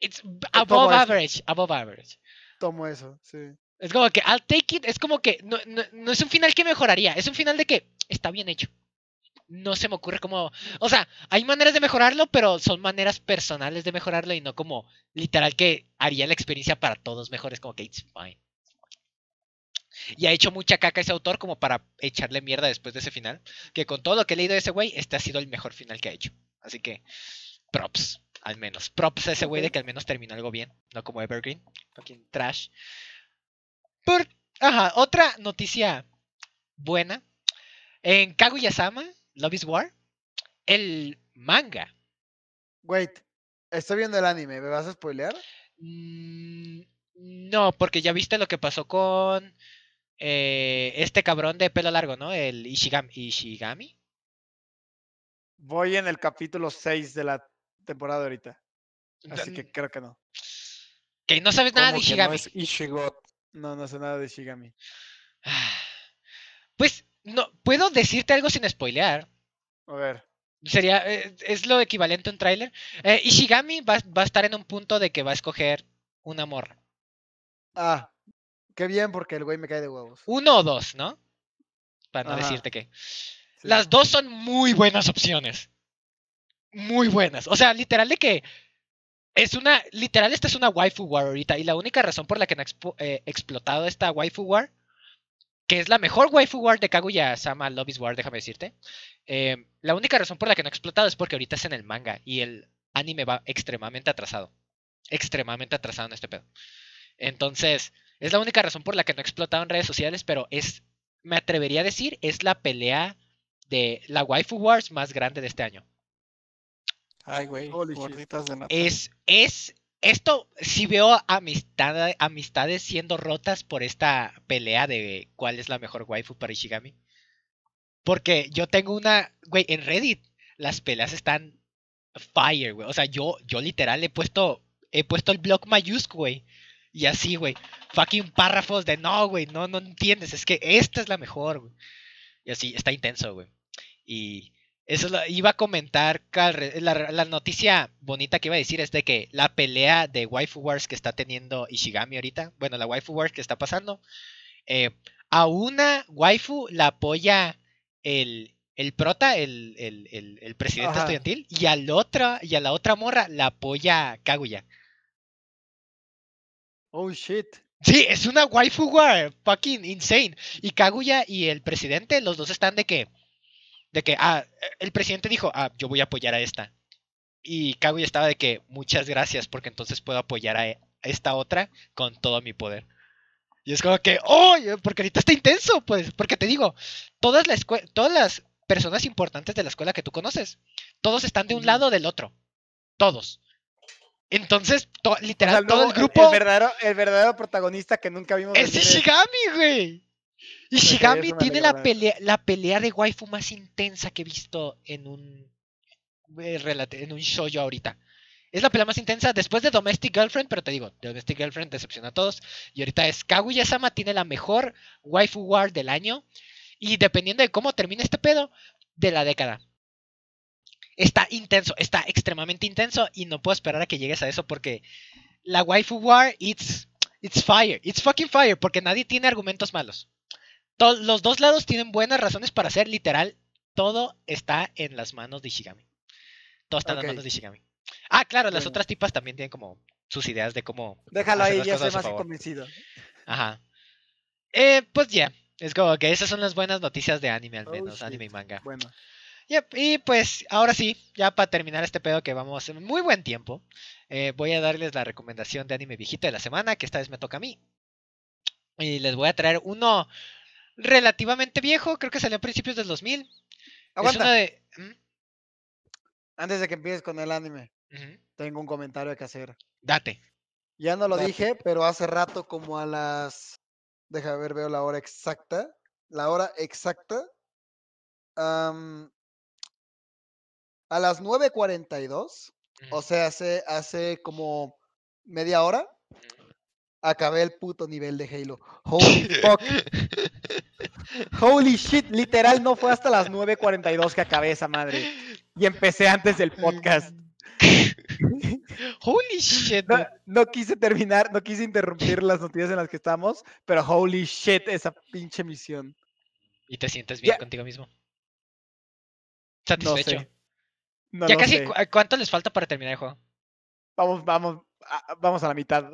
It's above average, above average. Tomo eso, sí. Es como que I'll take it, es como que no, no, no es un final que mejoraría, es un final de que está bien hecho. No se me ocurre cómo, o sea, hay maneras de mejorarlo, pero son maneras personales de mejorarlo y no como literal que haría la experiencia para todos mejor, es como que it's fine. Y ha hecho mucha caca ese autor como para echarle mierda después de ese final, que con todo lo que he leído de ese güey, este ha sido el mejor final que ha hecho. Así que props, al menos. Props a ese güey de que al menos terminó algo bien, no como Evergreen, fucking trash. Por, ajá, otra noticia buena. En Kaguya-sama, Love is War, el manga. Wait, estoy viendo el anime, ¿me vas a spoilear? mm, No, porque ya viste lo que pasó con eh, este cabrón de pelo largo, ¿no? El Ishigami. Ishigami. Voy en el capítulo 6 de la temporada ahorita. Así que creo que no. Que no sabes nada de no Ishigami. Ishigot. No, no sé nada de Shigami. Ah, Pues no, puedo decirte algo sin spoilear. A ver. Sería, eh, es lo equivalente a un tráiler. Eh, Ishigami va, va a estar en un punto de que va a escoger una morra. Ah, qué bien porque el güey me cae de huevos. Uno o dos, ¿no? Para no Ajá. decirte que. Sí. Las dos son muy buenas opciones. Muy buenas. O sea, literal de que es una. Literal, esta es una waifu war ahorita. Y la única razón por la que no ha expo- eh, explotado esta waifu war, que es la mejor waifu war de Kaguya Sama Love is War, déjame decirte. eh, la única razón por la que no ha explotado es porque ahorita es en el manga y el anime va extremadamente atrasado. Extremadamente atrasado en este pedo. Entonces, es la única razón por la que no ha explotado en redes sociales, pero es, me atrevería a decir, es la pelea de la waifu wars más grande de este año. Ay, güey, gorditas de nata. Es, es, esto sí veo amistad, amistades siendo rotas por esta pelea de cuál es la mejor waifu para Ishigami. Porque yo tengo una, güey, en Reddit las peleas están fire, güey. O sea, yo, yo literal he puesto, he puesto el blog mayúsculo, güey. Y así, güey. Fucking párrafos de no, güey, no, no entiendes. Es que esta es la mejor, güey. Y así, está intenso, güey. Y eso lo iba a comentar. La, la noticia bonita que iba a decir es de que la pelea de Waifu Wars que está teniendo Ishigami ahorita, bueno, la Waifu Wars que está pasando, eh, a una waifu la apoya el, el prota, el, el, el- el presidente Ajá. estudiantil, y al otra, y a la otra morra la apoya Kaguya. Oh shit. Sí, es una waifu war, fucking insane. Y Kaguya y el presidente, los dos están de que, de que, ah, el presidente dijo, ah, yo voy a apoyar a esta. Y Kaguya estaba de que, muchas gracias, porque entonces puedo apoyar a e- esta otra con todo mi poder. Y es como que, oh, porque ahorita está intenso, pues, porque te digo, todas, la todas las personas importantes de la escuela que tú conoces, todos están de un lado o del otro. Todos. Entonces, to- O sea, literal, todo el grupo... El, verdadero, el verdadero protagonista que nunca vimos. Es venir Ishigami, güey. Ishigami eso me tiene la pelea, la pelea de waifu más intensa que he visto en un eh, en un show yo ahorita. Es la pelea más intensa después de Domestic Girlfriend, pero te digo, Domestic Girlfriend decepciona a todos. Y ahorita es Kaguya-sama tiene la mejor waifu war del año. Y dependiendo de cómo termine este pedo, de la década. Está intenso, está extremadamente intenso y no puedo esperar a que llegues a eso porque la waifu war, it's, it's fire, it's fucking fire, porque nadie tiene argumentos malos. To- los dos lados tienen buenas razones para hacer literal, todo está en las manos de Ishigami. Todo está en las manos de Ishigami. Ah, claro, las otras tipas también tienen como sus ideas de cómo Déjalo hacer ahí, ya estoy más favor. convencido. Ajá. Eh, pues ya, es como que esas son las buenas noticias de anime al Oh, menos, anime y manga. Bueno, Yep, y pues ahora sí, ya para terminar este pedo que vamos en muy buen tiempo, eh, voy a darles la recomendación de anime viejito de la semana, que esta vez me toca a mí. Y les voy a traer uno relativamente viejo, creo que salió a principios del 2000. Es aguanta. de... ¿Mm? Antes de que empieces con el anime, tengo un comentario que hacer. Date. Ya no lo Date. dije, pero hace rato como a las... Deja ver, veo la hora exacta. La hora exacta. am, a las 9.42, o Ujú. sea, hace, hace como media hora, acabé el puto nivel de Halo. Holy fuck. Holy shit, literal, no fue hasta las 9.42 que acabé esa madre. y empecé antes del podcast. Holy shit. No, quise terminar, no quise interrumpir las noticias en las que estamos, pero holy shit, esa pinche misión. ¿Y te sientes bien contigo mismo? No Satisfecho. sé. No ya casi, sé. ¿cu- ¿cuánto les falta para terminar el juego? Vamos, vamos, a- vamos a la mitad.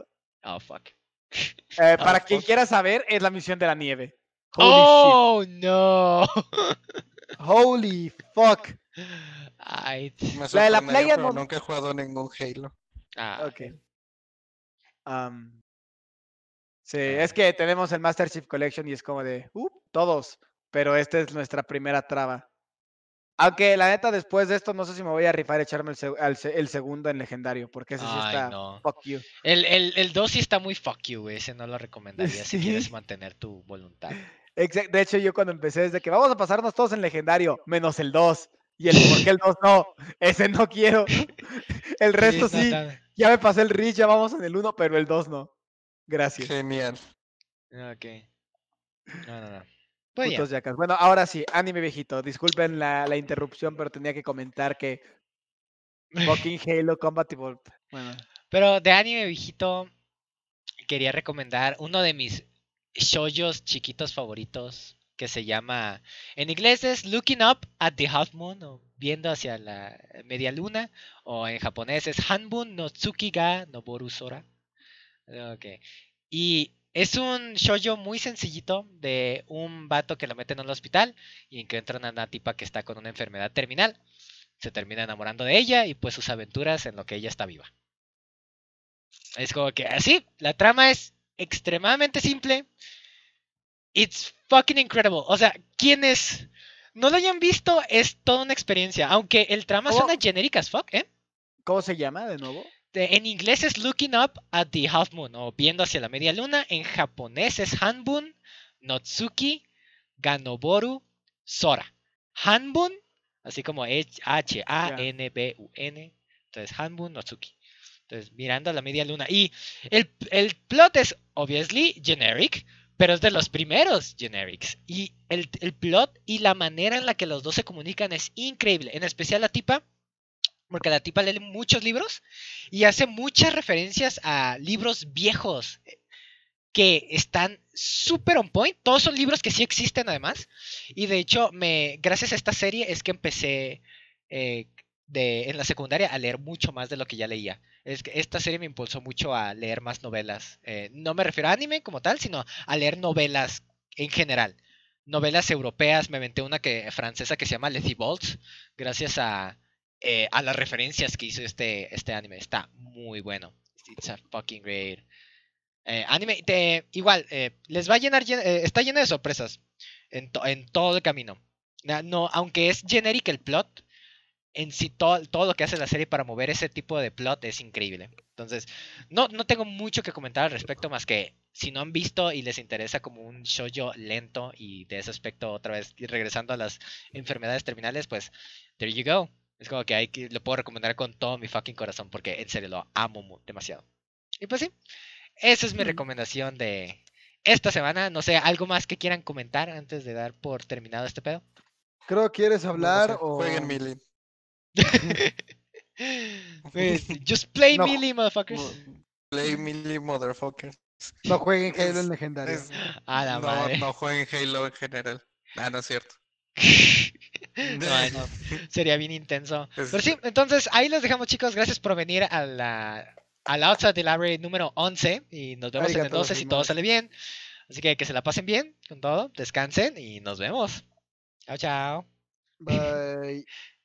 Oh, fuck. Eh, para quien quiera saber, es la misión de la nieve. Holy oh, no. Holy fuck. Ay, Me La de la playa pero no- nunca he jugado ningún Halo. ah, Ok. Am, sí, es que tenemos el Master Chief Collection y es como de, uh, todos, pero esta es nuestra primera traba. Aunque la neta, después de esto, no sé si me voy a rifar a echarme el, seg- al se- el segundo en legendario, porque ese sí Ay, está. no. Fuck you. El, el, el 2 sí está muy fuck you, güey. Ese no lo recomendaría si quieres mantener tu voluntad. Exact- De hecho, yo cuando empecé, desde que vamos a pasarnos todos en legendario, menos el 2. Y el por qué el 2 no, ese no quiero. El resto no, sí, ya me pasé el Reach, ya vamos en el 1, pero el 2 no. Gracias. Genial. Ok. No, no, no. Pues. Putos yacas. Bueno, ahora sí, anime viejito. Disculpen la, la interrupción, pero tenía que comentar que fucking Halo Combat Evolved. Bueno, Pero de anime viejito, quería recomendar uno de mis shoujos chiquitos favoritos que se llama, en inglés es Looking Up at the Half Moon o viendo hacia la media luna o en japonés es Hanbun no Tsuki ga Noboru Sora. Ok. Y es un shoujo muy sencillito de un vato que lo meten en el hospital y encuentran a una tipa que está con una enfermedad terminal. Se termina enamorando de ella y pues sus aventuras en lo que ella está viva. Es como que así, la trama es extremadamente simple. It's fucking incredible. O sea, quienes no lo hayan visto es toda una experiencia. Aunque el trama ¿Cómo? suena generic as fuck, ¿eh? ¿Cómo se llama de nuevo? De- en inglés es Looking Up at the Half Moon o Viendo hacia la Media Luna. En japonés es Hanbun Notsuki Ganoboru Sora. Hanbun, así como H-A-N-B-U-N. Entonces, Hanbun Notsuki. Entonces, mirando a la media luna. Y el, el plot es, obviously, generic, pero es de los primeros generics. Y el, el plot y la manera en la que los dos se comunican es increíble. En especial la tipa, porque la tipa lee muchos libros y hace muchas referencias a libros viejos que están súper on point. Todos son libros que sí existen además. Y de hecho, gracias a esta serie es que empecé eh, de, en la secundaria a leer mucho más de lo que ya leía. Es que esta serie me impulsó mucho a leer más novelas. Eh, no me refiero a anime como tal, sino a leer novelas en general. Novelas europeas, me aventé una que, francesa que se llama Letty Bolts, gracias a, eh, a las referencias que hizo este, este anime. Está muy bueno. It's a fucking great eh, anime. Igual, eh, les va a llenar, llen- eh, está lleno de sorpresas en, to- en todo el camino. No, aunque es genérico el plot, en sí todo, todo lo que hace la serie para mover ese tipo de plot es increíble. Entonces, no, no tengo mucho que comentar al respecto más que si no han visto y les interesa como un shoujo lento y de ese aspecto otra vez y regresando a las enfermedades terminales, pues there you go. Es como que hay que lo puedo recomendar con todo mi fucking corazón porque en serio lo amo demasiado. Y pues sí, esa es mi recomendación de esta semana. No sé, algo más que quieran comentar antes de dar por terminado este pedo. Creo que quieres No hablar sé, o... Jueguen Melee. Pues, Just play No. Melee, motherfuckers. Play Melee, motherfuckers. No jueguen Halo en legendario. Es- A la no, madre. no jueguen Halo en general. Ah, no es cierto. Sería bien intenso. Pero sí, entonces ahí los dejamos, chicos. Gracias por venir a la, a la Outside the Library número 11. Y nos vemos en el Arigato 12 si todo sale bien. Así que que se la pasen bien con todo. Descansen y nos vemos. Chao, chao. Bye.